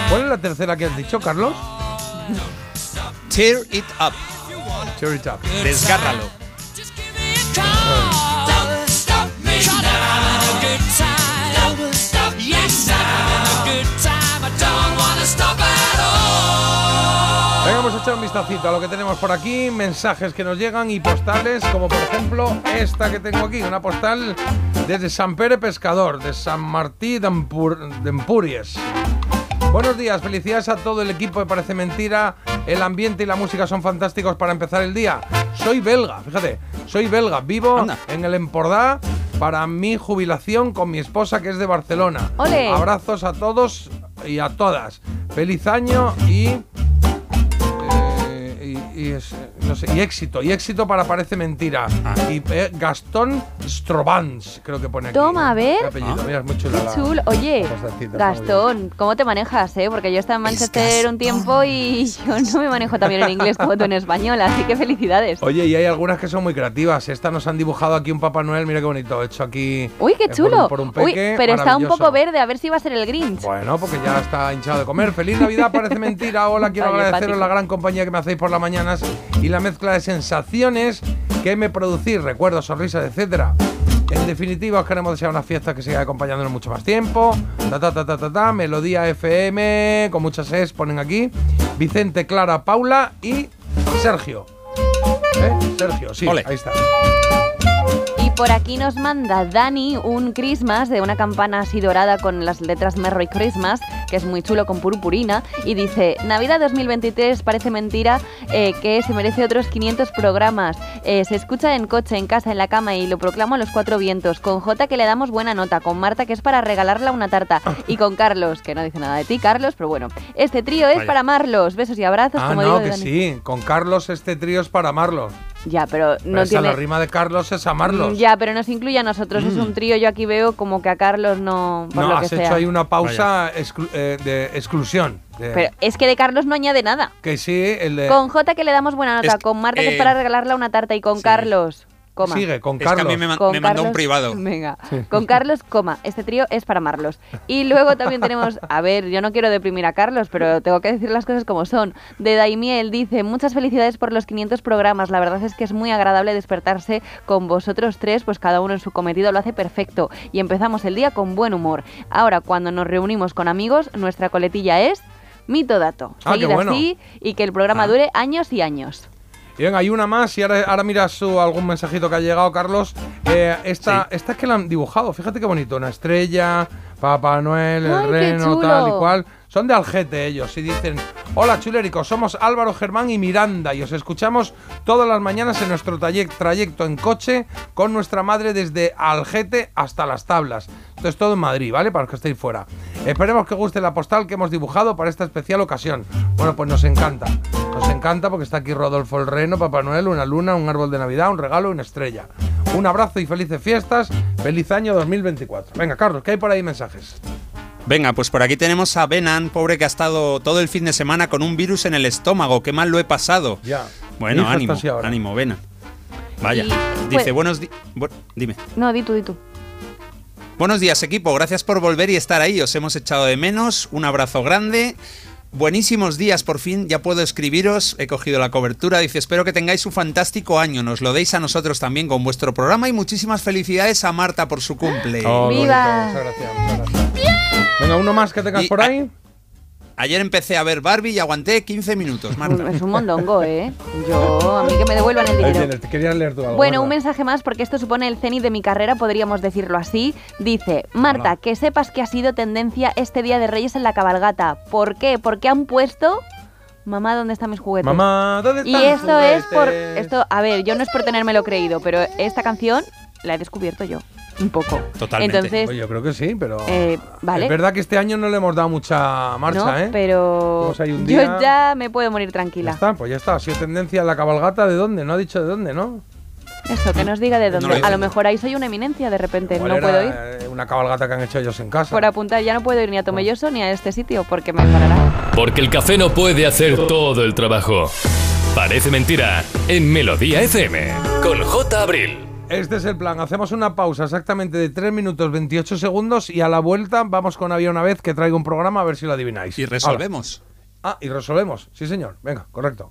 ¿Cuál es la tercera que has dicho, Carlos? Tear It Up. Tear It Up. Desgárralo. A. Stop yes, I'm having a good time. I don't wanna stop at all. Venga, vamos a echar un vistacito a lo que tenemos por aquí, mensajes que nos llegan y postales, como por ejemplo esta que tengo aquí, una postal desde San Pere Pescador, de San Martí de, Empur- de Empúries. Buenos días, felicidades a todo el equipo de Parece Mentira. El ambiente y la música son fantásticos para empezar el día. Soy belga, fíjate, soy belga, vivo en el Empordà para mi jubilación con mi esposa que es de Barcelona. ¡Ole! Abrazos a todos y a todas. Feliz año y y, es- no sé, y éxito, y éxito para Parece Mentira. Y eh, Gastón Strobans, creo que pone aquí. Toma, a ver. Qué apellido, mira, es muy chula Qué la- chulo. Oye. Gastón, ¿cómo te manejas, eh? Porque yo estaba en Manchester un tiempo y yo no me manejo tan bien en inglés como tú en español, así que felicidades. Oye, y hay algunas que son muy creativas. Esta nos han dibujado aquí un Papá Noel, mira qué bonito, hecho aquí. Uy, qué eh, por chulo. un- por un Uy, pero está un poco verde, a ver si va a ser el Grinch. Bueno, porque ya está hinchado de comer. Feliz Navidad, parece mentira. Hola, quiero Ay, agradeceros empático. la gran compañía que me hacéis por las y la mezcla de sensaciones que me producís, recuerdos, sonrisas, etcétera. En definitiva, os queremos desear una fiesta que siga acompañándonos mucho más tiempo. Ta, ta, ta, ta, ta, ta. Melodía FM, con muchas es, ponen aquí. Vicente, Clara, Paula y Sergio. ¿Eh? Sergio, sí, Ole. ahí está. Y por aquí nos manda Dani un Christmas de una campana así dorada con las letras Merry Christmas, que es muy chulo con purpurina, y dice, Navidad 2023 parece mentira eh, que se merece otros 500 programas. Eh, se escucha en coche, en casa, en la cama y lo proclamo a los cuatro vientos. Con J que le damos buena nota, con Marta que es para regalarla una tarta y con Carlos, que no dice nada de ti, Carlos, pero bueno, este trío es Vaya. para amarlos. Besos y abrazos, Ah, como no, digo que Dani. sí. Con Carlos este trío es para amarlos. Ya, pero Pero no esa, tiene... La rima de Carlos es amarlos. Mm, Ya, pero nos incluye a nosotros. Es Mm. un trío. Yo aquí veo como que a Carlos no. Por No, lo que has sea. hecho ahí una pausa exclu- eh, de exclusión. de- Pero es que de Carlos no añade nada. que sí, el de. Con J que le damos buena nota. Es- con Marta que es para regalarle una tarta. Y con Carlos. Coma. Sigue, con Es que a mí Carlos. me, Con me mandó un Carlos- privado. Venga, con Carlos, coma. Este trío es para amarlos. Y luego también tenemos, a ver, yo no quiero deprimir a Carlos, pero tengo que decir las cosas como son. De Daimiel dice, muchas felicidades por los 500 programas. La verdad es que es muy agradable despertarse con vosotros tres, pues cada uno en su cometido lo hace perfecto. Y empezamos el día con buen humor. Ahora, cuando nos reunimos con amigos, nuestra coletilla es mito dato. Ah, qué Seguid bueno. así y que el programa Ah. dure años y años. Y venga, hay una más y ahora, ahora miras algún mensajito que ha llegado, Carlos. Eh, esta, esta es que la han dibujado, fíjate qué bonito. Una estrella, Papá Noel, el Ay, reno, tal y cual. Son de Algete ellos y dicen, hola chuléricos, somos Álvaro, Germán y Miranda y os escuchamos todas las mañanas en nuestro trayec- trayecto en coche con nuestra madre desde Algete hasta las tablas. Esto es todo en Madrid, ¿vale? Para los que estéis fuera. Esperemos que guste la postal que hemos dibujado para esta especial ocasión. Bueno, pues nos encanta. Nos encanta porque está aquí Rodolfo el Reno, Papá Noel, una luna, un árbol de Navidad, un regalo y una estrella. Un abrazo y felices fiestas. Feliz año 2024. Venga, Carlos, ¿qué hay por ahí mensajes? Venga, pues por aquí tenemos a Benan, pobre que ha estado todo el fin de semana con un virus en el estómago. Qué mal lo he pasado. Ya. Bueno, ánimo, ánimo, Benan. Vaya. Y, Dice, pues- buenos días. dime. No, di tú, di tú. Buenos días, equipo. Gracias por volver y estar ahí. Os hemos echado de menos. Un abrazo grande. Buenísimos días, por fin ya puedo escribiros, he cogido la cobertura, dice, espero que tengáis un fantástico año, nos lo deis a nosotros también con vuestro programa y muchísimas felicidades a Marta por su cumple. Oh, ¡Viva! Muchas gracias, muchas gracias. Venga, uno más que tengas Y por a- ahí. Ayer empecé a ver Barbie y aguanté 15 minutos, Marta. Es un mondongo, ¿eh? Yo, a mí que me devuelvan el dinero. tienes, te quería leer tú algo. Bueno, guarda. un mensaje más porque esto supone el cenit de mi carrera, podríamos decirlo así. Dice, Marta, Hola. que sepas que ha sido tendencia este Día de Reyes en la cabalgata. ¿Por qué? Porque han puesto... Mamá, ¿dónde están mis juguetes? Mamá, ¿dónde Y están mis esto es por... juguetes? Esto, a ver, yo no es por tenérmelo creído, pero esta canción la he descubierto yo. Un poco. Totalmente. Entonces, Pues yo creo que sí, pero. eh, vale. Es verdad que este año no le hemos dado mucha marcha, no, ¿eh? pero Fuimos ahí un yo ya me puedo morir Ya tranquila. está, pues ya está. Ha sido tendencia la cabalgata de dónde, no ha dicho de dónde, ¿no? Eso, que nos diga de No dónde. lo a lo mejor ahí soy una eminencia de repente, no era, puedo ir. eh, Una cabalgata que han hecho ellos en casa. Por apuntar, ya no puedo ir ni a Tomelloso ni a este sitio porque me parará. Porque el café no puede hacer todo el trabajo. Parece mentira en Melodía FM con J. Abril. Este es el plan. Hacemos una pausa exactamente de 3 minutos 28 segundos y a la vuelta vamos con Había una vez que traigo un programa a ver si lo adivináis. Y resolvemos. Ah, y resolvemos. Sí, señor. Venga, correcto.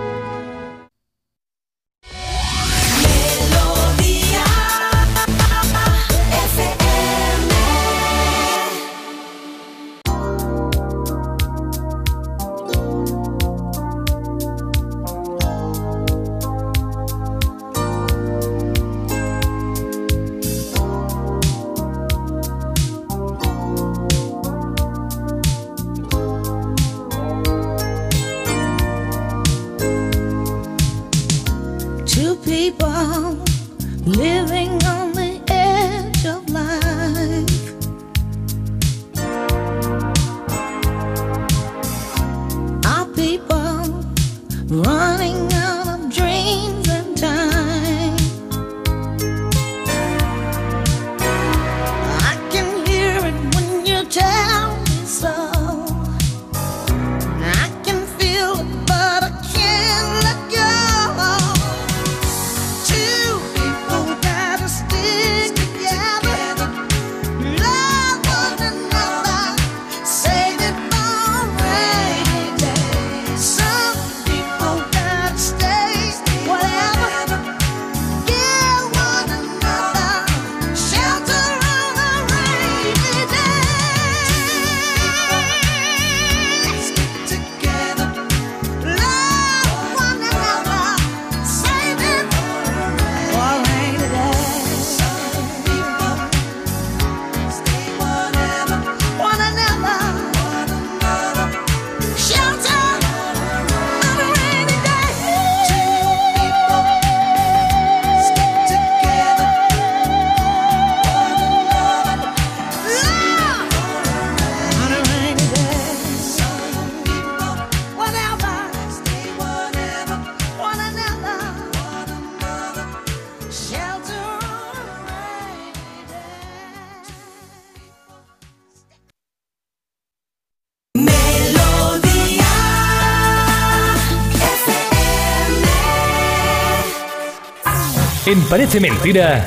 En Parece Mentira,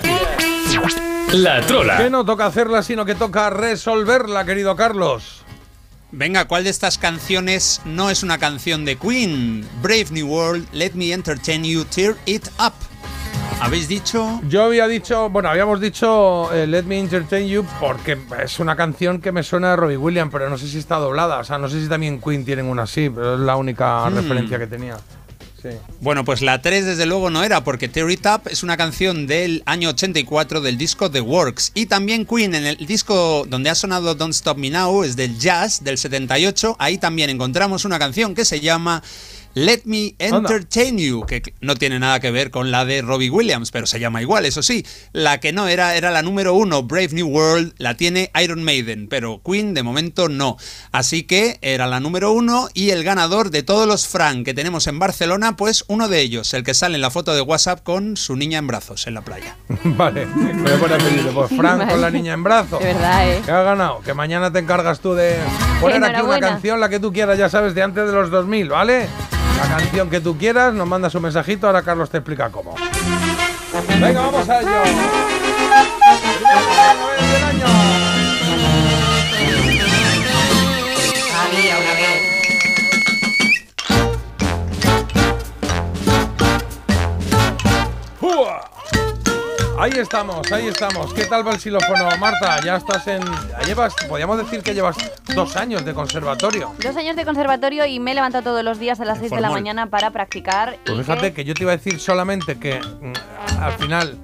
La Trola. Que no toca hacerla, sino que toca resolverla, querido Carlos. Venga, ¿cuál de estas canciones no es una canción de Queen? Brave New World, Let Me Entertain You, Tear It Up. ¿Habéis dicho? Yo había dicho, bueno, habíamos dicho eh, Let Me Entertain You porque es una canción que me suena de Robbie Williams, pero no sé si está doblada. O sea, no sé si también Queen tienen una así, pero es la única Hmm. referencia que tenía. Bueno, pues la 3 desde luego no era, porque Tear It Up es una canción del año 84 del disco The Works. Y también Queen, en el disco donde ha sonado Don't Stop Me Now, es del jazz del 78. Ahí también encontramos una canción que se llama Let Me Entertain You, que no tiene nada que ver con la de Robbie Williams, pero se llama igual, eso sí. La que no era era la número uno, Brave New World, la tiene Iron Maiden, pero Queen de momento no. Así que era la número uno y el ganador de todos los Frank que tenemos en Barcelona, pues uno de ellos, el que sale en la foto de WhatsApp con su niña en brazos en la playa. vale, voy a poner. Pues Frank con la niña en brazos. De verdad, ¿eh? Que ha ganado. Que mañana te encargas tú de poner aquí una canción, la que tú quieras, ya sabes, de antes de los 2000, ¿vale? La canción que tú quieras, nos mandas un mensajito, ahora Carlos te explica cómo. Venga, vamos a ello. Ahí estamos, ahí estamos. ¿Qué tal va el xilófono, Marta? Ya estás en. Llevas, podríamos decir que llevas dos años de conservatorio. Dos años de conservatorio y me he levantado todos los días a las 6 de la mañana para practicar. Pues y fíjate que yo te iba a decir solamente que mm, al final,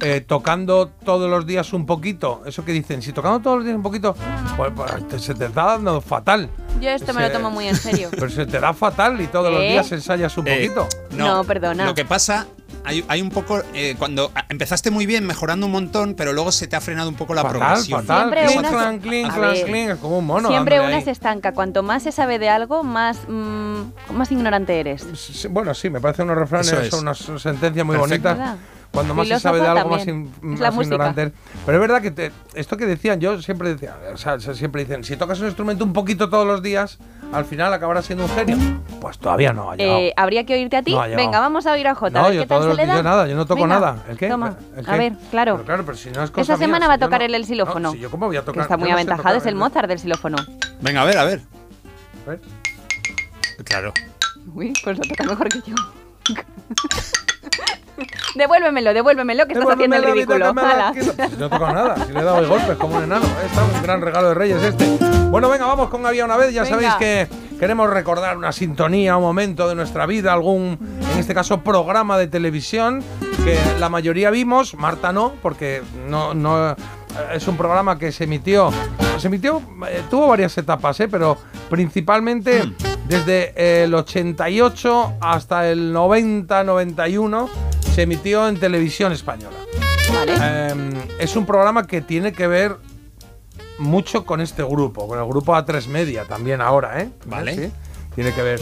eh, tocando todos los días un poquito, eso que dicen, si tocando todos los días un poquito, pues, pues, te- se te está dando fatal. Yo esto me lo Se- tomo muy en serio. Pero se te da fatal y todos los ¿Eh? días ensayas un Eh, poquito. No, perdona. Lo que pasa, hay, hay un poco. eh, cuando empezaste muy bien, mejorando un montón, pero luego se te ha frenado un poco la Fatal, progresión. fatal. Siempre una se- clan, clink, clan, ver, clink, es como un mono. Siempre una ahí. se estanca. Cuanto más se sabe de algo, más, mm, más ignorante eres. Sí, Bueno, sí, me parece unos refranes, es. son unas sentencias muy Perfecto. bonitas. Cuando más se sabe de algo, más, in- más ignorante. Pero es verdad que te- esto que decían, yo siempre decía, o sea, se- siempre dicen, si tocas un instrumento un poquito todos los días, al final acabarás siendo un genio. Pues todavía no ha llegado. Eh, ¿Habría que oírte a ti? No ha llegado. Venga, vamos a oír a Jota. a no, ver yo qué tal todos se los le nada, yo no toco Venga, nada. ¿El qué? Toma. ¿El A ver, claro. Pero claro, pero si no es cosa Esta mía, semana va a tocar no- él el xilófono. No, si yo cómo voy a que tocar. está yo muy aventajado, es el el- Mozart del xilófono. Venga, a ver, a ver. A ver. Claro. Uy, pues lo toca mejor que yo. devuélvemelo, devuélvemelo, que estás haciendo el ridículo. no he tocado nada, si le he dado de golpes como un enano. eh, Está un gran regalo de Reyes este. Bueno, venga, vamos con Había una vez. Ya Venga. sabéis que queremos recordar una sintonía, un momento de nuestra vida, algún, en este caso, programa de televisión que la mayoría vimos. Marta no, porque no, no eh, es un programa que se emitió. Se emitió, eh, tuvo varias etapas, eh, pero principalmente Mm. desde el 88 hasta el 90-91 se emitió en televisión española. Eh, es un programa que tiene que ver mucho con este grupo, con el grupo A3 Media también ahora, ¿eh? Vale. Sí, tiene que ver.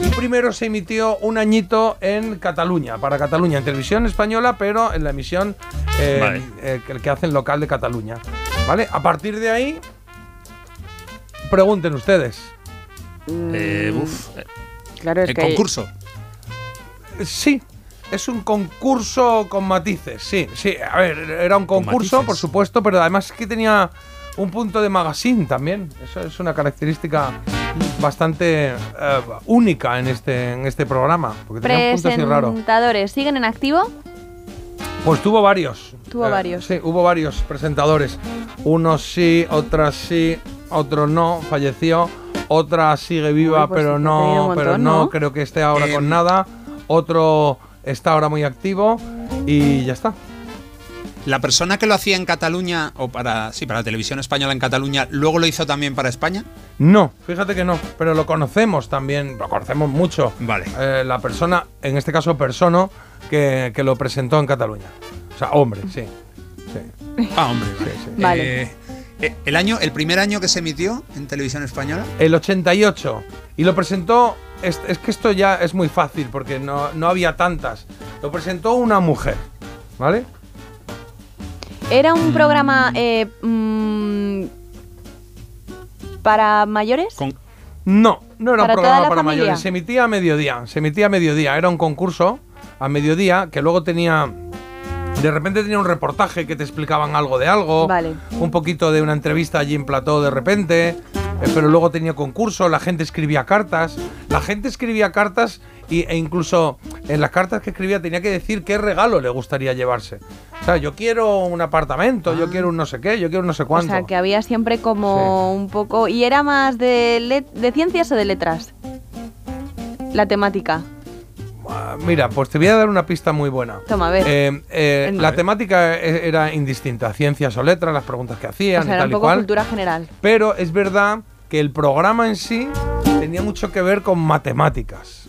Y primero se emitió un añito en Cataluña, para Cataluña, en televisión española, pero en la emisión eh, Vale. eh, que, hacen local de Cataluña. ¿Vale? A partir de ahí, pregunten ustedes. Eh, uf, Claro, es el que concurso. Sí, es un concurso con matices, sí, sí. A ver, era un concurso, por supuesto, pero además es que tenía un punto de magazine también. Eso es una característica bastante eh, única en este, en este programa, porque tenía un punto así raro. Presentadores, ¿siguen en activo? Pues tuvo varios. Tuvo varios. Sí, hubo varios presentadores. Unos sí, otras sí, otro no, falleció. Otra sigue viva, Uy, pues pero no, montón, pero no, ¿no? creo que esté ahora con nada. Otro está ahora muy activo y ya está. La persona que lo hacía en Cataluña, o para, sí, para la televisión española en Cataluña, luego lo hizo también para España. No, fíjate que no, pero lo conocemos también, lo conocemos mucho. Vale. Eh, la persona, en este caso Persono, que, que lo presentó en Cataluña. O sea, hombre, sí. sí, Ah, hombre. sí, sí. Vale. Eh, el año, el primer año que se emitió en televisión española. El 88. Y lo presentó. Es, es que esto ya es muy fácil porque no, no había tantas. Lo presentó una mujer. ¿Vale? ¿Era un programa eh, mm, para mayores? Con, No, no era ¿Para un programa para familia? mayores. Se emitía a mediodía. Se emitía a mediodía. Era un concurso a mediodía que luego tenía De repente tenía un reportaje que te explicaban algo de algo. Vale. Un poquito de una entrevista allí en plató de repente. eh, pero luego tenía concurso, la gente escribía cartas. La gente escribía cartas y, e incluso en las cartas que escribía tenía que decir qué regalo le gustaría llevarse. O sea, yo quiero un apartamento, yo quiero un no sé qué, yo quiero un no sé O cuánto. sea, que había siempre como un poco... ¿Y era más de, de ciencias o de letras? La temática. Ah, Mira, pues te voy a dar una pista muy buena. Toma, a ver. Eh, eh, la temática e- era indistinta, ciencias o letras, las preguntas que O hacían sea, y era tal un y poco cual. cultura general. Pero es verdad que el programa en sí tenía mucho que ver con matemáticas.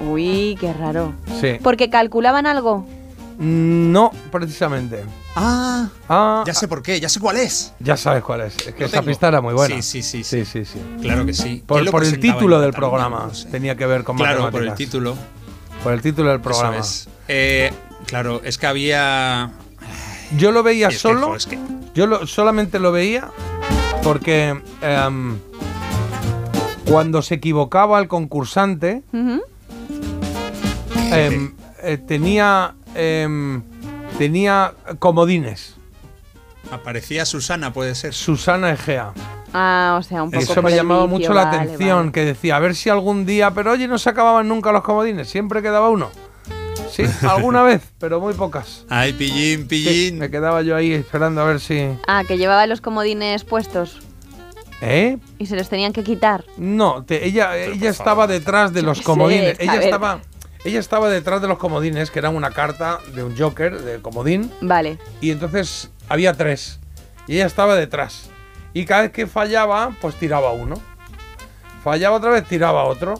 Uy, qué raro. Sí. ¿Porque calculaban algo? No, precisamente. Ah, Ah, ya sé por qué, ya sé cuál es. ya sabes cuál es. Es que Lo esa tengo. pista era muy buena. Sí, sí, sí, sí. sí, sí. Claro que sí. Por, ¿Quién lo por el título del programa No sé. tenía que ver con Claro, matemáticas. por el título. Por el título del programa. Eso es. Eh, claro, es que había. Yo lo veía es solo. jo, es que- Yo lo- solamente lo veía porque em, cuando se equivocaba el concursante, em, eh, tenía em, tenía comodines. Aparecía Susana, puede ser. Susana Egea. Ah, o sea, un poco Eso me llamaba vicio, mucho la vale, atención, vale. que decía, a ver si algún día, pero oye, no se acababan nunca los comodines, siempre quedaba uno. Sí, alguna vez, pero muy pocas. Ay, pillín, Sí, pillín. me quedaba yo ahí esperando a ver si... Ah, que llevaba los comodines puestos ¿Eh? y se los tenían que quitar. No, te- ella, ella estaba detrás de los comodines. ella ver. estaba, ella estaba detrás de los comodines, que eran una carta de un Joker, de comodín, Vale. y entonces había tres. Y ella estaba detrás. Y cada vez que fallaba, pues tiraba uno. Fallaba otra vez, tiraba otro.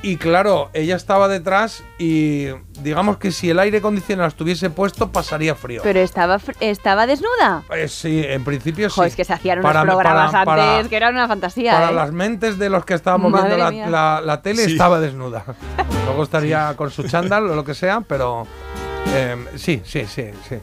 Y claro, ella estaba detrás y digamos que si el aire acondicionado estuviese puesto, pasaría frío. Pero estaba, estaba desnuda. Eh, sí, en principio Jo, sí. es que se hacían unos Para- programas para- antes para- que eran una fantasía. Para ¿eh? las mentes de los que estábamos Madre viendo la, la- la tele Sí. estaba desnuda. Luego estaría con su chándal o lo que sea, pero eh, sí, sí, sí, sí.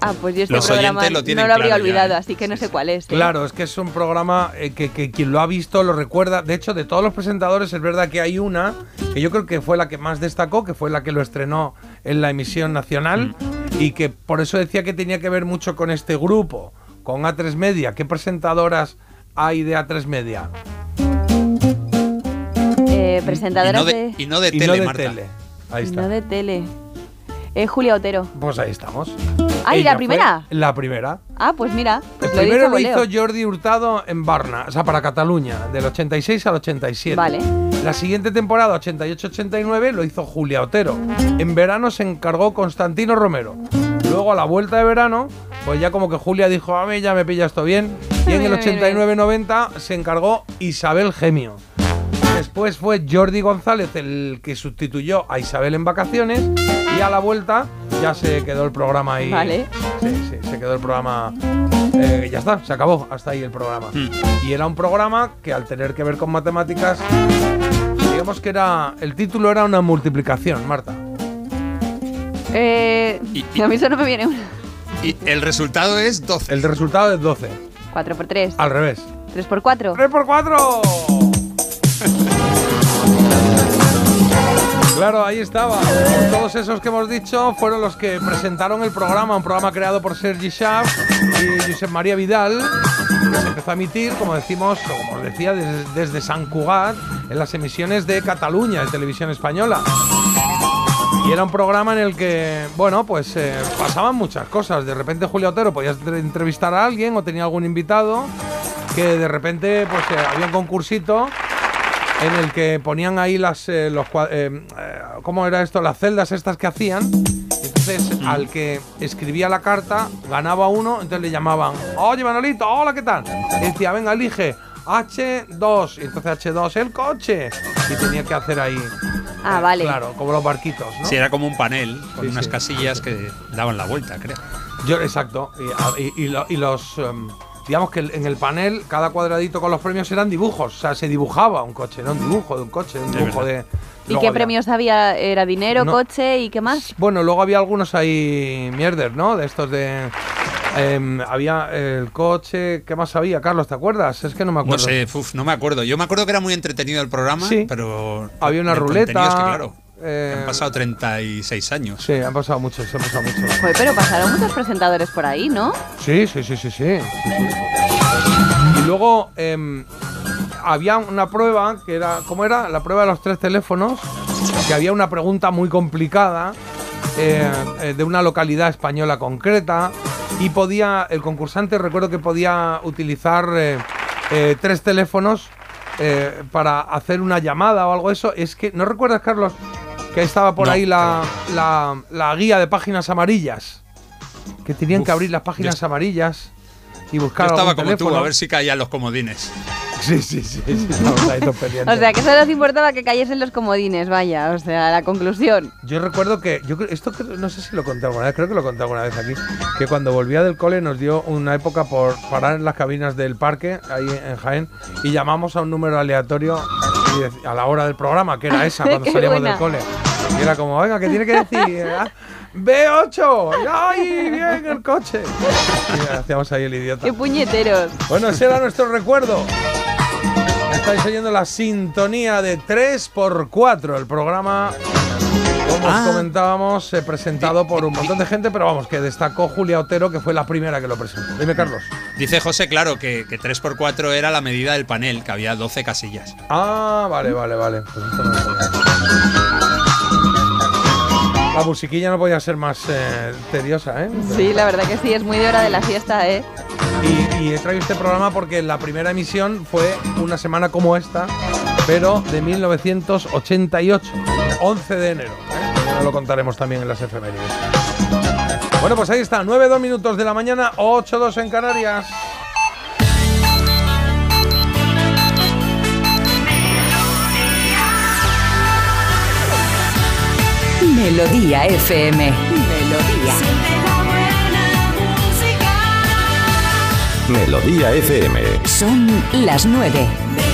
Ah, pues yo este Los programa lo no lo habría claro ya, olvidado, así que no sé cuál es. ¿eh? Claro, es que es un programa eh, que, que quien lo ha visto lo recuerda. De hecho, de todos los presentadores es verdad que hay una que yo creo que fue la que más destacó, que fue la que lo estrenó en la emisión nacional y que por eso decía que tenía que ver mucho con este grupo, con A3 Media. ¿Qué presentadoras hay de A3 Media? Eh, Y presentadoras no de, y no de Y tele, no de Marta. tele. Ahí está. No de tele. Eh, Julia Otero. Pues ahí estamos. Ay, Ella ¿la primera? fue La primera. Ah, pues mira. Pues El lo he primero dicho lo voleo. hizo Jordi Hurtado en Barna, o sea, para Cataluña, del 86 al 87. Vale. La siguiente temporada, 88-89, lo hizo Julia Otero. En verano se encargó Constantino Romero. Luego, a la vuelta de verano, pues ya como que Julia dijo, a mí ya me pilla esto bien. Y en el Bien, bien, bien. 89-90 se encargó Isabel Gemio. Después fue Jordi González el que sustituyó a Isabel en vacaciones y a la vuelta ya se quedó el programa ahí. Vale. Sí, sí, se quedó el programa. eh, ya está, se acabó, hasta ahí el programa. Hmm. Y era un programa que al tener que ver con matemáticas, digamos que era. El título era una multiplicación, Marta. Eh, Y- a mí eso no me viene una. Y el resultado es 12. El resultado es 12. 4 por 3. Al revés. 3 por 4. ¡3 por 4! Claro, ahí estaba. Todos esos que hemos dicho fueron los que presentaron el programa, un programa creado por Sergi Schaff y Josep María Vidal, que se empezó a emitir, como decimos, como os decía, desde, San Cugat, en las emisiones de Cataluña, de televisión española. Y era un programa en el que, bueno, pues eh, pasaban muchas cosas. De repente Julio Otero podía entre- entrevistar a alguien o tenía algún invitado que de repente pues eh, había un concursito en el que ponían ahí las eh, los eh, eh, cómo era esto las celdas estas que hacían entonces al que escribía la carta ganaba uno entonces le llamaban oye Manolito hola qué tal y decía venga elige H2 y entonces H2 el coche y tenía que hacer ahí Ah, eh, vale. claro como los barquitos ¿no? Sí, era como un panel con Sí, unas sí. casillas que daban la vuelta, creo. Yo, exacto. Y, a- y- y lo- y los. em, digamos que en el panel, cada cuadradito con los premios eran dibujos. O sea, se dibujaba un coche, no un dibujo de un coche, un dibujo de. ¿Y qué había- premios había? ¿Era dinero, No. coche y qué más? Bueno, luego había algunos ahí mierder, ¿no? De estos de. em, había el coche. ¿Qué más había, Carlos? ¿Te acuerdas? Es que no me acuerdo. No sé, uf, no me acuerdo. Yo me acuerdo que era muy entretenido el programa, Sí. pero. Había una ruleta. es que, claro, Eh, Han pasado 36 años. Sí, han pasado muchos, han pasado muchos. Joder, pero pasaron muchos presentadores por ahí, ¿no? Sí, sí, sí, sí, sí. Y luego em, había una prueba que era, ¿cómo era? La prueba de los tres teléfonos, que había una pregunta muy complicada eh, eh, de una localidad española concreta y podía, el concursante recuerdo que podía utilizar eh, eh, tres teléfonos eh, para hacer una llamada o algo de eso. Es que, ¿no recuerdas, Carlos, que estaba por No, ahí la, la- la guía de páginas amarillas? Que tenían que Uf, abrir las páginas amarillas y buscar Yo estaba algún como tú, teléfono. a ver si caían los comodines. Sí, sí, sí, sí. O sea, que solo os importaba que cayesen los comodines, vaya. O sea, la conclusión. Yo recuerdo que, yo creo- esto no sé si lo conté alguna vez, creo que lo conté alguna vez aquí, que cuando volvía del cole nos dio una época por parar en las cabinas del parque, ahí en Jaén, y llamamos a un número aleatorio y a la hora del programa, que era esa, cuando salíamos buena. del cole. Y era como, venga, ¿qué tiene que decir? Ah, B8, ¡ay, bien, el coche! Y hacíamos ahí el idiota. ¡Qué puñeteros! Bueno, ese era nuestro recuerdo. Estáis oyendo la sintonía de 3x4, el programa, como Ah. os comentábamos, eh, presentado por un montón de gente, pero vamos, que destacó Julia Otero, que fue la primera que lo presentó. Dime, Carlos. Dice José, claro, que, que 3x4 era la medida del panel, que había 12 casillas. Ah, vale, vale, vale. Pues esto no. La musiquilla no podía ser más eh, tediosa, ¿eh? Sí, la verdad que sí, es muy de hora de la fiesta, ¿eh? Y, y he traído este programa porque la primera emisión fue una semana como esta, pero de 1988, 11 de enero. Ya lo contaremos también en las efemérides. Bueno, pues ahí está, 9-2 minutos de la mañana, 8-2 en Canarias. Melodía FM. Melodía. Melodía FM. Son las 9.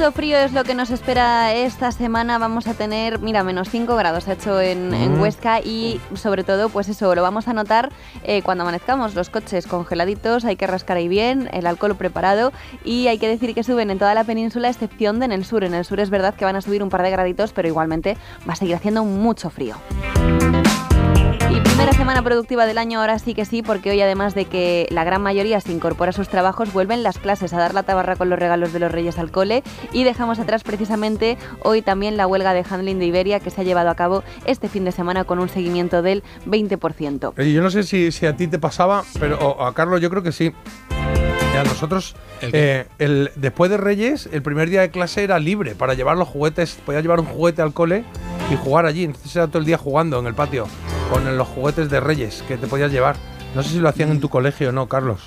Mucho frío es lo que nos espera esta semana. Vamos a tener, mira, menos 5 grados ha hecho en, en Mm. Huesca y sobre todo, pues eso, lo vamos a notar eh, cuando amanezcamos. Los coches congeladitos, hay que rascar ahí bien, el alcohol preparado y hay que decir que suben en toda la península, excepción de en el sur. En el sur es verdad que van a subir un par de graditos, pero igualmente va a seguir haciendo mucho frío. Primera semana productiva del año, ahora sí que sí, porque hoy además de que la gran mayoría se incorpora a sus trabajos, vuelven las clases a dar la tabarra con los regalos de los Reyes al cole y dejamos atrás precisamente hoy también la huelga de handling de Iberia que se ha llevado a cabo este fin de semana con un seguimiento del 20%. Oye, yo no sé si, si a ti te pasaba, pero o a Carlos yo creo que sí. Y A nosotros, eh, el, después de Reyes, el primer día de clase era libre para llevar los juguetes. Podías llevar un juguete al cole y jugar allí. Entonces era todo el día jugando en el patio con los juguetes de Reyes que te podías llevar. No sé si lo hacían en tu colegio o no, Carlos.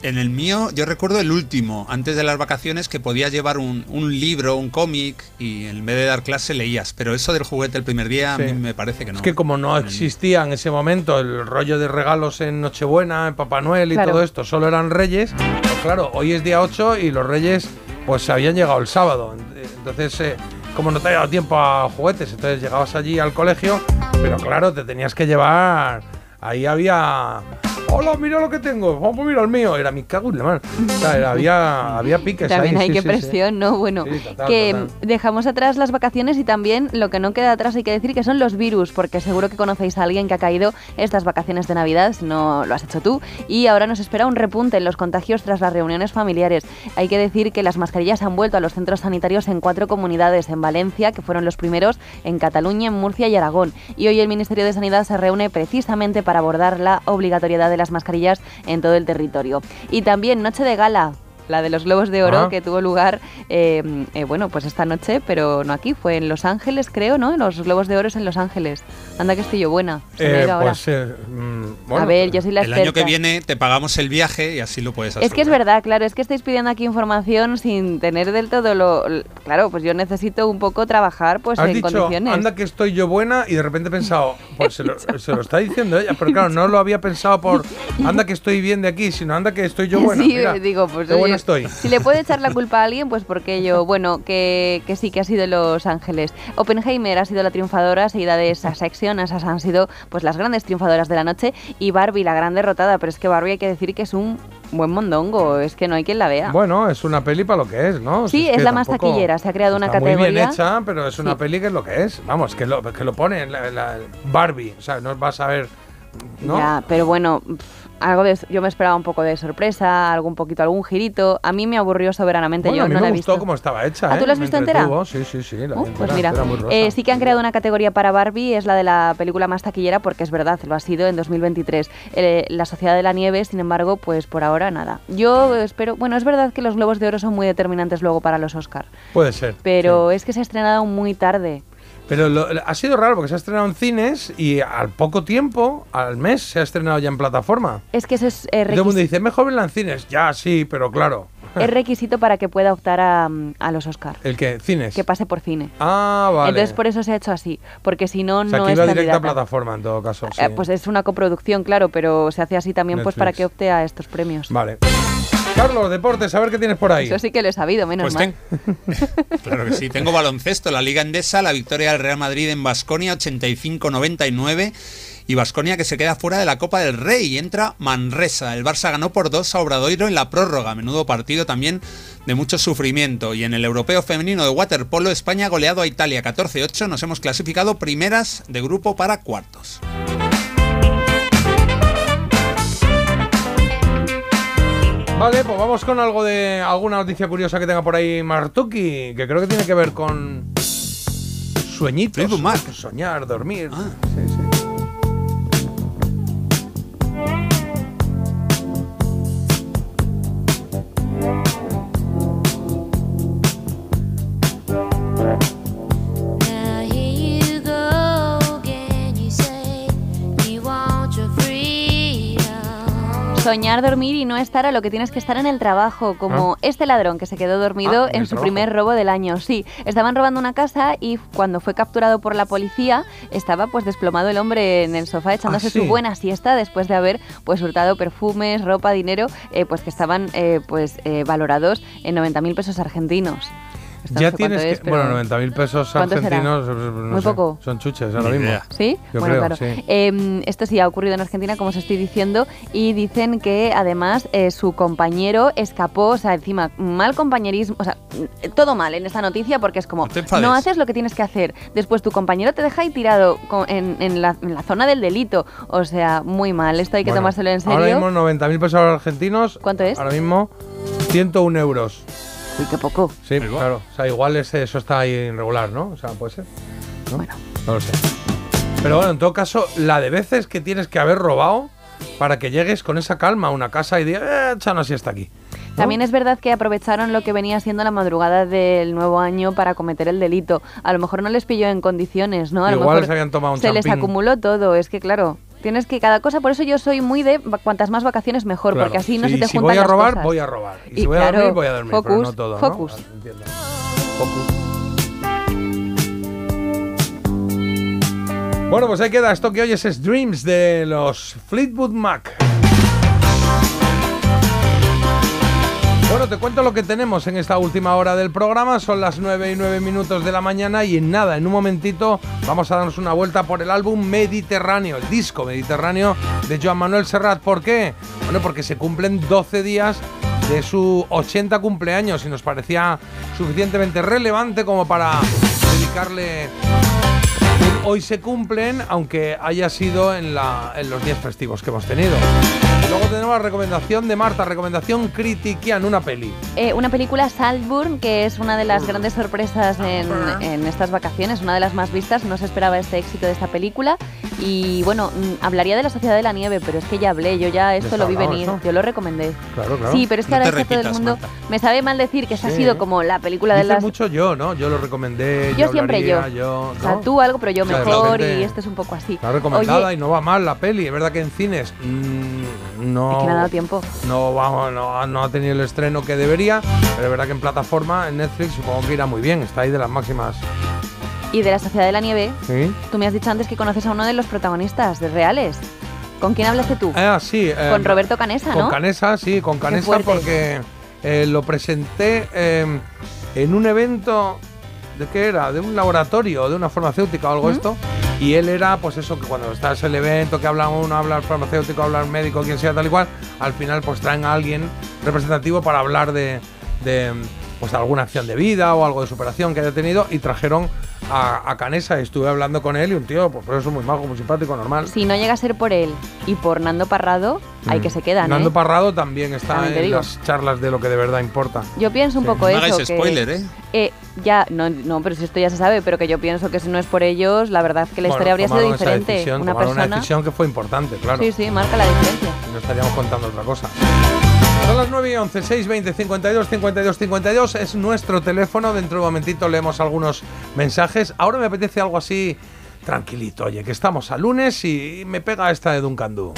En el mío, yo recuerdo el último, antes de las vacaciones, que podías llevar un, un libro, un cómic, y en vez de dar clase leías. Pero eso del juguete el primer día, Sí. a mí me parece que no. Es que como no existía en ese momento el rollo de regalos en Nochebuena, en Papá Noel y Claro. todo esto, solo eran reyes, pues claro, hoy es día 8 y los reyes pues habían llegado el sábado. Entonces, eh, como no te había dado tiempo a juguetes, entonces llegabas allí al colegio, pero claro, te tenías que llevar... Ahí había... Hola, mira lo que tengo. Vamos a mirar el mío. Era mi cago en la mano. O sea, había, había piques También ahí. hay sí, que sí, sí. presión, ¿no? Bueno, Sí, total, que total. dejamos atrás las vacaciones y también lo que no queda atrás hay que decir que son los virus, porque seguro que conocéis a alguien que ha caído estas vacaciones de Navidad, si no lo has hecho tú, y ahora nos espera un repunte en los contagios tras las reuniones familiares. Hay que decir que las mascarillas han vuelto a los centros sanitarios en cuatro comunidades, en Valencia, que fueron los primeros, en Cataluña, en Murcia y Aragón. Y hoy el Ministerio de Sanidad se reúne precisamente para abordar la obligatoriedad de las mascarillas en todo el territorio. Y también Noche de Gala, la de los Globos de Oro Ah. que tuvo lugar, eh, eh, bueno, pues esta noche, pero no aquí, fue en Los Ángeles, creo, ¿no? Los Globos de Oro es en Los Ángeles. Anda que estoy yo buena. Eh, pues, eh, mm, bueno, A ver, yo soy la el año que experta. viene te pagamos el viaje y así lo puedes hacer. Es que es verdad, claro, es que estáis pidiendo aquí información sin tener del todo lo... Claro, pues yo necesito un poco trabajar pues Has en dicho, condiciones. anda que estoy yo buena y de repente he pensado, pues se lo, se lo está diciendo ella, pero claro, no lo había pensado por anda que estoy bien de aquí, sino anda que estoy yo buena. sí, mira, digo, pues oye, estoy. Si le puede echar la culpa a alguien, pues porque yo, bueno, que, que sí, que ha sido Los Ángeles. Oppenheimer ha sido la triunfadora, seguida de Section, esas han sido pues las grandes triunfadoras de la noche, y Barbie la gran derrotada, pero es que Barbie hay que decir que es un buen mondongo, es que no hay quien la vea. Bueno, es una peli para lo que es, ¿no? Sí, Si es que la más taquillera, se ha creado una Está muy categoría. bien hecha, pero es una Sí. peli que es lo que es. Vamos, que lo, que lo pone la, Barbie. O sea, no vas a ver. ¿no? Ya, pero bueno, algo de, yo me esperaba un poco de sorpresa, algún poquito, algún girito. A mí me aburrió soberanamente, Bueno, yo a mí no me la he gustó visto. cómo estaba hecha. ¿Ah, ¿eh? tú la has Me visto entera? Sí, sí, sí. la vi Pues entera, mira, eh, sí que han creado una categoría para Barbie, es la de la película más taquillera, porque es verdad, lo ha sido en 2023. Eh, la Sociedad de la Nieve, sin embargo, pues por ahora nada. Yo espero, bueno, es verdad que los Globos de Oro son muy determinantes luego para los Oscar, Puede ser. pero es que se ha estrenado muy tarde. Pero lo- ha sido raro porque se ha estrenado en cines y al poco tiempo, al mes, se ha estrenado ya en plataforma. Es que eso es, eh, todo el mundo dice, mejor verla en cines. Ya, sí, pero claro. es requisito para que pueda optar a, a los Oscar. ¿El qué? ¿Cines? Que pase por cine. Ah, vale. Entonces por eso se ha hecho así, porque si no, o sea, no que es iba directa a plataforma en todo caso. sí. Eh, pues es una coproducción, claro, pero se hace así también pues para que opte a estos premios. Vale. Carlos, deportes, a ver qué tienes por ahí. Eso sí que lo he sabido, menos Pues mal. Claro que sí. Tengo baloncesto, la Liga Endesa, la victoria del Real Madrid en Basconia 85-99 y Basconia que se queda fuera de la Copa del Rey y entra Manresa. El Barça ganó por 2 a Obradoiro en la prórroga, menudo partido también de mucho sufrimiento. Y en el Europeo Femenino de Waterpolo, España ha goleado a Italia 14-8, nos hemos clasificado primeras de grupo para cuartos. Vale, pues vamos con algo de alguna noticia curiosa que tenga por ahí Martuki, que creo que tiene que ver con sueñitos, soñar, dormir. Ah. Sí, sí. Soñar, dormir y no estar a lo que tienes que estar en el trabajo, como este ladrón que se quedó dormido Ah, en su trabajo. primer robo del año. Sí, estaban robando una casa y cuando fue capturado por la policía estaba pues desplomado el hombre en el sofá echándose Ah, sí. su buena siesta después de haber pues hurtado perfumes, ropa, dinero, eh, pues que estaban eh, pues eh, valorados en 90.000 pesos argentinos. No Ya sé tienes que. es, pero- bueno, 90.000 pesos ¿Cuánto será? argentinos. eh, no Muy sé, poco. Son chuches ahora mismo. idea. ¿Sí? Yo bueno, creo, claro. sí. Eh, esto sí ha ocurrido en Argentina, como os estoy diciendo, y dicen que además eh, su compañero escapó, o sea, encima, mal compañerismo, o sea, mm, todo mal en esta noticia porque es como, no haces lo que tienes que hacer, después tu compañero te deja ahí tirado co- en, en la, en la zona del delito, o sea, muy mal, esto hay que Bueno, tomárselo en serio. Ahora mismo 90.000 pesos argentinos. ¿Cuánto es? Ahora mismo 101 euros. Uy, qué poco. Sí, claro. O sea, igual ese- eso está ahí irregular, ¿no? O sea, puede ser. ¿no? Bueno. No lo sé. Pero bueno, en todo caso, la de veces que tienes que haber robado para que llegues con esa calma a una casa y digas, eh, echa una siesta aquí. También es verdad que aprovecharon lo que venía siendo la madrugada del nuevo año para cometer el delito. A lo mejor no les pilló en condiciones, ¿no? A lo Igual mejor se habían tomado un se les acumuló todo. Es que claro, tienes que cada cosa. Por eso yo soy muy de cuantas más vacaciones mejor, Claro. porque así no Sí, se te si juntan voy a las robar, cosas. voy a robar. Y, Y si voy a dormir, voy a dormir. pero focus, no todo, focus. Focus. Bueno, pues ahí queda. Esto que oyes es Dreams de los Fleetwood Mac. Bueno, te cuento lo que tenemos en esta última hora del programa. Son las 9 y 9 minutos de la mañana y en nada, en un momentito, vamos a darnos una vuelta por el álbum Mediterráneo, el disco Mediterráneo de Joan Manuel Serrat. ¿Por qué? Bueno, porque se cumplen 12 días de su 80 cumpleaños y nos parecía suficientemente relevante como para dedicarle hoy se cumplen, aunque haya sido en, en los días festivos que hemos tenido. Luego tenemos la recomendación de Marta, recomendación critiquian, una peli. Eh, una película Saltburn, que es una de las grandes sorpresas en, en estas vacaciones, una de las más vistas. No se esperaba este éxito de esta película. Y bueno, mm, hablaría de la Sociedad de la Nieve, pero es que ya hablé, yo ya esto lo vi venir, eso? yo lo recomendé. Claro, claro. Sí, pero es que No ahora está todo el mundo. Marta. Me sabe mal decir que esa ha Sí. sido como la película de Dice las. mucho yo, ¿no? Yo lo recomendé. Yo siempre yo. hablaría, yo O sea, tú algo, pero yo mejor y esto es un poco así. Está recomendada Oye, y no va mal la peli. Es verdad que en cines mm, no. Es que no ha dado tiempo. No, vamos, no, no ha tenido el estreno que debería, pero es verdad que en plataforma, en Netflix, supongo que irá muy bien. Está ahí de las máximas. y de la Sociedad de la Nieve, ¿Sí? tú me has dicho antes que conoces a uno de los protagonistas de reales. ¿Con quién hablaste tú? Ah, sí. eh, Con Roberto Canesa, Con ¿no? Canesa, sí, con Canesa porque eh, lo presenté eh, en un evento. ¿De qué era? ¿De un laboratorio? ¿De una farmacéutica o algo ¿Mm? esto? Y él era, pues eso, que cuando estás en el evento, que habla uno, habla el farmacéutico, habla el médico, quien sea, tal y cual, al final pues traen a alguien representativo para hablar de, de, pues, de alguna acción de vida o algo de superación que haya tenido y trajeron a, a Canesa. Estuve hablando con él y un tío, pues por eso muy majo, muy simpático, normal. Si no llega a ser por él y por Nando Parrado, hay Mm. que se quedan, Nando ¿eh? Parrado también está También en digo. las charlas de lo que de verdad importa. Yo pienso un Sí. poco No eso. hagáis que- spoiler, ¿eh? eh, ya, no, no, pero si esto ya se sabe, pero que yo pienso que si no es por ellos, la verdad que la Bueno, historia habría sido diferente. decisión, una persona. una decisión que fue importante, claro. Sí, sí, marca la diferencia. No estaríamos contando otra cosa. Son las 9 y 11, 6, 20, 52, 52, 52. Es nuestro teléfono. Dentro de un momentito leemos algunos mensajes. Ahora me apetece algo así tranquilito. Oye, que estamos a lunes y me pega esta de Duncan Du.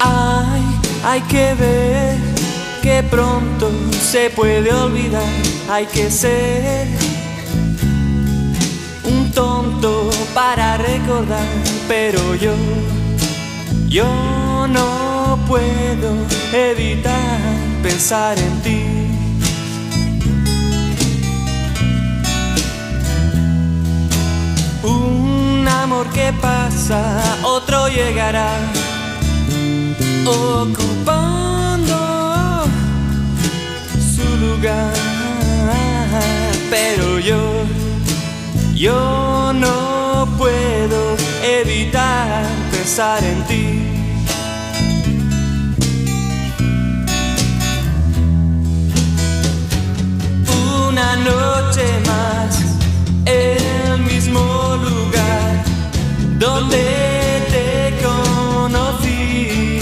Hay, hay que ver que pronto se puede olvidar. Hay que ser tonto para recordar, pero yo, yo no puedo evitar pensar en ti. Un amor que pasa, otro llegará ocupando su lugar. Pero yo, yo no puedo evitar pensar en ti. Una noche más, el mismo lugar donde te conocí.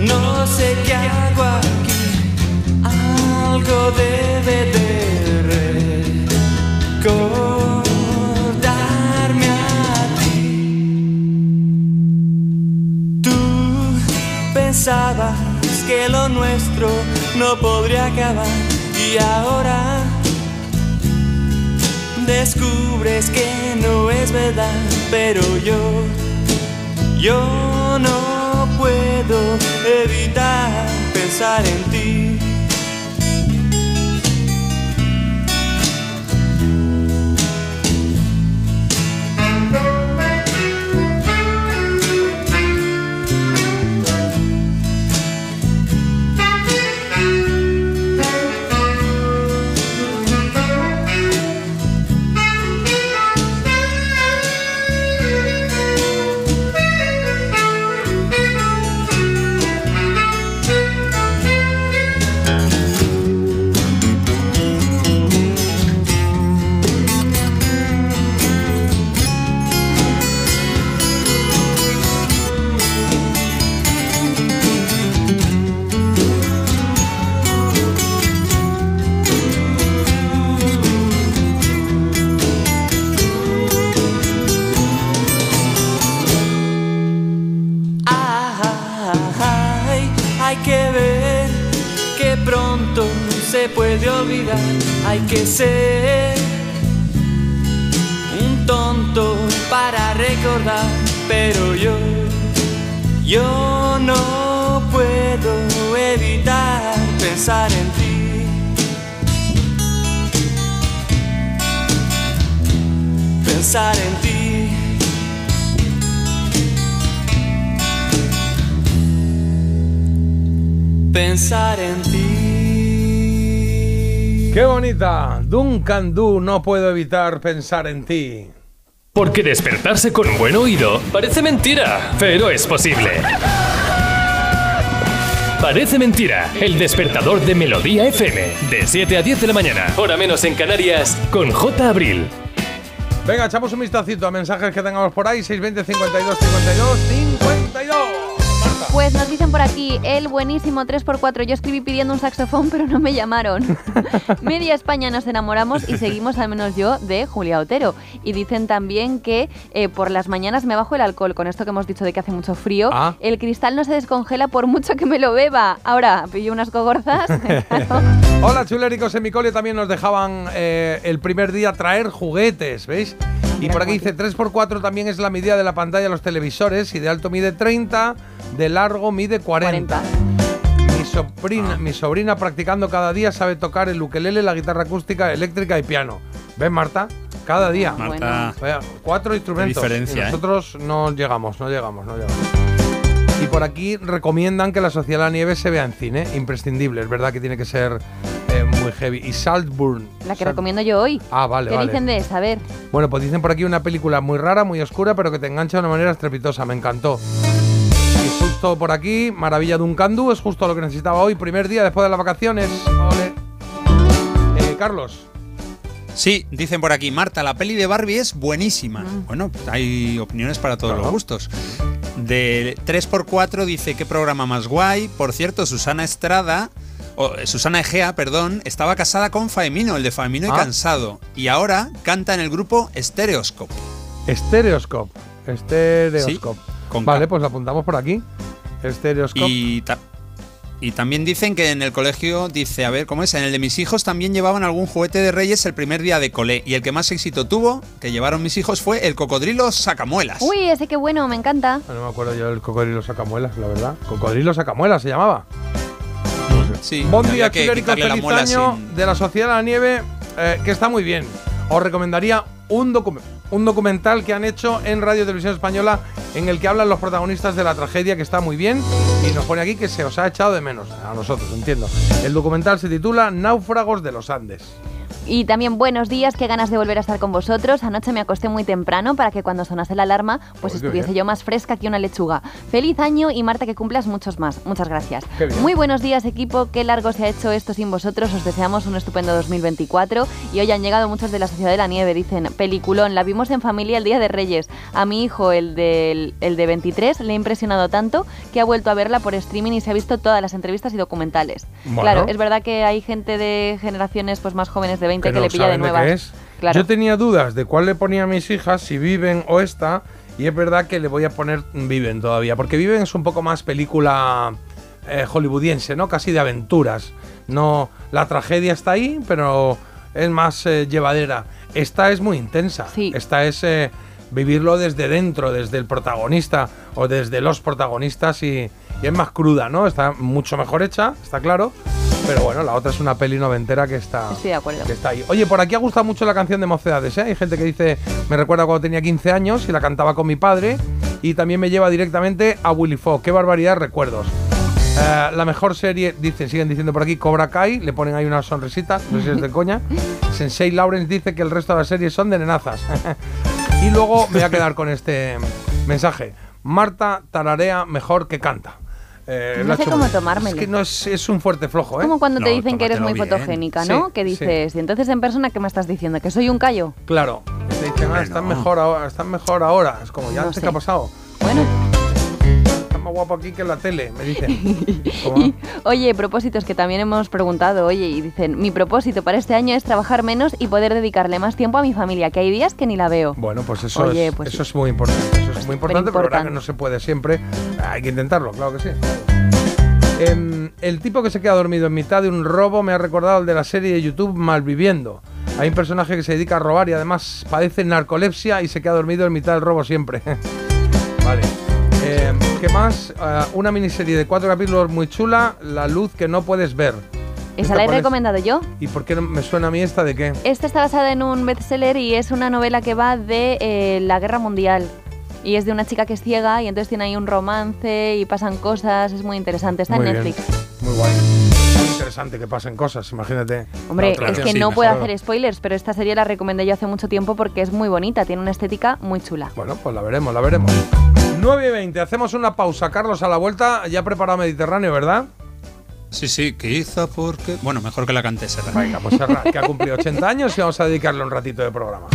No sé qué hago aquí, algo debe de pensabas que lo nuestro no podría acabar y ahora descubres que no es verdad, pero yo, yo no puedo evitar pensar en ti. Puede olvidar. Hay que ser un tonto para recordar, pero yo, yo no puedo evitar pensar en ti. Pensar en ti. pensar en ti. ¡Qué bonita! Duncan Du, no puedo evitar pensar en ti. Porque despertarse con buen oído parece mentira, pero es posible. Parece mentira, el despertador de Melodía FM, de 7 a 10 de la mañana, hora menos en Canarias, con J. Abril. Venga, echamos un vistacito a mensajes que tengamos por ahí. 620 52 52 52. Pues nos dicen por aquí, el buenísimo 3x4. Yo escribí pidiendo un saxofón, pero no me llamaron. Media España nos enamoramos y seguimos, al menos yo, de Julia Otero. Y dicen también que eh, por las mañanas me bajo el alcohol, con esto que hemos dicho de que hace mucho frío. Ah. El cristal no se descongela por mucho que me lo beba. Ahora, pillo unas cogorzas. Hola, chuléricos. En mi cole también nos dejaban eh, el primer día traer juguetes, ¿veis? Y por aquí dice 3x4 también es la medida de la pantalla de los televisores y de alto mide 30, de largo mide 40. Mi sobrina, mi sobrina practicando cada día sabe tocar el ukelele, la guitarra acústica, eléctrica y piano. ¿Ves, Marta? Cada día. Marta, cuatro instrumentos. diferencia, y ¿eh? nosotros no llegamos, no llegamos, no llegamos. Y por aquí recomiendan que la Sociedad de la Nieve se vea en cine, imprescindible, es verdad que tiene que ser eh, muy heavy. Y Saltburn. La que recomiendo yo hoy. Ah, vale, ¿Qué vale. dicen de esa? A ver. Bueno, pues dicen por aquí una película muy rara, muy oscura, pero que te engancha de una manera estrepitosa. Me encantó. Y justo por aquí, Maravilla de un Candú, es justo lo que necesitaba hoy, primer día después de las vacaciones. Ole. Eh, Carlos. Sí, dicen por aquí, Marta, la peli de Barbie es buenísima. Bueno, hay opiniones para todos los gustos. De 3x4 dice, ¿qué programa más guay? Por cierto, Susana Estrada, o, eh, Susana Egea, perdón, estaba casada con Faemino, el de Faemino y Ah. Cansado. Y ahora canta en el grupo Stereoscope. Stereoscope. Stereoscope. con vale, K. pues lo apuntamos por aquí. Stereoscope. Y, y también dicen que en el colegio, dice, a ver, ¿cómo es? En el de mis hijos también llevaban algún juguete de Reyes el primer día de cole. Y el que más éxito tuvo, que llevaron mis hijos, fue el cocodrilo sacamuelas. Uy, ese qué bueno, me encanta. Ah, No me acuerdo yo del cocodrilo sacamuelas, la verdad. Cocodrilo sacamuelas se llamaba. Sí, había día, que feliz año sin- de la Sociedad de la Nieve, eh, que está muy bien. Os recomendaría un, docu- un documental que han hecho en Radio Televisión Española en el que hablan los protagonistas de la tragedia, que está muy bien. Y nos pone aquí que se os ha echado de menos, a nosotros, entiendo. El documental se titula Náufragos de los Andes. Y también buenos días, qué ganas de volver a estar con vosotros. Anoche me acosté muy temprano para que cuando sonase la alarma, pues estuviese yo más fresca que una lechuga. Feliz año y Marta, que cumplas muchos más. Muchas gracias. Muy buenos días, equipo. Qué largo se ha hecho esto sin vosotros. Os deseamos un estupendo 2024. Y hoy han llegado muchos de la Sociedad de la Nieve. Dicen, peliculón, la vimos en familia el día de Reyes. A mi hijo, el, del, el de 23, le ha impresionado tanto que ha vuelto a verla por streaming y se ha visto todas las entrevistas y documentales. Bueno. Claro, es verdad que hay gente de generaciones pues más jóvenes de 20 que, no le pilla de nuevas. qué es. Claro. Yo tenía dudas de cuál le ponía a mis hijas, si viven o esta, y es verdad que le voy a poner viven todavía, porque viven es un poco más película eh, hollywoodiense, ¿no? Casi de aventuras. No, la tragedia está ahí, pero es más eh, llevadera. Esta es muy intensa. Esta es eh, vivirlo desde dentro, desde el protagonista o desde los protagonistas y, y es más cruda, ¿no? Está mucho mejor hecha, está claro. Pero bueno, la otra es una peli noventera que está, Estoy de acuerdo. que está ahí. Oye, por aquí ha gustado mucho la canción de Mocedades, ¿eh? Hay gente que dice, me recuerda cuando tenía 15 años y la cantaba con mi padre. Y también me lleva directamente a Willy Fogg. Qué barbaridad, recuerdos. Eh, la mejor serie, dicen, siguen diciendo por aquí, Cobra Kai. Le ponen ahí una sonrisita, no sé si es de coña. Sensei Lawrence dice que el resto de las series son de nenazas. y luego me voy a quedar con este mensaje. Marta tararea mejor que canta. Eh, No sé cómo tomármelo. Es que no es, es un fuerte flojo, ¿eh? Como cuando te dicen que eres muy bien. fotogénica, Sí, ¿no? que sí. dices, y entonces en persona, ¿qué me estás diciendo? ¿Que soy un callo? Claro. Te dicen, ah, están mejor ahora, están mejor ahora. Es como, ya No antes sé. que ha pasado. Bueno. Más guapo aquí que en la tele, me dicen. Oye, propósitos que también hemos preguntado, oye, y dicen, mi propósito para este año es trabajar menos y poder dedicarle más tiempo a mi familia, que hay días que ni la veo. Bueno, pues eso, Oye, es, pues eso es muy importante. Eso es muy importante, pero importante. que no se puede siempre. Hay que intentarlo, claro que sí. Em, el tipo que se queda dormido en mitad de un robo me ha recordado el de la serie de YouTube Malviviendo. Hay un personaje que se dedica a robar y además padece narcolepsia y se queda dormido en mitad del robo siempre. vale. Em, ¿Qué más? Ah, una miniserie de cuatro capítulos muy chula, La luz que no puedes ver. Esa ¿Esta la he recomendado yo. ¿Y por qué me suena a mí esta de qué? Esta está basada en un bestseller y es una novela que va de eh, la guerra mundial. Y es de una chica que es ciega y entonces tiene ahí un romance y pasan cosas. Es muy interesante. Está Muy en bien. Netflix. Muy guay. Muy interesante que pasen cosas, imagínate. Hombre, es que Sí, no puedo hacer spoilers, pero esta serie la recomendé yo hace mucho tiempo porque es muy bonita, tiene una estética muy chula. Bueno, pues la veremos, la veremos. 9 y 20, hacemos una pausa. Carlos, a la vuelta, ya preparado Mediterráneo, ¿verdad? Sí, sí, quizá porque... Bueno, mejor que la cante Serrat. Venga, pues Serrat, que ha cumplido 80 años y vamos a dedicarle un ratito de programa.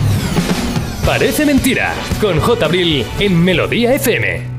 Parece mentira, con J. Abril en Melodía FM.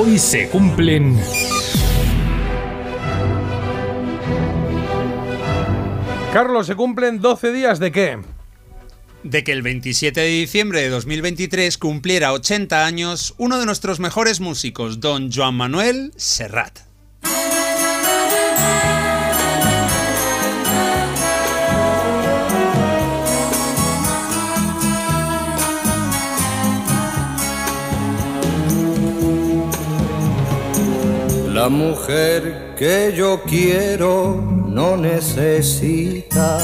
Hoy se cumplen... Carlos, ¿se cumplen 12 días de qué? De que el 27 de diciembre de 2023 cumpliera 80 años uno de nuestros mejores músicos, don Joan Manuel Serrat. La mujer que yo quiero no necesita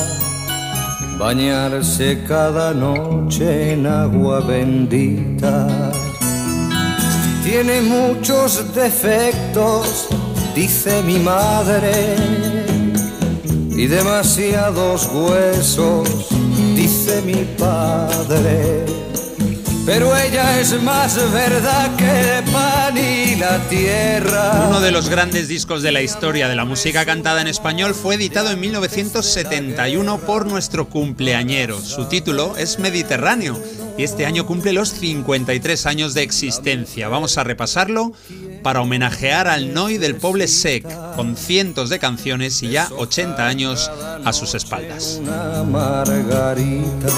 bañarse cada noche en agua bendita. Tiene muchos defectos, dice mi madre, y demasiados huesos, dice mi padre. Pero ella es más verdad que el la tierra. Uno de los grandes discos de la historia de la música cantada en español fue editado en 1971 por nuestro cumpleañero. Su título es Mediterráneo y este año cumple los 53 años de existencia. Vamos a repasarlo para homenajear al Noi del Poble Sec, con cientos de canciones y ya 80 años a sus espaldas. Una margarita.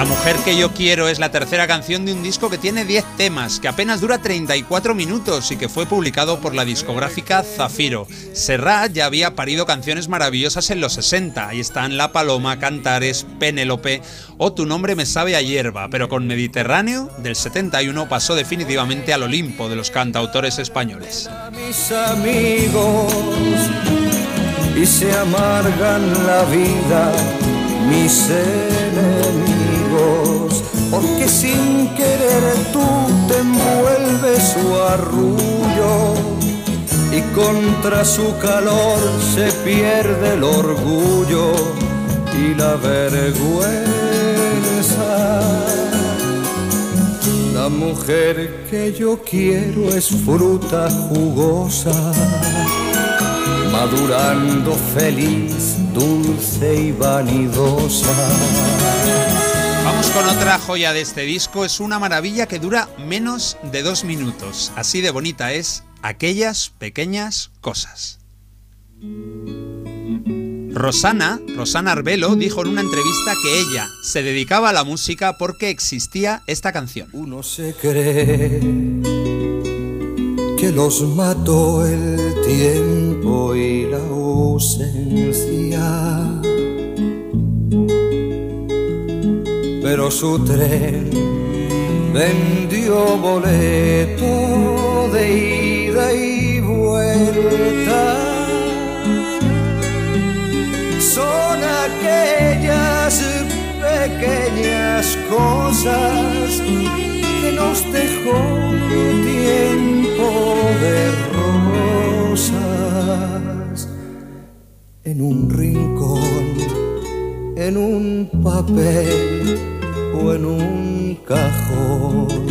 La mujer que yo quiero es la tercera canción de un disco que tiene 10 temas, que apenas dura 34 minutos y que fue publicado por la discográfica Zafiro. Serrat ya había parido canciones maravillosas en los 60, ahí están La Paloma, Cantares, Penélope o Tu nombre me sabe a hierba, pero con Mediterráneo del 71 pasó definitivamente al Olimpo de los cantautores españoles. mis amigos y se amargan la vida mis enemigos, porque sin querer tú te envuelves su arrullo y contra su calor se pierde el orgullo y la vergüenza. La mujer que yo quiero es fruta jugosa, madurando feliz, dulce y vanidosa. Vamos con otra joya de este disco. Es una maravilla que dura menos de dos minutos. Así de bonita es aquellas pequeñas cosas. Rosana, Rosana Arbelo, dijo en una entrevista que ella se dedicaba a la música porque existía esta canción. Uno se cree que los mató el tiempo y la ausencia. Pero su tren vendió boleto de ida y vuelta. Son aquellas pequeñas cosas que nos dejó tiempo de rosas en un rincón, en un papel o en un cajón.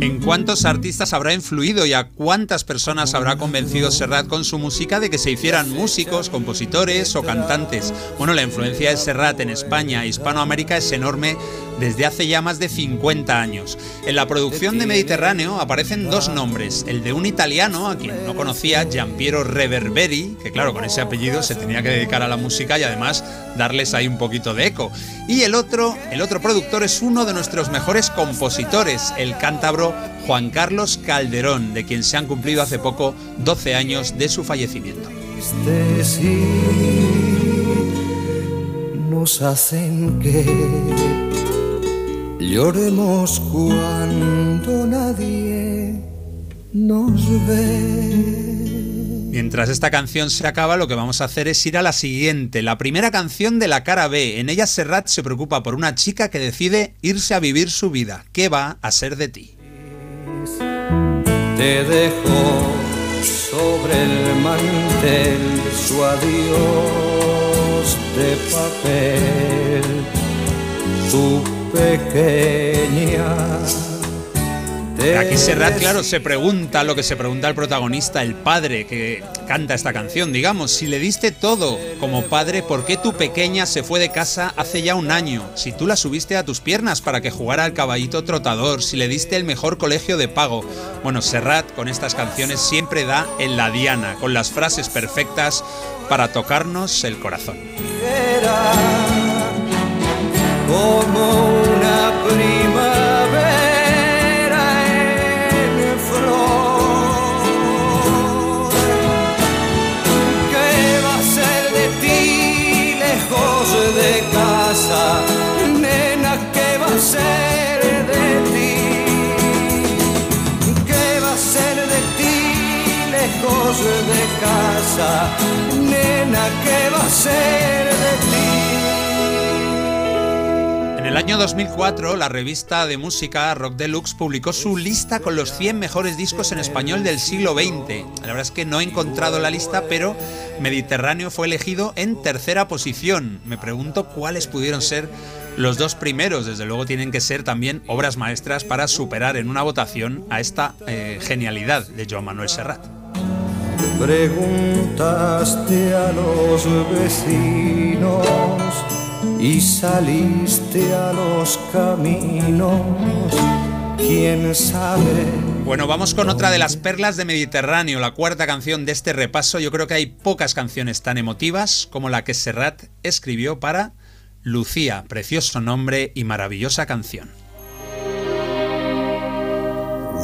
¿En cuántos artistas habrá influido y a cuántas personas habrá convencido Serrat con su música de que se hicieran músicos, compositores o cantantes? Bueno, la influencia de Serrat en España e Hispanoamérica es enorme desde hace ya más de 50 años. En la producción de Mediterráneo aparecen dos nombres, el de un italiano a quien no conocía, Giampiero Reverberi, que claro, con ese apellido se tenía que dedicar a la música y además darles ahí un poquito de eco. Y el otro, el otro productor es uno de nuestros mejores compositores, el cántabro Juan Carlos Calderón, de quien se han cumplido hace poco 12 años de su fallecimiento. nos que lloremos cuando nadie nos ve. Mientras esta canción se acaba, lo que vamos a hacer es ir a la siguiente, la primera canción de la cara B. En ella Serrat se preocupa por una chica que decide irse a vivir su vida. ¿Qué va a ser de ti? Te dejo sobre el mantel su adiós de papel, tu pequeña. Aquí Serrat, claro, se pregunta lo que se pregunta el protagonista, el padre que canta esta canción, digamos, si le diste todo como padre, ¿por qué tu pequeña se fue de casa hace ya un año? Si tú la subiste a tus piernas para que jugara al caballito trotador, si le diste el mejor colegio de pago. Bueno, Serrat con estas canciones siempre da en la diana, con las frases perfectas para tocarnos el corazón. era como En el año 2004, la revista de música Rock Deluxe publicó su lista con los 100 mejores discos en español del siglo XX. La verdad es que no he encontrado la lista, pero Mediterráneo fue elegido en tercera posición. Me pregunto cuáles pudieron ser los dos primeros. Desde luego tienen que ser también obras maestras para superar en una votación a esta eh, genialidad de Joan Manuel Serrat. Preguntaste a los vecinos y saliste a los caminos. ¿Quién sabe? Bueno, vamos con otra de las perlas de Mediterráneo, la cuarta canción de este repaso. Yo creo que hay pocas canciones tan emotivas como la que Serrat escribió para Lucía, precioso nombre y maravillosa canción.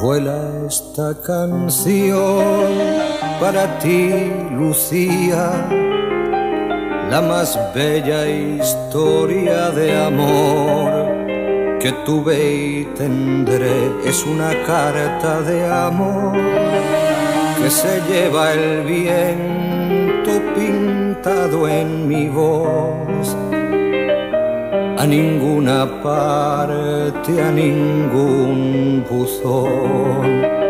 Vuela esta canción para ti, Lucía, la más bella historia de amor que tuve y tendré. Es una carta de amor que se lleva el viento pintado en mi voz. A ninguna parte, a ningún buzón.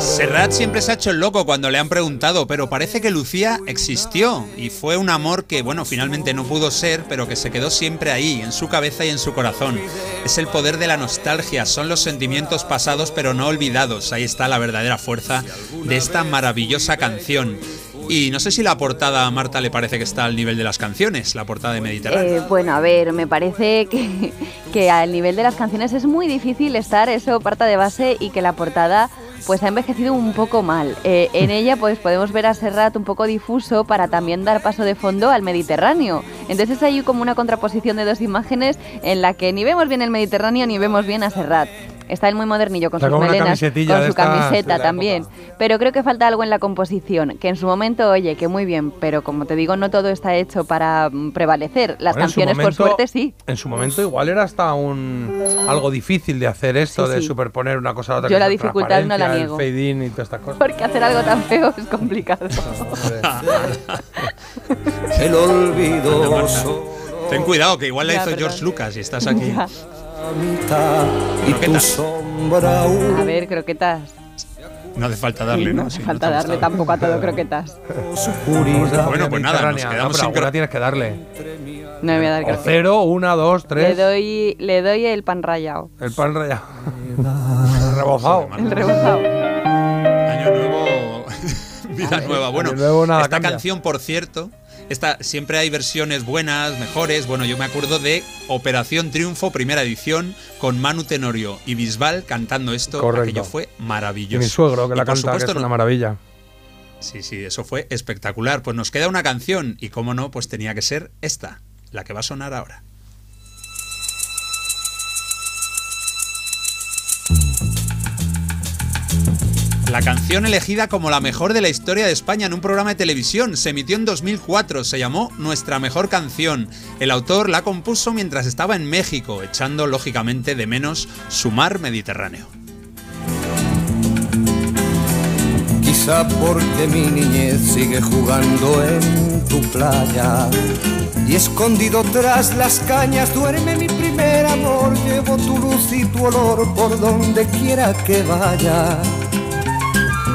Serrat siempre se ha hecho el loco cuando le han preguntado, pero parece que Lucía existió y fue un amor que, bueno, finalmente no pudo ser, pero que se quedó siempre ahí, en su cabeza y en su corazón. Es el poder de la nostalgia, son los sentimientos pasados pero no olvidados. Ahí está la verdadera fuerza de esta maravillosa canción. Y no sé si la portada a Marta le parece que está al nivel de las canciones, la portada de Mediterráneo. Eh, bueno, a ver, me parece que, que al nivel de las canciones es muy difícil estar, eso parta de base y que la portada pues ha envejecido un poco mal. Eh, en ella pues podemos ver a Serrat un poco difuso para también dar paso de fondo al Mediterráneo. Entonces hay como una contraposición de dos imágenes en la que ni vemos bien el Mediterráneo ni vemos bien a Serrat. Está él muy modernillo con Está sus con una melenas, camisetilla con de su camiseta de también. Pero creo que falta algo en la composición, que en su momento, oye, que muy bien, pero como te digo, no todo está hecho para mm, prevalecer. Las Bueno, canciones, por momento- suerte, sí. En su momento igual era hasta un algo difícil de hacer esto, Sí, de sí. superponer una cosa a otra. Yo la dificultad no la niego. El fade in y todas estas cosas. Porque hacer algo tan feo es complicado. El olvido Ten cuidado, que igual la Ya, hizo perdón. George Lucas y estás aquí. Ya. Sombra A ver, croquetas. No hace falta darle, Sí, ¿no? no hace Sí, falta no darle tampoco a todo croquetas. Bueno, pues nada, nos quedamos No, sin tienes que darle. No me voy a dar O croquetas. cero, una, dos, Le tres. doy, le doy el pan rallado. El pan rallado. Rebozado. El rebozado. Año nuevo, vida nueva. Bueno, nuevo esta cambia. canción, por cierto, esta, siempre hay versiones buenas, mejores. Bueno, yo me acuerdo de Operación Triunfo, primera edición, con Manu Tenorio y Bisbal cantando esto. Correcto. Aquello fue Y maravilloso. mi suegro que Y la por canta, que supuesto es una maravilla. Sí, sí, eso fue espectacular. Pues nos queda una canción y cómo no, pues tenía que ser esta, la que va a sonar ahora. La canción elegida como la mejor de la historia de España en un programa de televisión se emitió en 2004, se llamó Nuestra mejor canción. El autor la compuso mientras estaba en México, echando lógicamente de menos su mar Mediterráneo. Quizá porque mi niñez sigue jugando en tu playa y escondido tras las cañas duerme mi primer amor. Llevo tu luz y tu olor por donde quiera que vaya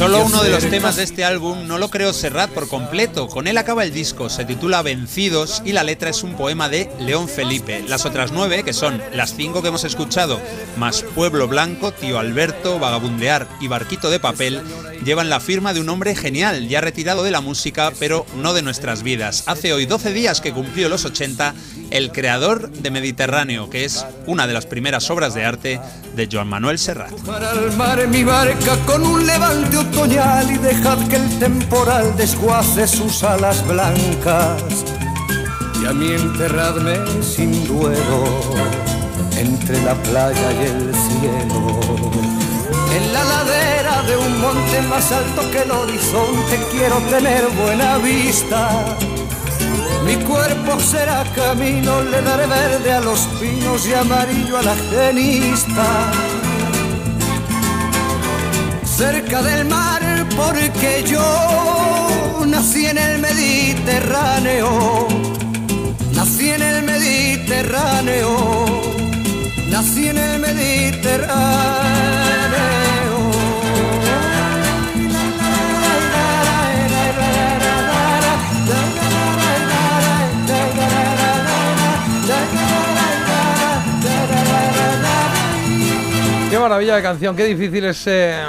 Solo uno de los temas de este álbum no lo creó Serrat por completo. Con él acaba el disco, se titula Vencidos y la letra es un poema de León Felipe. Las otras nueve, que son las cinco que hemos escuchado, más Pueblo Blanco, Tío Alberto, Vagabundear y Barquito de Papel, llevan la firma de un hombre genial, ya retirado de la música, pero no de nuestras vidas. Hace hoy 12 días que cumplió los 80, el creador de Mediterráneo, que es una de las primeras obras de arte de Joan Manuel Serrat. Para el mar mi barca con un levante otoñal y dejad que el temporal desguace sus alas blancas. Y a mí enterradme sin duelo entre la playa y el cielo. En la ladera de un monte más alto que el horizonte quiero tener buena vista. Mi cuerpo será camino, le daré verde a los pinos y amarillo a la genista. Cerca del mar, porque yo nací en el Mediterráneo. Nací en el Mediterráneo. Nací en el Mediterráneo. Qué maravilla de canción, qué difícil es eh,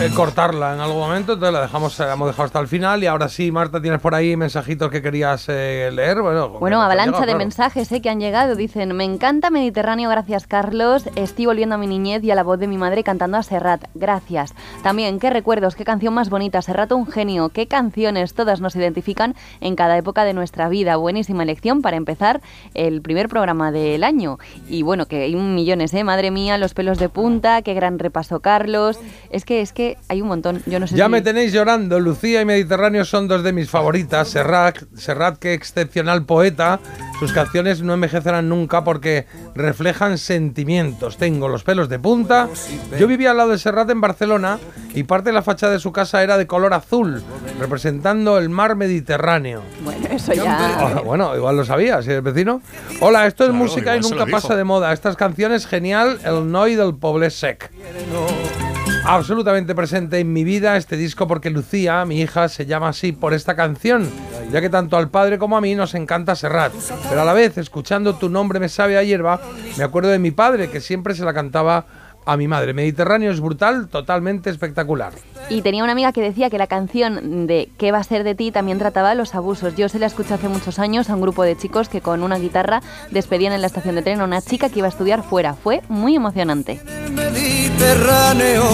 eh, cortarla en algún momento, entonces la dejamos, la hemos dejado hasta el final y ahora sí, Marta, tienes por ahí mensajitos que querías eh, leer. Bueno, Bueno, avalancha de claro. mensajes eh, que han llegado. Dicen, me encanta Mediterráneo, gracias Carlos. Estoy volviendo a mi niñez y a la voz de mi madre cantando a Serrat. Gracias. También, qué recuerdos, qué canción más bonita. Serrat un genio. Qué canciones, todas nos identifican en cada época de nuestra vida. Buenísima elección para empezar el primer programa del año. Y bueno, que hay millones, ¿eh? Madre mía, los pelos de punta, qué gran repaso Carlos. Es que, es que hay un montón. Yo no sé Ya si... me tenéis llorando. Lucía y Mediterráneo son dos de mis favoritas. Serrat, Serrat, qué excepcional poeta. Sus canciones no envejecerán nunca porque reflejan sentimientos. Tengo los pelos de punta. Yo vivía al lado de Serrat en Barcelona y parte de la fachada de su casa era de color azul, representando el mar Mediterráneo. Bueno, eso ya... Bueno, igual lo sabía, si eres vecino. Hola, esto es Claro, música y nunca pasa de moda. Estas canciones, genial, el Noi del Poble Sec. Absolutamente presente en mi vida este disco porque Lucía, mi hija, se llama así por esta canción, ya que tanto al padre como a mí nos encanta Serrat. Pero a la vez, escuchando tu nombre me sabe a hierba, me acuerdo de mi padre que siempre se la cantaba a mi madre. Mediterráneo es brutal, totalmente espectacular. Y tenía una amiga que decía que la canción de ¿Qué va a ser de ti? también trataba los abusos. Yo se la escuché hace muchos años a un grupo de chicos que con una guitarra despedían en la estación de tren a una chica que iba a estudiar fuera. Fue muy emocionante. Mediterráneo.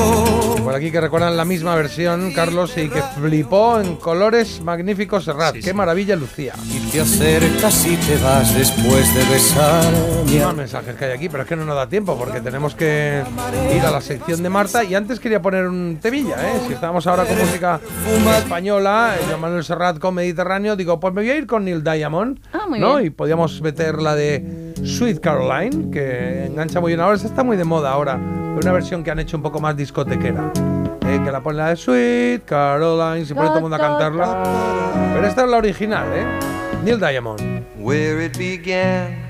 Por aquí que recuerdan la misma versión, Carlos, y que flipó en colores magníficos Serrat. Qué maravilla, Lucía. Y te acercas y te vas después de besar. Más mensajes que hay aquí, pero es que no nos da tiempo porque tenemos que ir a la sección de Marta. Y antes quería poner un temilla, ¿eh? Si estábamos ahora con música española, eh, yo Manuel Serrat con Mediterráneo, digo, pues me voy a ir con Neil Diamond, Ah, muy ¿no? bien. Y podíamos meter la de Sweet Caroline, que engancha muy bien ahora. Está muy de moda ahora, una versión que han hecho un poco más discotequera. eh, que la ponen la de Sweet Caroline, se pone todo el mundo a cantarla. Pero esta es la original, ¿eh? Neil Diamond. where it began.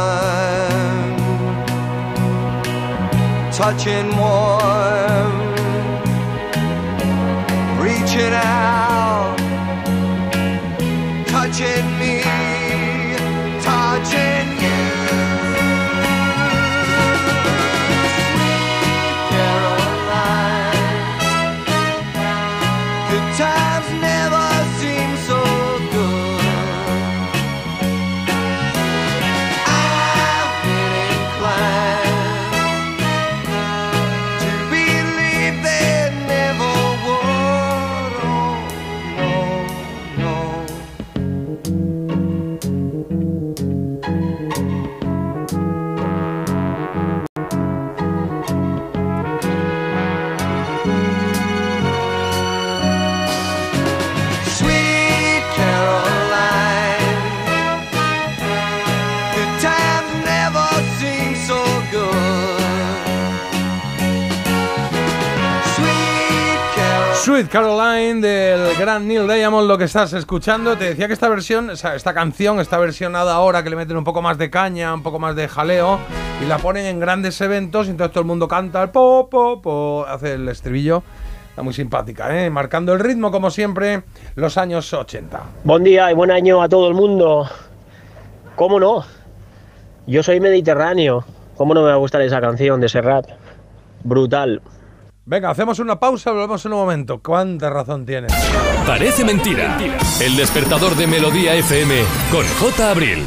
touching warm, reaching out, touching Caroline del gran Neil Diamond, lo que estás escuchando. Te decía que esta versión, o sea, esta canción está versionada ahora, que le meten un poco más de caña, un poco más de jaleo, y la ponen en grandes eventos, y entonces todo el mundo canta el po, po, hace el estribillo. Está muy simpática, ¿eh? Marcando el ritmo, como siempre, los años 80. Buen día y buen año a todo el mundo. ¿Cómo no? Yo soy mediterráneo. ¿Cómo no me va a gustar esa canción de Serrat? Brutal. Venga, hacemos una pausa, volvemos en un momento. ¿Cuánta razón tienes? Parece mentira. El despertador de Melodía FM con J. Abril.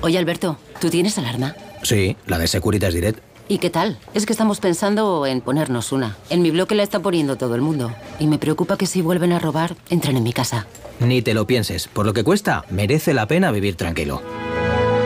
Oye, Alberto, ¿tú tienes alarma? Sí, la de Securitas Direct. ¿Y qué tal? Es que estamos pensando en ponernos una. En mi bloque la está poniendo todo el mundo. Y me preocupa que si vuelven a robar, entren en mi casa. Ni te lo pienses. Por lo que cuesta, merece la pena vivir tranquilo.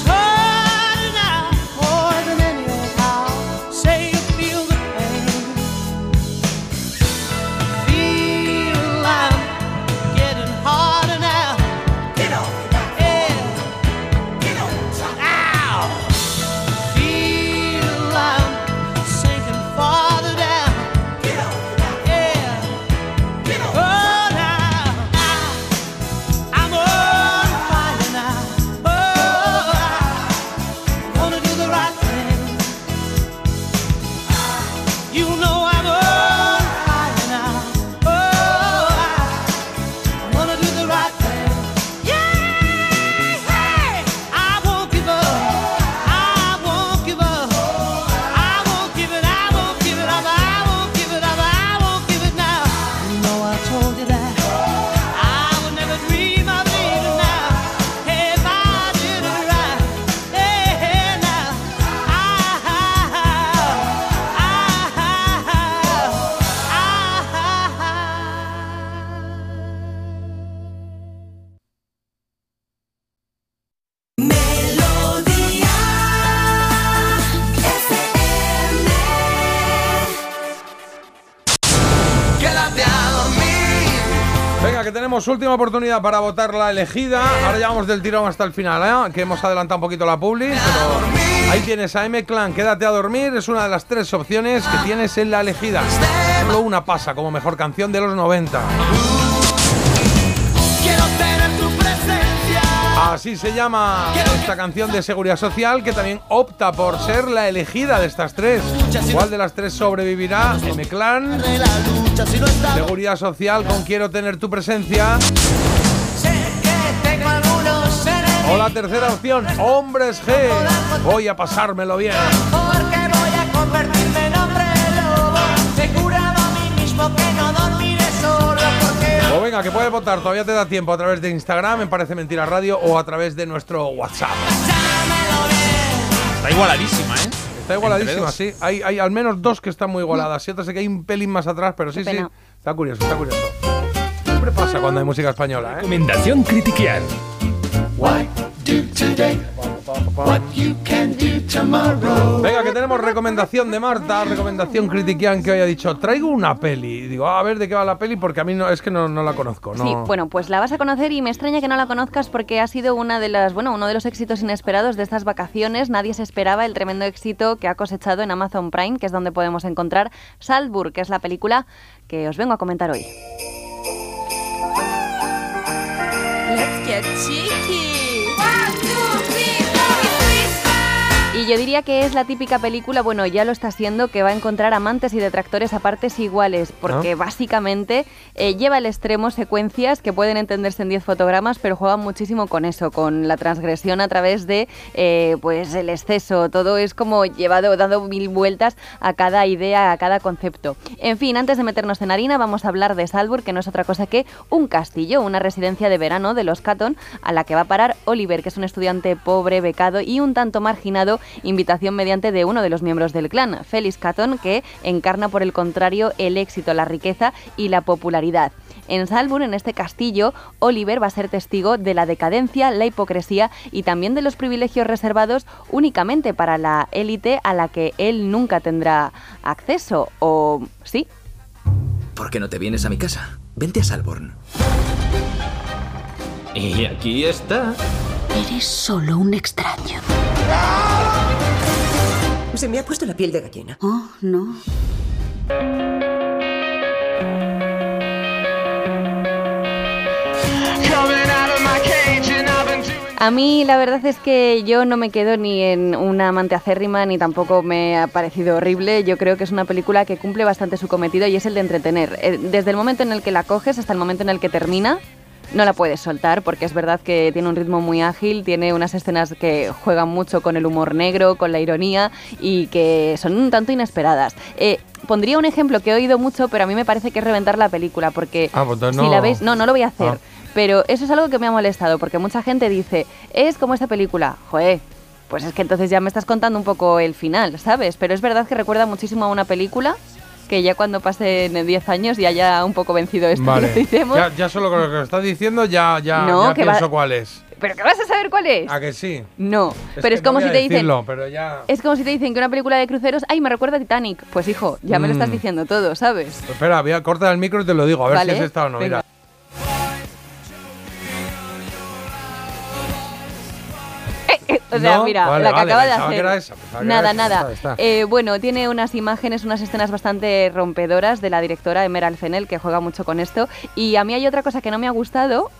It's. Última oportunidad para votar la elegida. Ahora ya vamos del tirón hasta el final, ¿eh? que hemos adelantado un poquito la publi. Ahí tienes a M Clan, quédate a dormir. Es una de las tres opciones que tienes en la elegida. Solo una pasa como mejor canción de los 90. Así se llama esta canción de Seguridad Social que también opta por ser la elegida de estas tres. ¿Cuál de las tres sobrevivirá? M Clan, Seguridad Social con Quiero tener tu presencia. O la tercera opción, Hombres G. Voy a pasármelo bien. Venga, que puedes votar, todavía te da tiempo a través de Instagram, me parece mentira radio, o a través de nuestro WhatsApp. Está igualadísima, ¿eh? Está igualadísima, sí. Hay, hay al menos dos que están muy igualadas. Y otra sé que hay un pelín más atrás, pero sí, sí. Está curioso, está curioso. Siempre pasa cuando hay música española, ¿eh? Recomendación critiquial. Venga, que tenemos recomendación de Marta, recomendación critiquian que hoy ha dicho, traigo una peli. Y digo, "Ah, a ver de qué va la peli, porque a mí no, es que no, no la conozco. No. Sí, bueno, pues la vas a conocer y me extraña que no la conozcas porque ha sido una de las, bueno, uno de los éxitos inesperados de estas vacaciones. Nadie se esperaba el tremendo éxito que ha cosechado en Amazon Prime, que es donde podemos encontrar Salzburg, que es la película que os vengo a comentar hoy. Let's get cheeky. Yo diría que es la típica película, bueno, ya lo está siendo, que va a encontrar amantes y detractores a partes iguales, porque Ah. básicamente eh, lleva al extremo secuencias que pueden entenderse en 10 fotogramas, pero juegan muchísimo con eso, con la transgresión a través de eh, pues el exceso. Todo es como llevado, dando mil vueltas a cada idea, a cada concepto. En fin, antes de meternos en harina, vamos a hablar de Salzburg, que no es otra cosa que un castillo, una residencia de verano de los Catton, a la que va a parar Oliver, que es un estudiante pobre, becado y un tanto marginado, invitación mediante de uno de los miembros del clan, Felix Catton, que encarna por el contrario el éxito, la riqueza y la popularidad. En Salzburg, en este castillo, Oliver va a ser testigo de la decadencia, la hipocresía y también de los privilegios reservados únicamente para la élite a la que él nunca tendrá acceso. ¿O sí? ¿Por qué no te vienes a mi casa? Vente a Salborn. Y aquí está. Eres solo un extraño. Se me ha puesto la piel de gallina. Oh, no. A mí la verdad es que yo no me quedo ni en una amante acérrima ni tampoco me ha parecido horrible. Yo creo que es una película que cumple bastante su cometido y es el de entretener. Eh, Desde el momento en el que la coges hasta el momento en el que termina, no la puedes soltar porque es verdad que tiene un ritmo muy ágil, tiene unas escenas que juegan mucho con el humor negro, con la ironía y que son un tanto inesperadas. Eh, pondría un ejemplo que he oído mucho, pero a mí me parece que es reventar la película porque Ah, pues entonces si no. la veis, no, no lo voy a hacer. Ah. Pero eso es algo que me ha molestado, porque mucha gente dice, es como esta película. Joder, pues es que entonces ya me estás contando un poco el final, ¿sabes? Pero es verdad que recuerda muchísimo a una película que ya cuando pasen 10 años ya haya un poco vencido esto Vale. Ya, ya solo con lo que estás diciendo ya, ya, No, ya que va- pienso cuál es. ¿Pero que vas a saber cuál es? ¿A que sí? No, pero que es como no si te dicen... decirlo, pero ya... Es como si te dicen que una película de cruceros, ay, me recuerda a Titanic. Pues hijo, ya me lo estás Mm. diciendo todo, ¿sabes? Pues Espera, voy a cortar el micro y te lo digo, a ver Vale, si es esta o no. venga. Mira. O sea, No, mira, vale, la que vale, acaba de hacer. que era esa, pensaba que nada, era esa, nada. Eh, bueno, tiene unas imágenes, unas escenas bastante rompedoras de la directora Emerald Fennell, que juega mucho con esto. Y a mí hay otra cosa que no me ha gustado,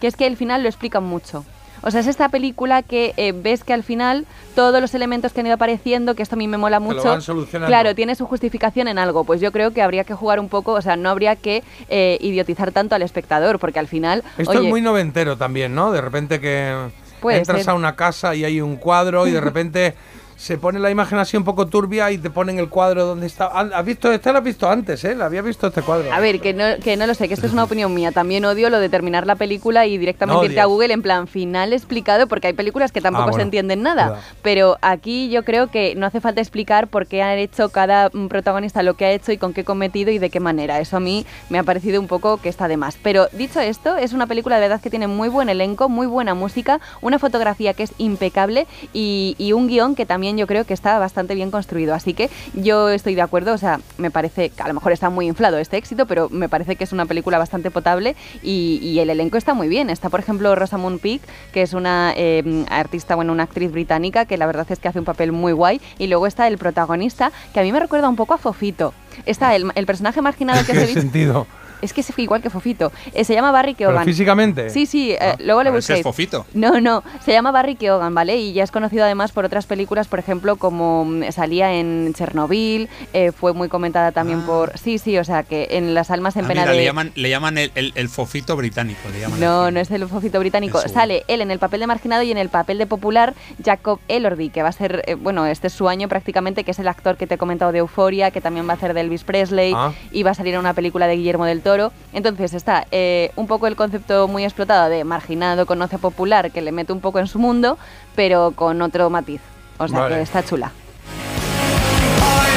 que es que el final lo explican mucho. O sea, es esta película que eh, ves que al final todos los elementos que han ido apareciendo, que esto a mí me mola mucho, claro, tiene su justificación en algo. Pues yo creo que habría que jugar un poco, o sea, no habría que eh, idiotizar tanto al espectador, porque al final, Esto oye, es muy noventero también, ¿no? De repente que Puede entras ser. a una casa y hay un cuadro y de repente se pone la imagen así un poco turbia y te ponen el cuadro donde está. Ah, ¿Has visto? Este lo has visto antes, ¿eh? Había visto este cuadro. A ver, que no, que no lo sé, que esto es una opinión mía. También odio lo de terminar la película y directamente No irte a. Google en plan final explicado, porque hay películas que tampoco Ah, bueno, se entienden nada. verdad. Pero aquí yo creo que no hace falta explicar por qué ha hecho cada protagonista lo que ha hecho y con qué cometido y de qué manera. Eso a mí me ha parecido un poco que está de más. Pero dicho esto, es una película de verdad que tiene muy buen elenco, muy buena música, una fotografía que es impecable y, y un guion que también yo creo que está bastante bien construido. Así que yo estoy de acuerdo, o sea, me parece que a lo mejor está muy inflado este éxito, pero me parece que es una película bastante potable y, y el elenco está muy bien. Está, por ejemplo, Rosamund Pike, que es una eh, artista, bueno, una actriz británica que la verdad es que hace un papel muy guay. Y luego está el protagonista, que a mí me recuerda un poco a Fofito. Está el, el personaje marginado que ¿Qué se dice. sentido? Es que es igual que Fofito. Eh, se llama Barry ¿Pero Keoghan. físicamente? Sí, sí, eh, luego le busquéis. es Fofito. No, no, se llama Barry Keoghan, ¿vale? Y ya es conocido además por otras películas, por ejemplo, como mm, salía en Chernobyl, eh, fue muy comentada también por... Sí, sí, o sea, que en Las Almas en Ah, Pena mira, de... le llaman, le llaman el, el- el fofito británico. Le llaman No, no es el fofito británico. Eso. Sale él en el papel de marginado y en el papel de popular Jacob Elordi, que va a ser, eh, bueno, este es su año prácticamente, que es el actor que te he comentado de Euforia, que también va a hacer de Elvis Presley Ah. y va a salir en una película de Guillermo del Toro. Entonces está eh, un poco el concepto muy explotado de marginado, conoce popular, que le mete un poco en su mundo, pero con otro matiz. O sea Vale. que está chula.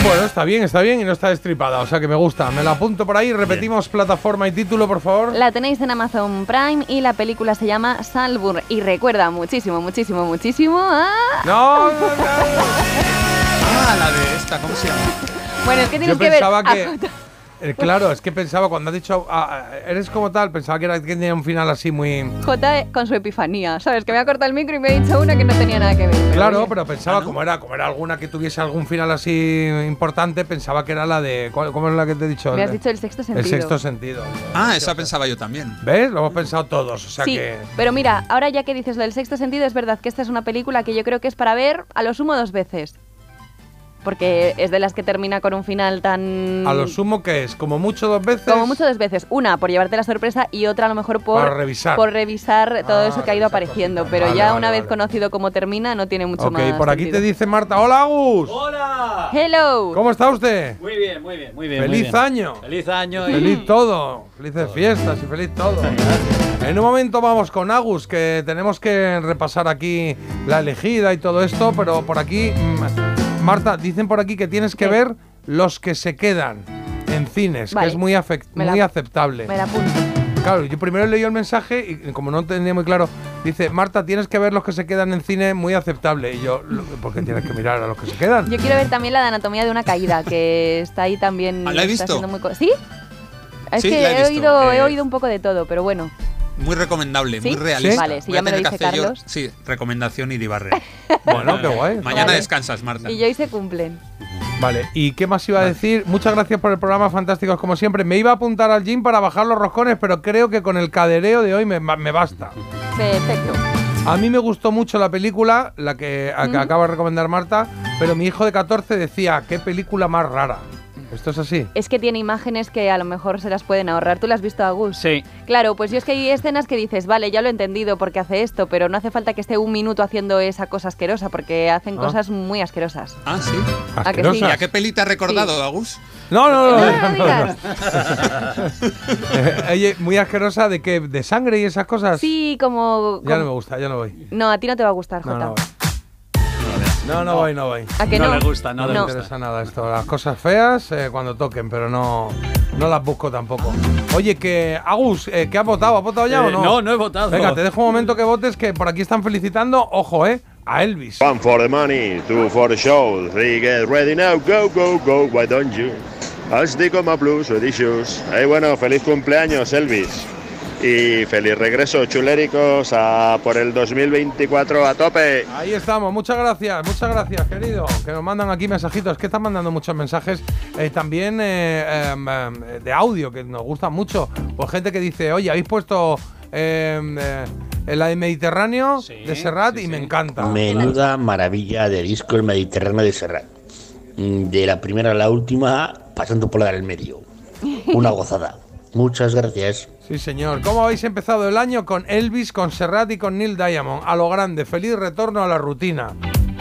Bueno, está bien, está bien y no está destripada, o sea que me gusta. Me la apunto por ahí, repetimos plataforma y título, por favor. La tenéis en Amazon Prime y la película se llama Salburn y recuerda muchísimo, muchísimo, muchísimo a... No, no, Ah, la de esta, ¿cómo se llama? Bueno, es que tienes Yo que ver... que- a- Eh, claro, es que pensaba, cuando has dicho, ah, ah, eres como tal, pensaba que, era, que tenía un final así muy... J con su epifanía, ¿sabes? Que me ha cortado el micro y me ha dicho una que no tenía nada que ver. Pero Claro, oye, pero pensaba, como era como era alguna que tuviese algún final así importante, pensaba que era la de... ¿cuál- ¿Cómo es la que te he dicho? Me has dicho el sexto sentido. El sexto sentido. Ah, esa pensaba yo también. ¿Ves? Lo hemos pensado todos, o sea sí, que... pero mira, ahora ya que dices lo del sexto sentido, es verdad que esta es una película que yo creo que es para ver a lo sumo dos veces. Porque es de las que termina con un final tan... A lo sumo que es, como mucho dos veces... Como mucho dos veces. Una, por llevarte la sorpresa y otra a lo mejor por, Para revisar. por revisar todo Ah, eso que ha ido apareciendo. Pero Vale, ya vale, una vez conocido cómo termina, no tiene mucho Ok, más. por aquí sentido. te dice Marta. ¡Hola, Agus! ¡Hola! Hello. ¿Cómo está usted? Muy bien, muy bien, muy bien. ¡Feliz muy bien. año! ¡Feliz año! y- ¡Feliz todo! ¡Felices fiestas y feliz todo! En un momento vamos con Agus, que tenemos que repasar aquí la elegida y todo esto, pero por aquí, mm, Marta, dicen por aquí que tienes que ver los que se quedan en cines, Vale. que es muy, Me la- muy aceptable. Me la apunto. Claro, yo primero leí el mensaje y como no entendía muy claro, dice, Marta, tienes que ver los que se quedan en cine, muy aceptable. Y yo, "Lo- ¿por qué tienes que mirar a los que se quedan? Yo quiero ver también la de anatomía de una caída, que está ahí también. Ah, ¿la he visto? muy ¿Sí? Es Sí, que la he he, visto, oído, he eh. oído un poco de todo, pero bueno. Muy recomendable, ¿Sí? muy realista. Vale, si Voy ya a me lo tener que dice hacer yo- Carlos. sí, recomendación Iribarre. Bueno, qué guay. Mañana Vale. descansas, Marta. Y hoy se cumplen. Vale, ¿y qué más iba a decir? Muchas gracias por el programa, fantásticos como siempre. Me iba a apuntar al gym para bajar los roscones, pero creo que con el cadereo de hoy me, me basta. Perfecto. A mí me gustó mucho la película, la que, a- que acaba de recomendar Marta, pero mi hijo de 14 decía, qué película más rara. ¿Esto es así? Es que tiene imágenes que a lo mejor se las pueden ahorrar. ¿Tú las has visto, Agus? Sí. Claro, pues yo es que hay escenas que dices, vale, ya lo he entendido porque hace esto, pero no hace falta que esté un minuto haciendo esa cosa asquerosa, porque hacen Ah. cosas muy asquerosas. Ah, sí. ¿A que sí? ¿Y a qué peli te ha recordado, Sí. Agus? No, no, no. No, no, no digas. Eh, oye, muy asquerosa de que de sangre y esas cosas. Sí, como... Ya no me gusta, ya no voy. No, a ti no te va a gustar, No, Jota. No. No, no voy, no voy. ¿A que no? No le gusta, no No le No. interesa nada esto. Las cosas feas eh, cuando toquen, pero no, no las busco tampoco. Oye, que Agus, eh, ¿qué has votado? ¿Has votado ya o Eh, no? no, no he votado. Venga, te dejo un momento que votes, que por aquí están felicitando, ojo, eh, a Elvis. One for the money, two for the show, three get ready now, go, go, go, why don't you? I'll stick on my blues, shoes. Hey, bueno, feliz cumpleaños, Elvis. Y feliz regreso, chuléricos, a por el 2024 a tope. Ahí estamos, muchas gracias, muchas gracias, querido. Que nos mandan aquí mensajitos, que están mandando muchos mensajes eh, también eh, em, em, de audio, que nos gustan mucho. Pues gente que dice, oye, habéis puesto em, eh, la de Mediterráneo de Serrat y me encanta. Menuda maravilla de disco el Mediterráneo de Serrat. Mm, De la primera a la última, pasando por la del medio. Una gozada. Muchas gracias. Sí, señor. ¿Cómo habéis empezado el año con Elvis, con Serrat y con Neil Diamond? A lo grande, feliz retorno a la rutina.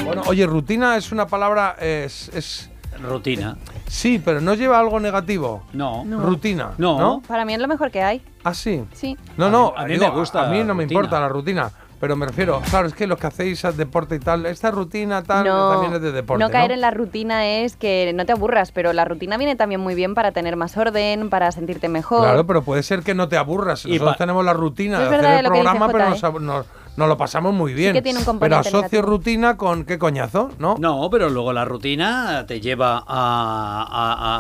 Bueno, oye, rutina es una palabra, es, es- Rutina. sí, pero no lleva algo negativo. No. No. Rutina. No. ¿no? Para mí es lo mejor que hay. Ah, sí. Sí. No, A no, mí- a mí digo, me gusta A mí no me rutina. importa la rutina, pero me refiero, claro, es que los que hacéis deporte y tal, esta rutina tal no, también es de deporte. no caer ¿no? en la rutina es que no te aburras, pero la rutina viene también muy bien para tener más orden, para sentirte mejor. Claro, pero puede ser que no te aburras. Y Nosotros tenemos la rutina de hacer el programa, pero Jota, nos, nos- nos lo pasamos muy bien. que tiene un pero asocio negativo. rutina con qué coñazo, ¿no? No, pero luego la rutina te lleva a,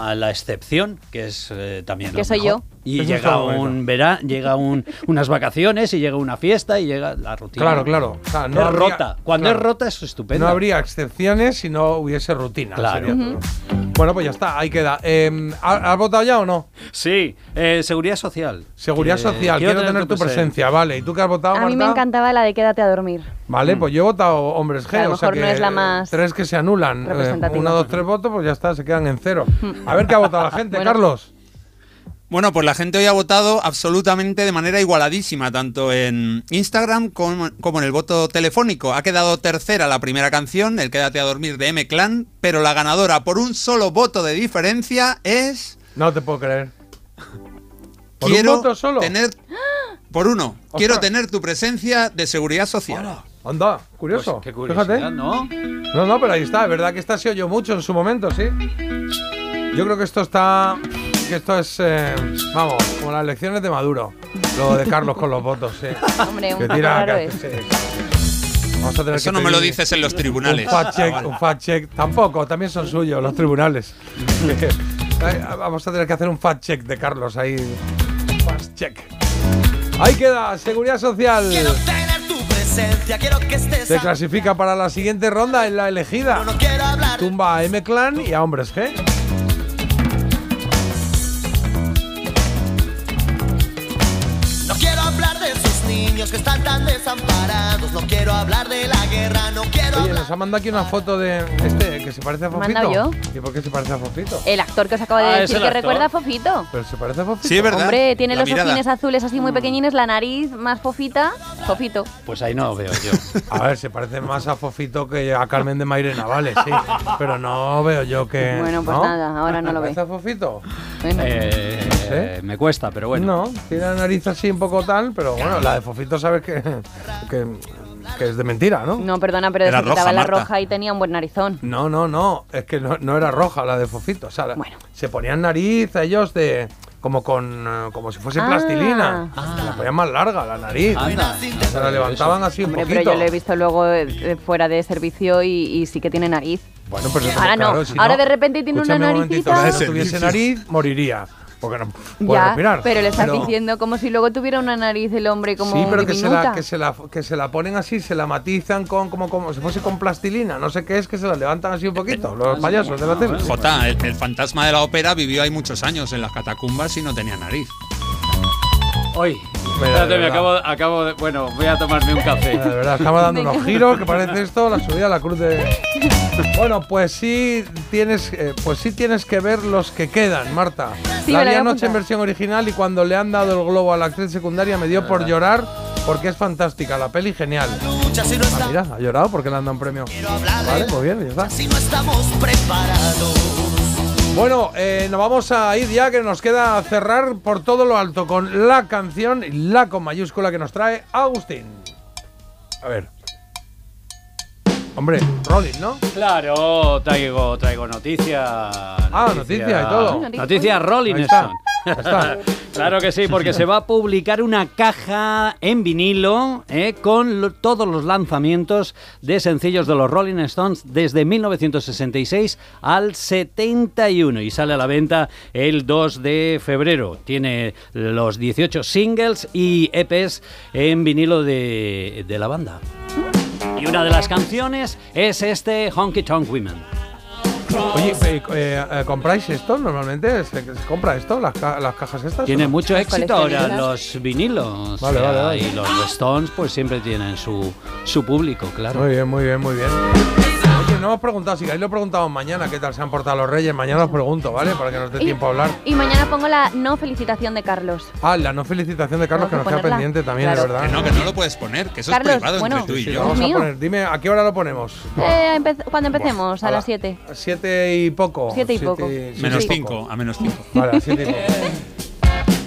a- a la excepción, que es eh, también Que soy mejor. yo. Y Eso llega un verano, llega un, unas vacaciones y llega una fiesta y llega la rutina. Claro, claro. O sea, no es habría- rota. Cuando claro. es rota es estupendo. No habría excepciones si no hubiese rutina. Claro. Bueno, pues ya está, ahí queda. Eh, ¿ha- ¿Has votado ya o no? Sí, eh, seguridad social. Seguridad Que social, quiero, tener tu presencia. Vale, ¿y tú qué has votado, a mí me Marta? encantaba la de quédate a dormir. Vale, pues yo he votado hombres G. Que a lo o sea mejor no que es la más Tres que se anulan. Eh, uno, dos, tres votos, pues ya está, se quedan en cero. A ver qué ha votado la gente, Bueno. Carlos. Bueno, pues la gente hoy ha votado absolutamente de manera igualadísima, tanto en Instagram como, como en el voto telefónico. Ha quedado tercera la primera canción, el Quédate a dormir de M Clan, pero la ganadora por un solo voto de diferencia es No te puedo creer. ¿Por Quiero un voto solo? tener por uno. Quiero tener tu presencia de seguridad social. Anda, curioso. Pues qué Fíjate. ¿no? No, no, pero ahí está. Es verdad que esta se oyó mucho en su momento, sí. Yo creo que esto está. Que esto es. eh, vamos, como las elecciones de Maduro. Lo de Carlos con los votos, sí. Hombre, un Que tira. que- es. sí. Vamos a tener Eso que no me lo dices en los tribunales. Un fact check, un fact check. Tampoco, también son suyos los tribunales. Ay, Vamos a tener que hacer un fact check de Carlos ahí. Fact check. Ahí queda, Seguridad Social. Quiero tener tu presencia, quiero que estés Se clasifica para la siguiente ronda en la elegida. No quiero hablar Tumba a M-Clan y a Hombres G. niños que están tan desamparados. No quiero hablar de la guerra, no quiero Oye, hablar. nos ha mandado aquí una foto de este que se parece a ¿Me he Fofito. yo? ¿Y por qué se parece a Fofito? El actor que os acabo de Ah, es decir el que actor. recuerda a Fofito. Pero se parece a Fofito. Sí, es verdad. Hombre, tiene La los mirada. ojines azules así Mm. muy pequeñines, la nariz más fofita. Fofito. Pues ahí no veo yo. A ver, se parece más a Fofito que a Carmen de Mairena, vale, sí. Pero no veo yo que. Bueno, pues ¿no? nada, ahora no lo ve. ¿Parece a Fofito? Bueno. Eh, sé. Me cuesta, pero bueno. No, tiene la nariz así un poco tal, pero bueno, la de Fofito sabes que, que, que es de mentira, ¿no? No, perdona, pero Era roja, la Marta. roja y tenía un buen narizón. No, no, no, es que no, no era roja la de Fofito. O sea, la- se ponían nariz ellos de. como con. como si fuese Ah. plastilina. Se la ponían más larga la nariz. Anda. Se la levantaban así un Hombre, poquito. pero yo lo he visto luego eh, eh, fuera de servicio y, y sí que tiene nariz. Bueno, pues eso, Ahora no, claro, si ahora de repente tiene una un naricita. Si no tuviese nariz, moriría. Porque no puede Ya, respirar. pero le estás Pero- diciendo como si luego tuviera una nariz el hombre como Sí, pero que se, la, que, se la, que se la ponen así, se la matizan con como, como si fuese con plastilina. No sé qué es, que se la levantan así un poquito. Los payasos de la tele. Jota, el, el fantasma de la ópera vivió ahí muchos años en las catacumbas y no tenía nariz. Hoy. Espérate, me verdad. acabo, acabo de. Bueno, voy a tomarme un café. De verdad, estamos dando unos giros que parece esto la subida a la cruz de. Bueno, pues sí tienes, eh, pues sí tienes que ver los que quedan, Marta. Sí, la vi anoche en versión original y cuando le han dado el globo a la actriz secundaria me dio por llorar porque es fantástica, la peli genial. Ah, mira, ha llorado porque le han dado un premio. Vale, pues bien, ya está. Si no estamos preparados. Bueno, eh, nos vamos a ir ya, que nos queda cerrar por todo lo alto con la canción, la con mayúscula que nos trae Agustín. A ver. Hombre, Rolling, ¿no? Claro, traigo, traigo noticia. Ah, noticia y todo. Noticia Rolling Stone. claro que sí, porque se va a publicar una caja en vinilo eh, con lo- todos los lanzamientos de sencillos de los Rolling Stones desde 1966 al 71 y sale a la venta el 2 de febrero. Tiene los 18 singles y EPs en vinilo de, de la banda. Y una de las canciones es este Honky Tonk Women. Oye, eh, eh, eh, ¿compráis esto normalmente? ¿Se, se compra esto, las, ca- las cajas estas? Tiene no? mucho éxito ahora los vinilos. Vale, o sea, vale, vale. Y los Stones pues siempre tienen su, su público, claro. Muy bien, muy bien, muy bien. Oye, no hemos preguntado, si queréis lo preguntamos mañana, qué tal se han portado los reyes. Mañana os pregunto, ¿vale? Para que nos dé Y- tiempo a hablar. Y mañana pongo la no felicitación de Carlos. Ah, la no felicitación de Carlos, que nos que queda pendiente también, Claro. es verdad. Que no, que no lo puedes poner, que eso Carlos, es privado bueno, entre tú y Sí, yo. vamos a poner. Dime, ¿a qué hora lo ponemos? Eh, empe- cuando empecemos, a a las la- 7. Siete y poco. Siete y poco. siete Menos y poco. cinco, a menos cinco. Vale, a siete y poco.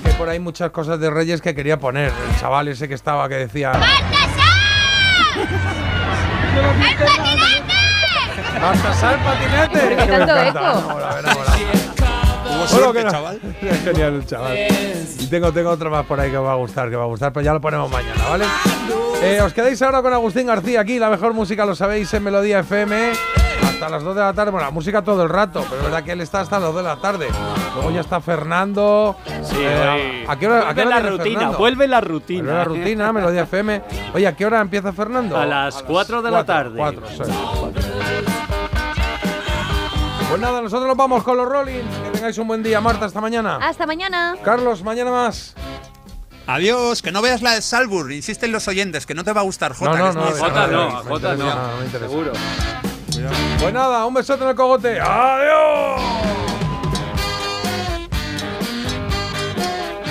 Que por ahí muchas cosas de Reyes que quería poner. El chaval ese que estaba que decía. ¡Baltasar patinete! ¿Por qué tanto eco? Suerte, que no- chaval. Es genial el chaval. Y tengo, tengo otra más por ahí que os va a gustar, que va a gustar, pero ya lo ponemos mañana, ¿vale? Eh, os quedáis ahora con Agustín García aquí, la mejor música lo sabéis en Melodía FM. Hasta las 2 de la tarde, bueno, la música todo el rato, pero es verdad que él está hasta las 2 de la tarde. Luego ya está Fernando. Sí, Eh, ¿A qué hora, a vuelve qué hora la rutina, Fernando? vuelve la rutina. Vuelve la rutina, Melodía FM. Oye, ¿a qué hora empieza Fernando? A las 4 de la tarde. 4, Pues nada, nosotros nos vamos con los Rolling. Que tengáis un buen día, Marta, hasta mañana. Hasta mañana. Carlos, mañana más. Adiós, que no veas la de Salzburg. Insisten los oyentes, que no te va a gustar, Jota. No, no, que es no, Jota no, Jota no. no me interesa. Seguro. Pues nada, un besote en el cogote. ¡Adiós!